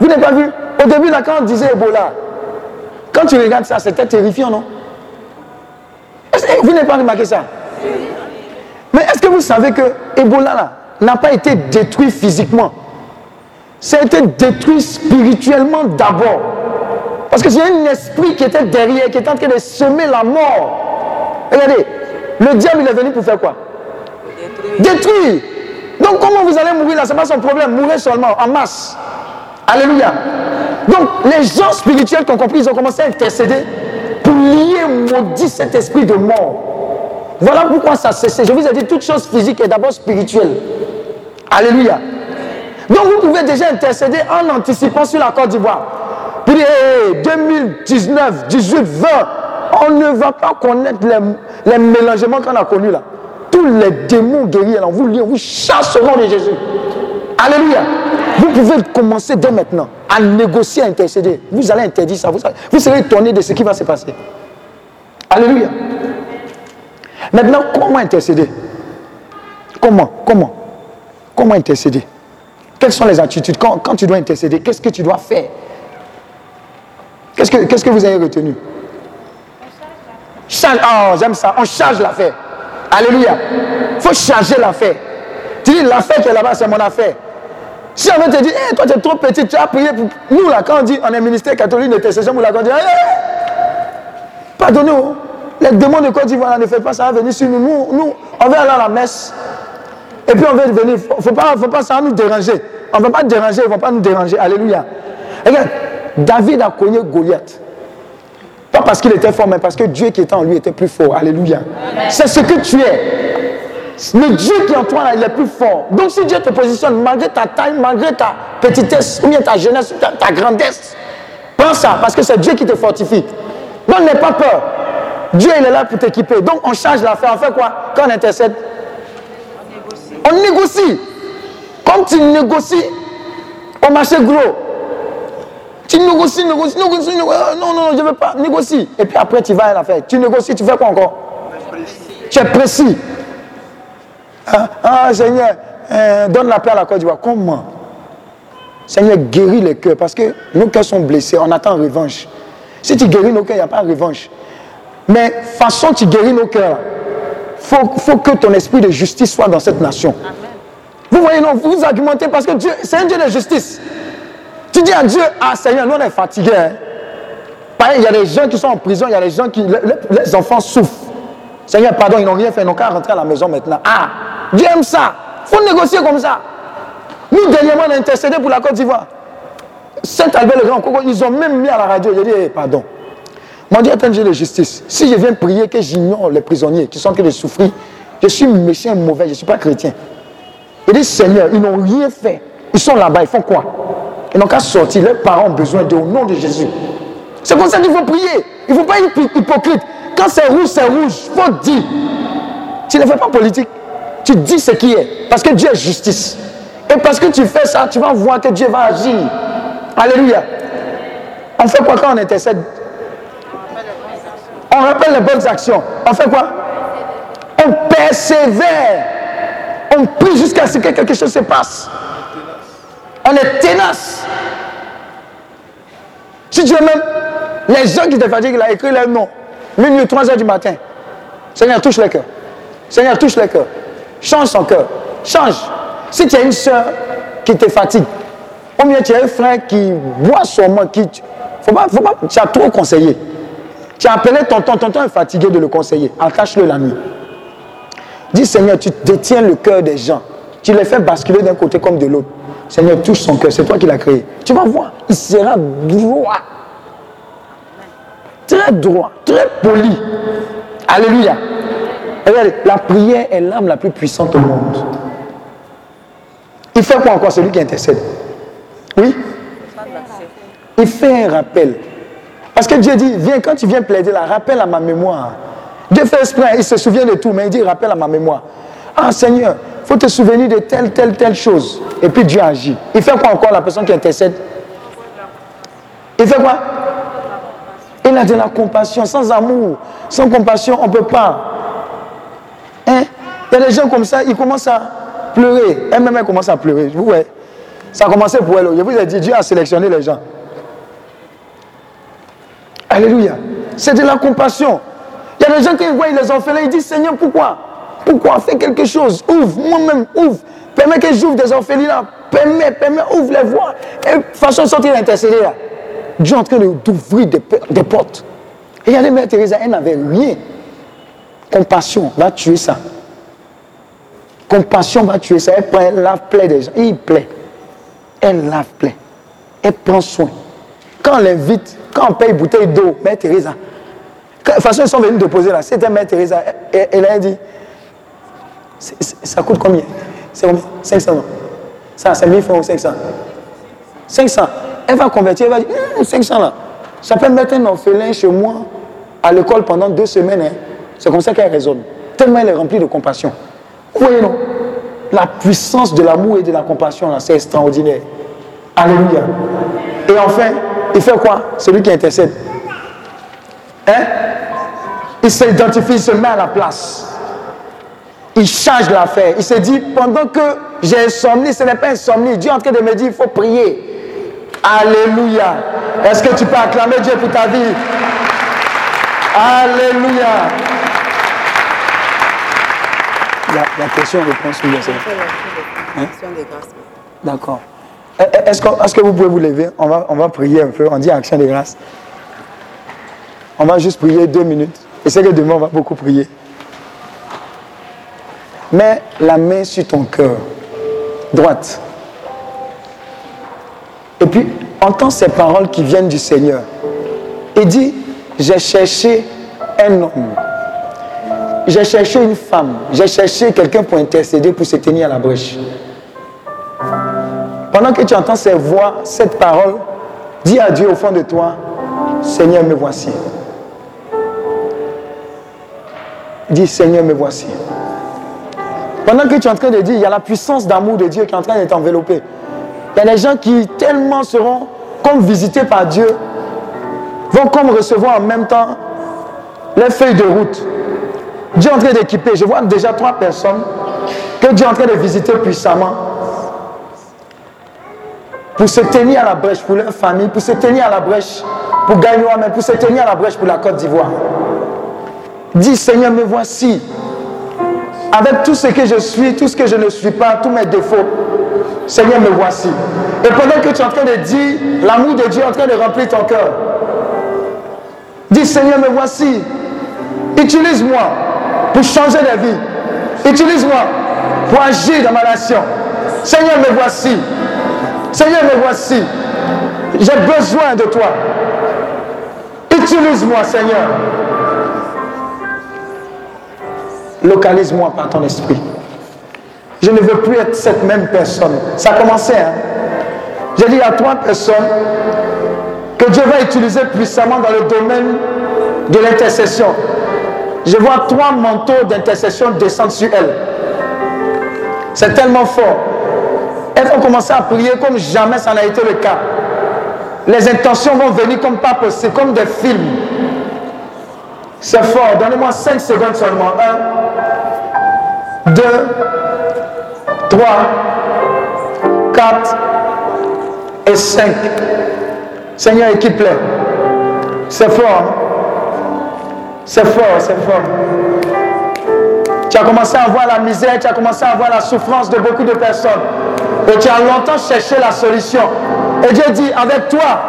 Vous n'avez pas vu? Au début, là, quand on disait Ebola, quand tu regardes ça, c'était terrifiant, non? Vous n'avez pas remarqué ça? Mais est-ce que vous savez que Ebola, n'a pas été détruit physiquement? Ça a été détruit spirituellement d'abord. Parce que c'est un esprit qui était derrière, qui était en train de semer la mort. Regardez, le diable il est venu pour faire quoi? Détruire. Donc comment vous allez mourir là? Ce n'est pas son problème. Mourir seulement, en masse. Alléluia. Donc les gens spirituels qui ont compris, ils ont commencé à intercéder pour lier, maudit cet esprit de mort. Voilà pourquoi ça cessé. Je vous ai dit, toute chose physique est d'abord spirituelle. Alléluia. Donc vous pouvez déjà intercéder en anticipant sur la Côte d'Ivoire. Puis dire, hey, 2019, 18, 20, on ne va pas connaître les, les mélangements qu'on a connus là. Tous les démons guéris, là, vous liez, vous chassez au nom de Jésus. Alléluia. Vous pouvez commencer dès maintenant à négocier, à intercéder. Vous allez interdire ça. Vous, serez étonné de ce qui va se passer. Alléluia. Maintenant, comment intercéder? Comment Comment Comment intercéder? Quelles sont les attitudes? Quand, tu dois intercéder, qu'est-ce que tu dois faire? Qu'est-ce que, qu'est-ce que vous avez retenu? Charge, oh, j'aime ça. On charge l'affaire. Alléluia. Il faut charger l'affaire. Tu dis, l'affaire qui est là-bas, c'est mon affaire. Si on veut te dire, hey, toi tu es trop petit, tu as prié pour nous là, quand on dit on est ministère catholique d'intercession, là, quand on dit, hey, pardonnez-nous, les démons de Côte d'Ivoire ne font pas ça, venir sur nous. nous. Nous, on va aller à la messe. Et puis on veut venir. Il ne faut pas, faut pas ça nous déranger. On ne va pas déranger, ils ne vont pas nous déranger. Alléluia. Regarde, David a cogné Goliath. Pas parce qu'il était fort, mais parce que Dieu qui était en lui était plus fort. Alléluia. C'est ce que tu es. Le Dieu qui est en toi, il est plus fort. Donc si Dieu te positionne, malgré ta taille, malgré ta petitesse, ou ta jeunesse, ta, ta grandesse, prends ça, parce que c'est Dieu qui te fortifie. Donc n'aie pas peur. Dieu, il est là pour t'équiper. Donc on change l'affaire. On fait quoi? Quand on intercède? On négocie. On négocie. Comme tu négocies au marché gros. Tu négocies, négocies, négocies, négocies. Non, non, non, je ne veux pas. Négocie. Et puis après, tu vas à l'affaire. Tu négocies, tu fais quoi encore? Tu es précis. Ah, ah Seigneur, euh, donne la paix à la Côte d'Ivoire. Comment Seigneur, guéris les cœurs parce que nos cœurs sont blessés. On attend revanche. Si tu guéris nos cœurs, il n'y a pas de revanche. Mais façon tu guéris nos cœurs, il faut, faut, que ton esprit de justice soit dans cette nation. Amen. Vous voyez, non, vous argumentez parce que Dieu, c'est un Dieu de justice. Tu dis à Dieu, ah Seigneur, nous on est fatigués. Hein. Pareil, il y a des gens qui sont en prison, il y a des gens qui, les, les enfants souffrent. Seigneur, pardon, ils n'ont rien fait, ils n'ont qu'à rentrer à la maison maintenant. Ah, Dieu aime ça. Il faut négocier comme ça. Nous, dernièrement, on a intercédé pour la Côte d'Ivoire. Saint-Albert le Grand, ils ont même mis à la radio, j'ai dit, hey, pardon. Mon Dieu est un Dieu de justice. Si je viens prier que j'ignore les prisonniers qui sont en train de souffrir, je suis méchant, mauvais, je ne suis pas chrétien. Il dit, Seigneur, ils n'ont rien fait. Ils sont là-bas, ils font quoi? Ils n'ont qu'à sortir. Leurs parents ont besoin d'eux au nom de Jésus. C'est comme ça qu'il faut prier. Il ne faut pas être hypocrite. Quand c'est rouge, c'est rouge. Faut dire. Tu ne fais pas politique. Tu dis ce qui est. Parce que Dieu est justice. Et parce que tu fais ça, tu vas voir que Dieu va agir. Alléluia. On fait quoi quand on intercède? On rappelle les bonnes actions. On fait quoi? On persévère. On prie jusqu'à ce que quelque chose se passe. On est tenace. Si tu veux même, les gens qui te fatiguent, il a écrit leur nom. Minuit, 3 heures du matin. Seigneur, touche le cœur. Seigneur, touche le cœur. Change son cœur. Change. Si tu as une soeur qui te fatigue, ou bien tu as un frère qui boit son qui. Faut pas, faut pas, tu as trop conseillé. Tu as appelé tonton, tonton est fatigué de le conseiller. Attache-le la nuit. Dis Seigneur, tu détiens le cœur des gens. Tu les fais basculer d'un côté comme de l'autre. Seigneur, touche son cœur. C'est toi qui l'as créé. Tu vas voir, il sera droit. Très droit, très poli. Alléluia. La prière est l'âme la plus puissante au monde. Il fait quoi encore celui qui intercède? Oui? Il fait un rappel. Parce que Dieu dit, viens, quand tu viens plaider là, rappelle à ma mémoire. Dieu fait exprès, il se souvient de tout, mais il dit, rappelle à ma mémoire. Ah Seigneur, il faut te souvenir de telle, telle, telle chose. Et puis Dieu agit. Il fait quoi encore la personne qui intercède? Il fait quoi? Il a de la compassion. Sans amour, sans compassion, on ne peut pas. Hein? Il y a des gens comme ça, ils commencent à pleurer. Elle-même, elle commence à pleurer. Vous voyez Ça a commencé pour elle. Je vous ai dit, Dieu a sélectionné les gens. Alléluia. C'est de la compassion. Il y a des gens qui voient les orphelins, ils disent Seigneur, pourquoi? Pourquoi? Fais quelque chose. Ouvre, moi-même, ouvre. Permets que j'ouvre des orphelins là. Permets, permets, ouvre les voies. Et façon sortir d'intercéder. Dieu est en train d'ouvrir des, des, portes. Et regardez, Mère Teresa, elle n'avait rien. Compassion va tuer ça. Compassion va tuer ça. Elle prend, lave plaie des gens. Il plaît. Elle lave plaie. Elle prend soin. Quand on l'invite, quand on paye une bouteille d'eau, Mère Teresa, de toute façon, ils sont venus te poser là. C'était Mère Teresa. Elle, elle a dit ça coûte combien? C'est combien? 500 euros. Ça, c'est 1000 francs ou 500 500. Elle va convertir, elle va dire, 500 hum, là. Ça peut mettre un orphelin chez moi à l'école pendant deux semaines. Hein. C'est comme ça qu'elle raisonne. Tellement elle est remplie de compassion. Vous voyez, non La puissance de l'amour et de la compassion, là, c'est extraordinaire. Alléluia. Et enfin, il fait quoi? Celui qui intercède. Hein? Il s'identifie, il se met à la place. Il change l'affaire. Il se dit, pendant que j'ai insomnie, ce n'est pas insomnie. Dieu est en train de me dire, il faut prier. Alléluia. Est-ce que tu peux acclamer Dieu pour ta vie? Alléluia. La, question réponse oui, hein? D'accord. Est-ce que, est que, vous pouvez vous lever? On va, on va prier un peu. On dit action de grâce. On va juste prier deux minutes. Et c'est que demain, on va beaucoup prier. Mets la main sur ton cœur, droite. Et puis, entends ces paroles qui viennent du Seigneur. Et dis, j'ai cherché un homme. J'ai cherché une femme. J'ai cherché quelqu'un pour intercéder, pour se tenir à la brèche. Pendant que tu entends ces voix, cette parole, dis à Dieu au fond de toi, Seigneur, me voici. Dis, Seigneur, me voici. Pendant que tu es en train de dire, il y a la puissance d'amour de Dieu qui est en train de t'envelopper. Il y a des gens qui tellement seront comme visités par Dieu, vont comme recevoir en même temps les feuilles de route. Dieu est en train d'équiper. Je vois déjà trois personnes que Dieu est en train de visiter puissamment pour se tenir à la brèche pour leur famille, pour se tenir à la brèche pour gagner mais pour se tenir à la brèche pour la Côte d'Ivoire. Dis Seigneur, me voici. Avec tout ce que je suis, tout ce que je ne suis pas, tous mes défauts. Seigneur, me voici. Et pendant que tu es en train de dire, l'amour de Dieu est en train de remplir ton cœur. Dis Seigneur, me voici. Utilise-moi pour changer la vie. Utilise-moi pour agir dans ma nation. Seigneur, me voici. Seigneur, me voici. J'ai besoin de toi. Utilise-moi, Seigneur. Localise-moi par ton esprit. Je ne veux plus être cette même personne. Ça a commencé, hein? J'ai dit à trois personnes que Dieu va utiliser puissamment dans le domaine de l'intercession. Je vois trois manteaux d'intercession descendre sur elles. C'est tellement fort. Elles vont commencer à prier comme jamais ça n'a été le cas. Les intentions vont venir comme pas possible, comme des films. C'est fort. Donnez-moi 5 secondes seulement. 1, 2, 3, 4 et 5. Seigneur, équipe-les. C'est fort. Hein? C'est fort, c'est fort. Tu as commencé à voir la misère, tu as commencé à voir la souffrance de beaucoup de personnes. Et tu as longtemps cherché la solution. Et Dieu dit, avec toi,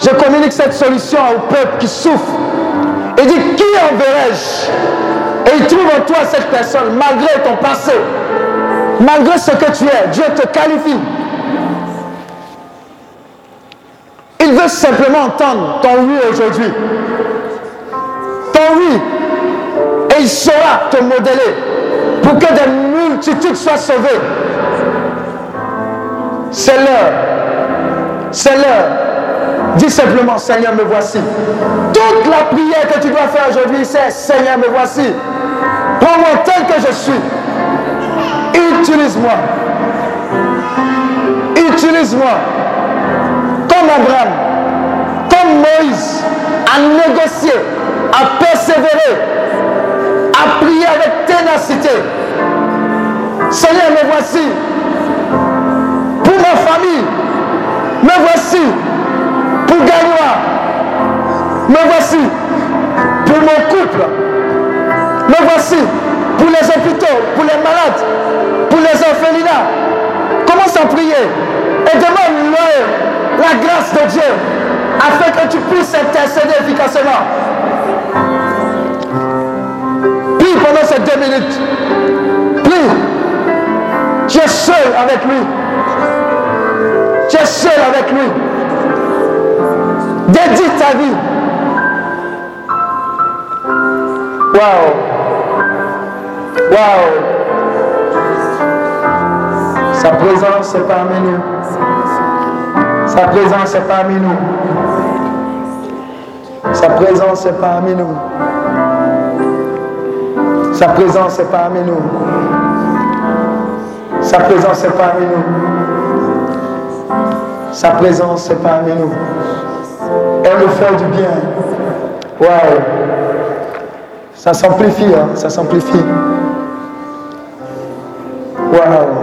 je communique cette solution au peuple qui souffre. Et dit, qui enverrai-je? Et il trouve en toi cette personne, malgré ton passé, malgré ce que tu es. Dieu te qualifie. Il veut simplement entendre ton oui aujourd'hui. Ton oui. Et il saura te modeler pour que des multitudes soient sauvées. C'est l'heure. C'est l'heure. Dis simplement, Seigneur, me voici. Toute la prière que tu dois faire aujourd'hui, c'est Seigneur, me voici. Prends-moi tel que je suis. Utilise-moi. Utilise-moi. Comme Abraham, comme Moïse, à négocier, à persévérer, à prier avec ténacité. Seigneur, me voici. Pour ma famille, me voici pour Gagnoa. Me voici pour mon couple. Me voici pour les hôpitaux, pour les malades, pour les orphelinats. Commence à prier et demande-leur la grâce de Dieu afin que tu puisses intercéder efficacement. Prie pendant ces deux minutes. Prie. Tu es seul avec lui. Tu es seul avec lui. Dédie ta vie. Waouh. Waouh. Sa présence est parmi nous. Sa présence est parmi nous. Sa présence est parmi nous. Sa présence est parmi nous. Sa présence est parmi nous. Sa présence est parmi nous. Fait du bien. Waouh. Ça s'amplifie, hein? ça s'amplifie. Waouh.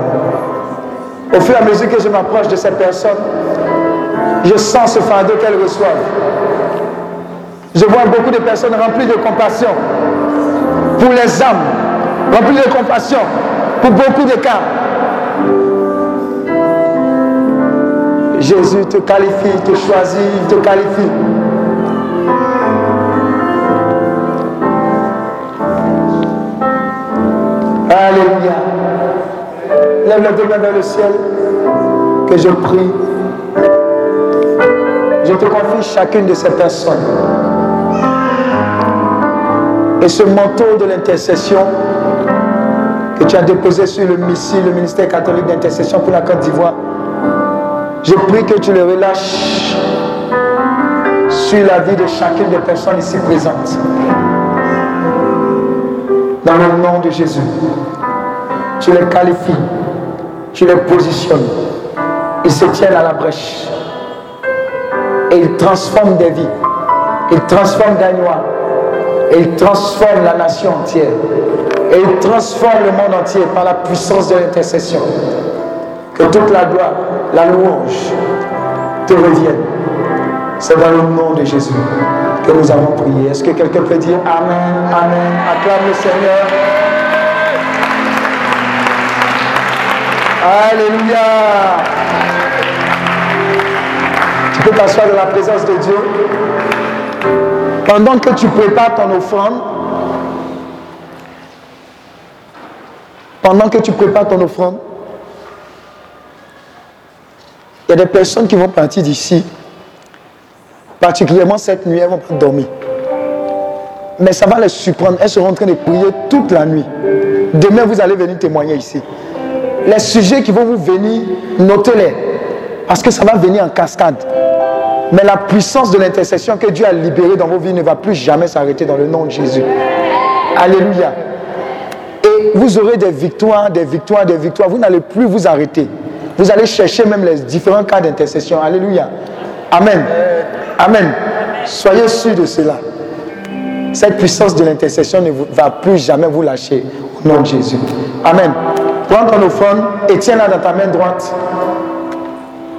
Au fur et à mesure que je m'approche de cette personne, je sens ce fardeau qu'elle reçoit. Je vois beaucoup de personnes remplies de compassion pour les âmes, remplies de compassion pour beaucoup de cas. Jésus te qualifie, te choisit, te qualifie. Lève les deux mains vers le ciel que je prie. Je te confie chacune de ces personnes. Et ce manteau de l'intercession que tu as déposé sur le missile, le ministère catholique d'intercession pour la Côte d'Ivoire, je prie que tu le relâches sur la vie de chacune des personnes ici présentes. Dans le nom de Jésus, tu les qualifies, tu les positionnes. Ils se tiennent à la brèche. Et ils transforment des vies. Ils transforment Dagnois. Et ils transforment la nation entière. Et ils transforment le monde entier par la puissance de l'intercession. Que toute la gloire, la louange te revienne. C'est dans le nom de Jésus que nous avons prié. Est-ce que quelqu'un peut dire Amen, Amen, acclame le Seigneur. Alléluia. Tu peux t'asseoir dans la présence de Dieu. Pendant que tu prépares ton offrande, pendant que tu prépares ton offrande, il y a des personnes qui vont partir d'ici, particulièrement cette nuit, elles vont pas dormir. Mais ça va les surprendre. Elles seront en train de prier toute la nuit. Demain, vous allez venir témoigner ici. Les sujets qui vont vous venir, notez-les. Parce que ça va venir en cascade. Mais la puissance de l'intercession que Dieu a libérée dans vos vies ne va plus jamais s'arrêter dans le nom de Jésus. Alléluia. Et vous aurez des victoires, des victoires, des victoires. Vous n'allez plus vous arrêter. Vous allez chercher même les différents cas d'intercession. Alléluia. Amen. Amen. Soyez sûrs de cela. Cette puissance de l'intercession ne va plus jamais vous lâcher au nom de Jésus. Amen. Prends ton offrande et tiens-la dans ta main droite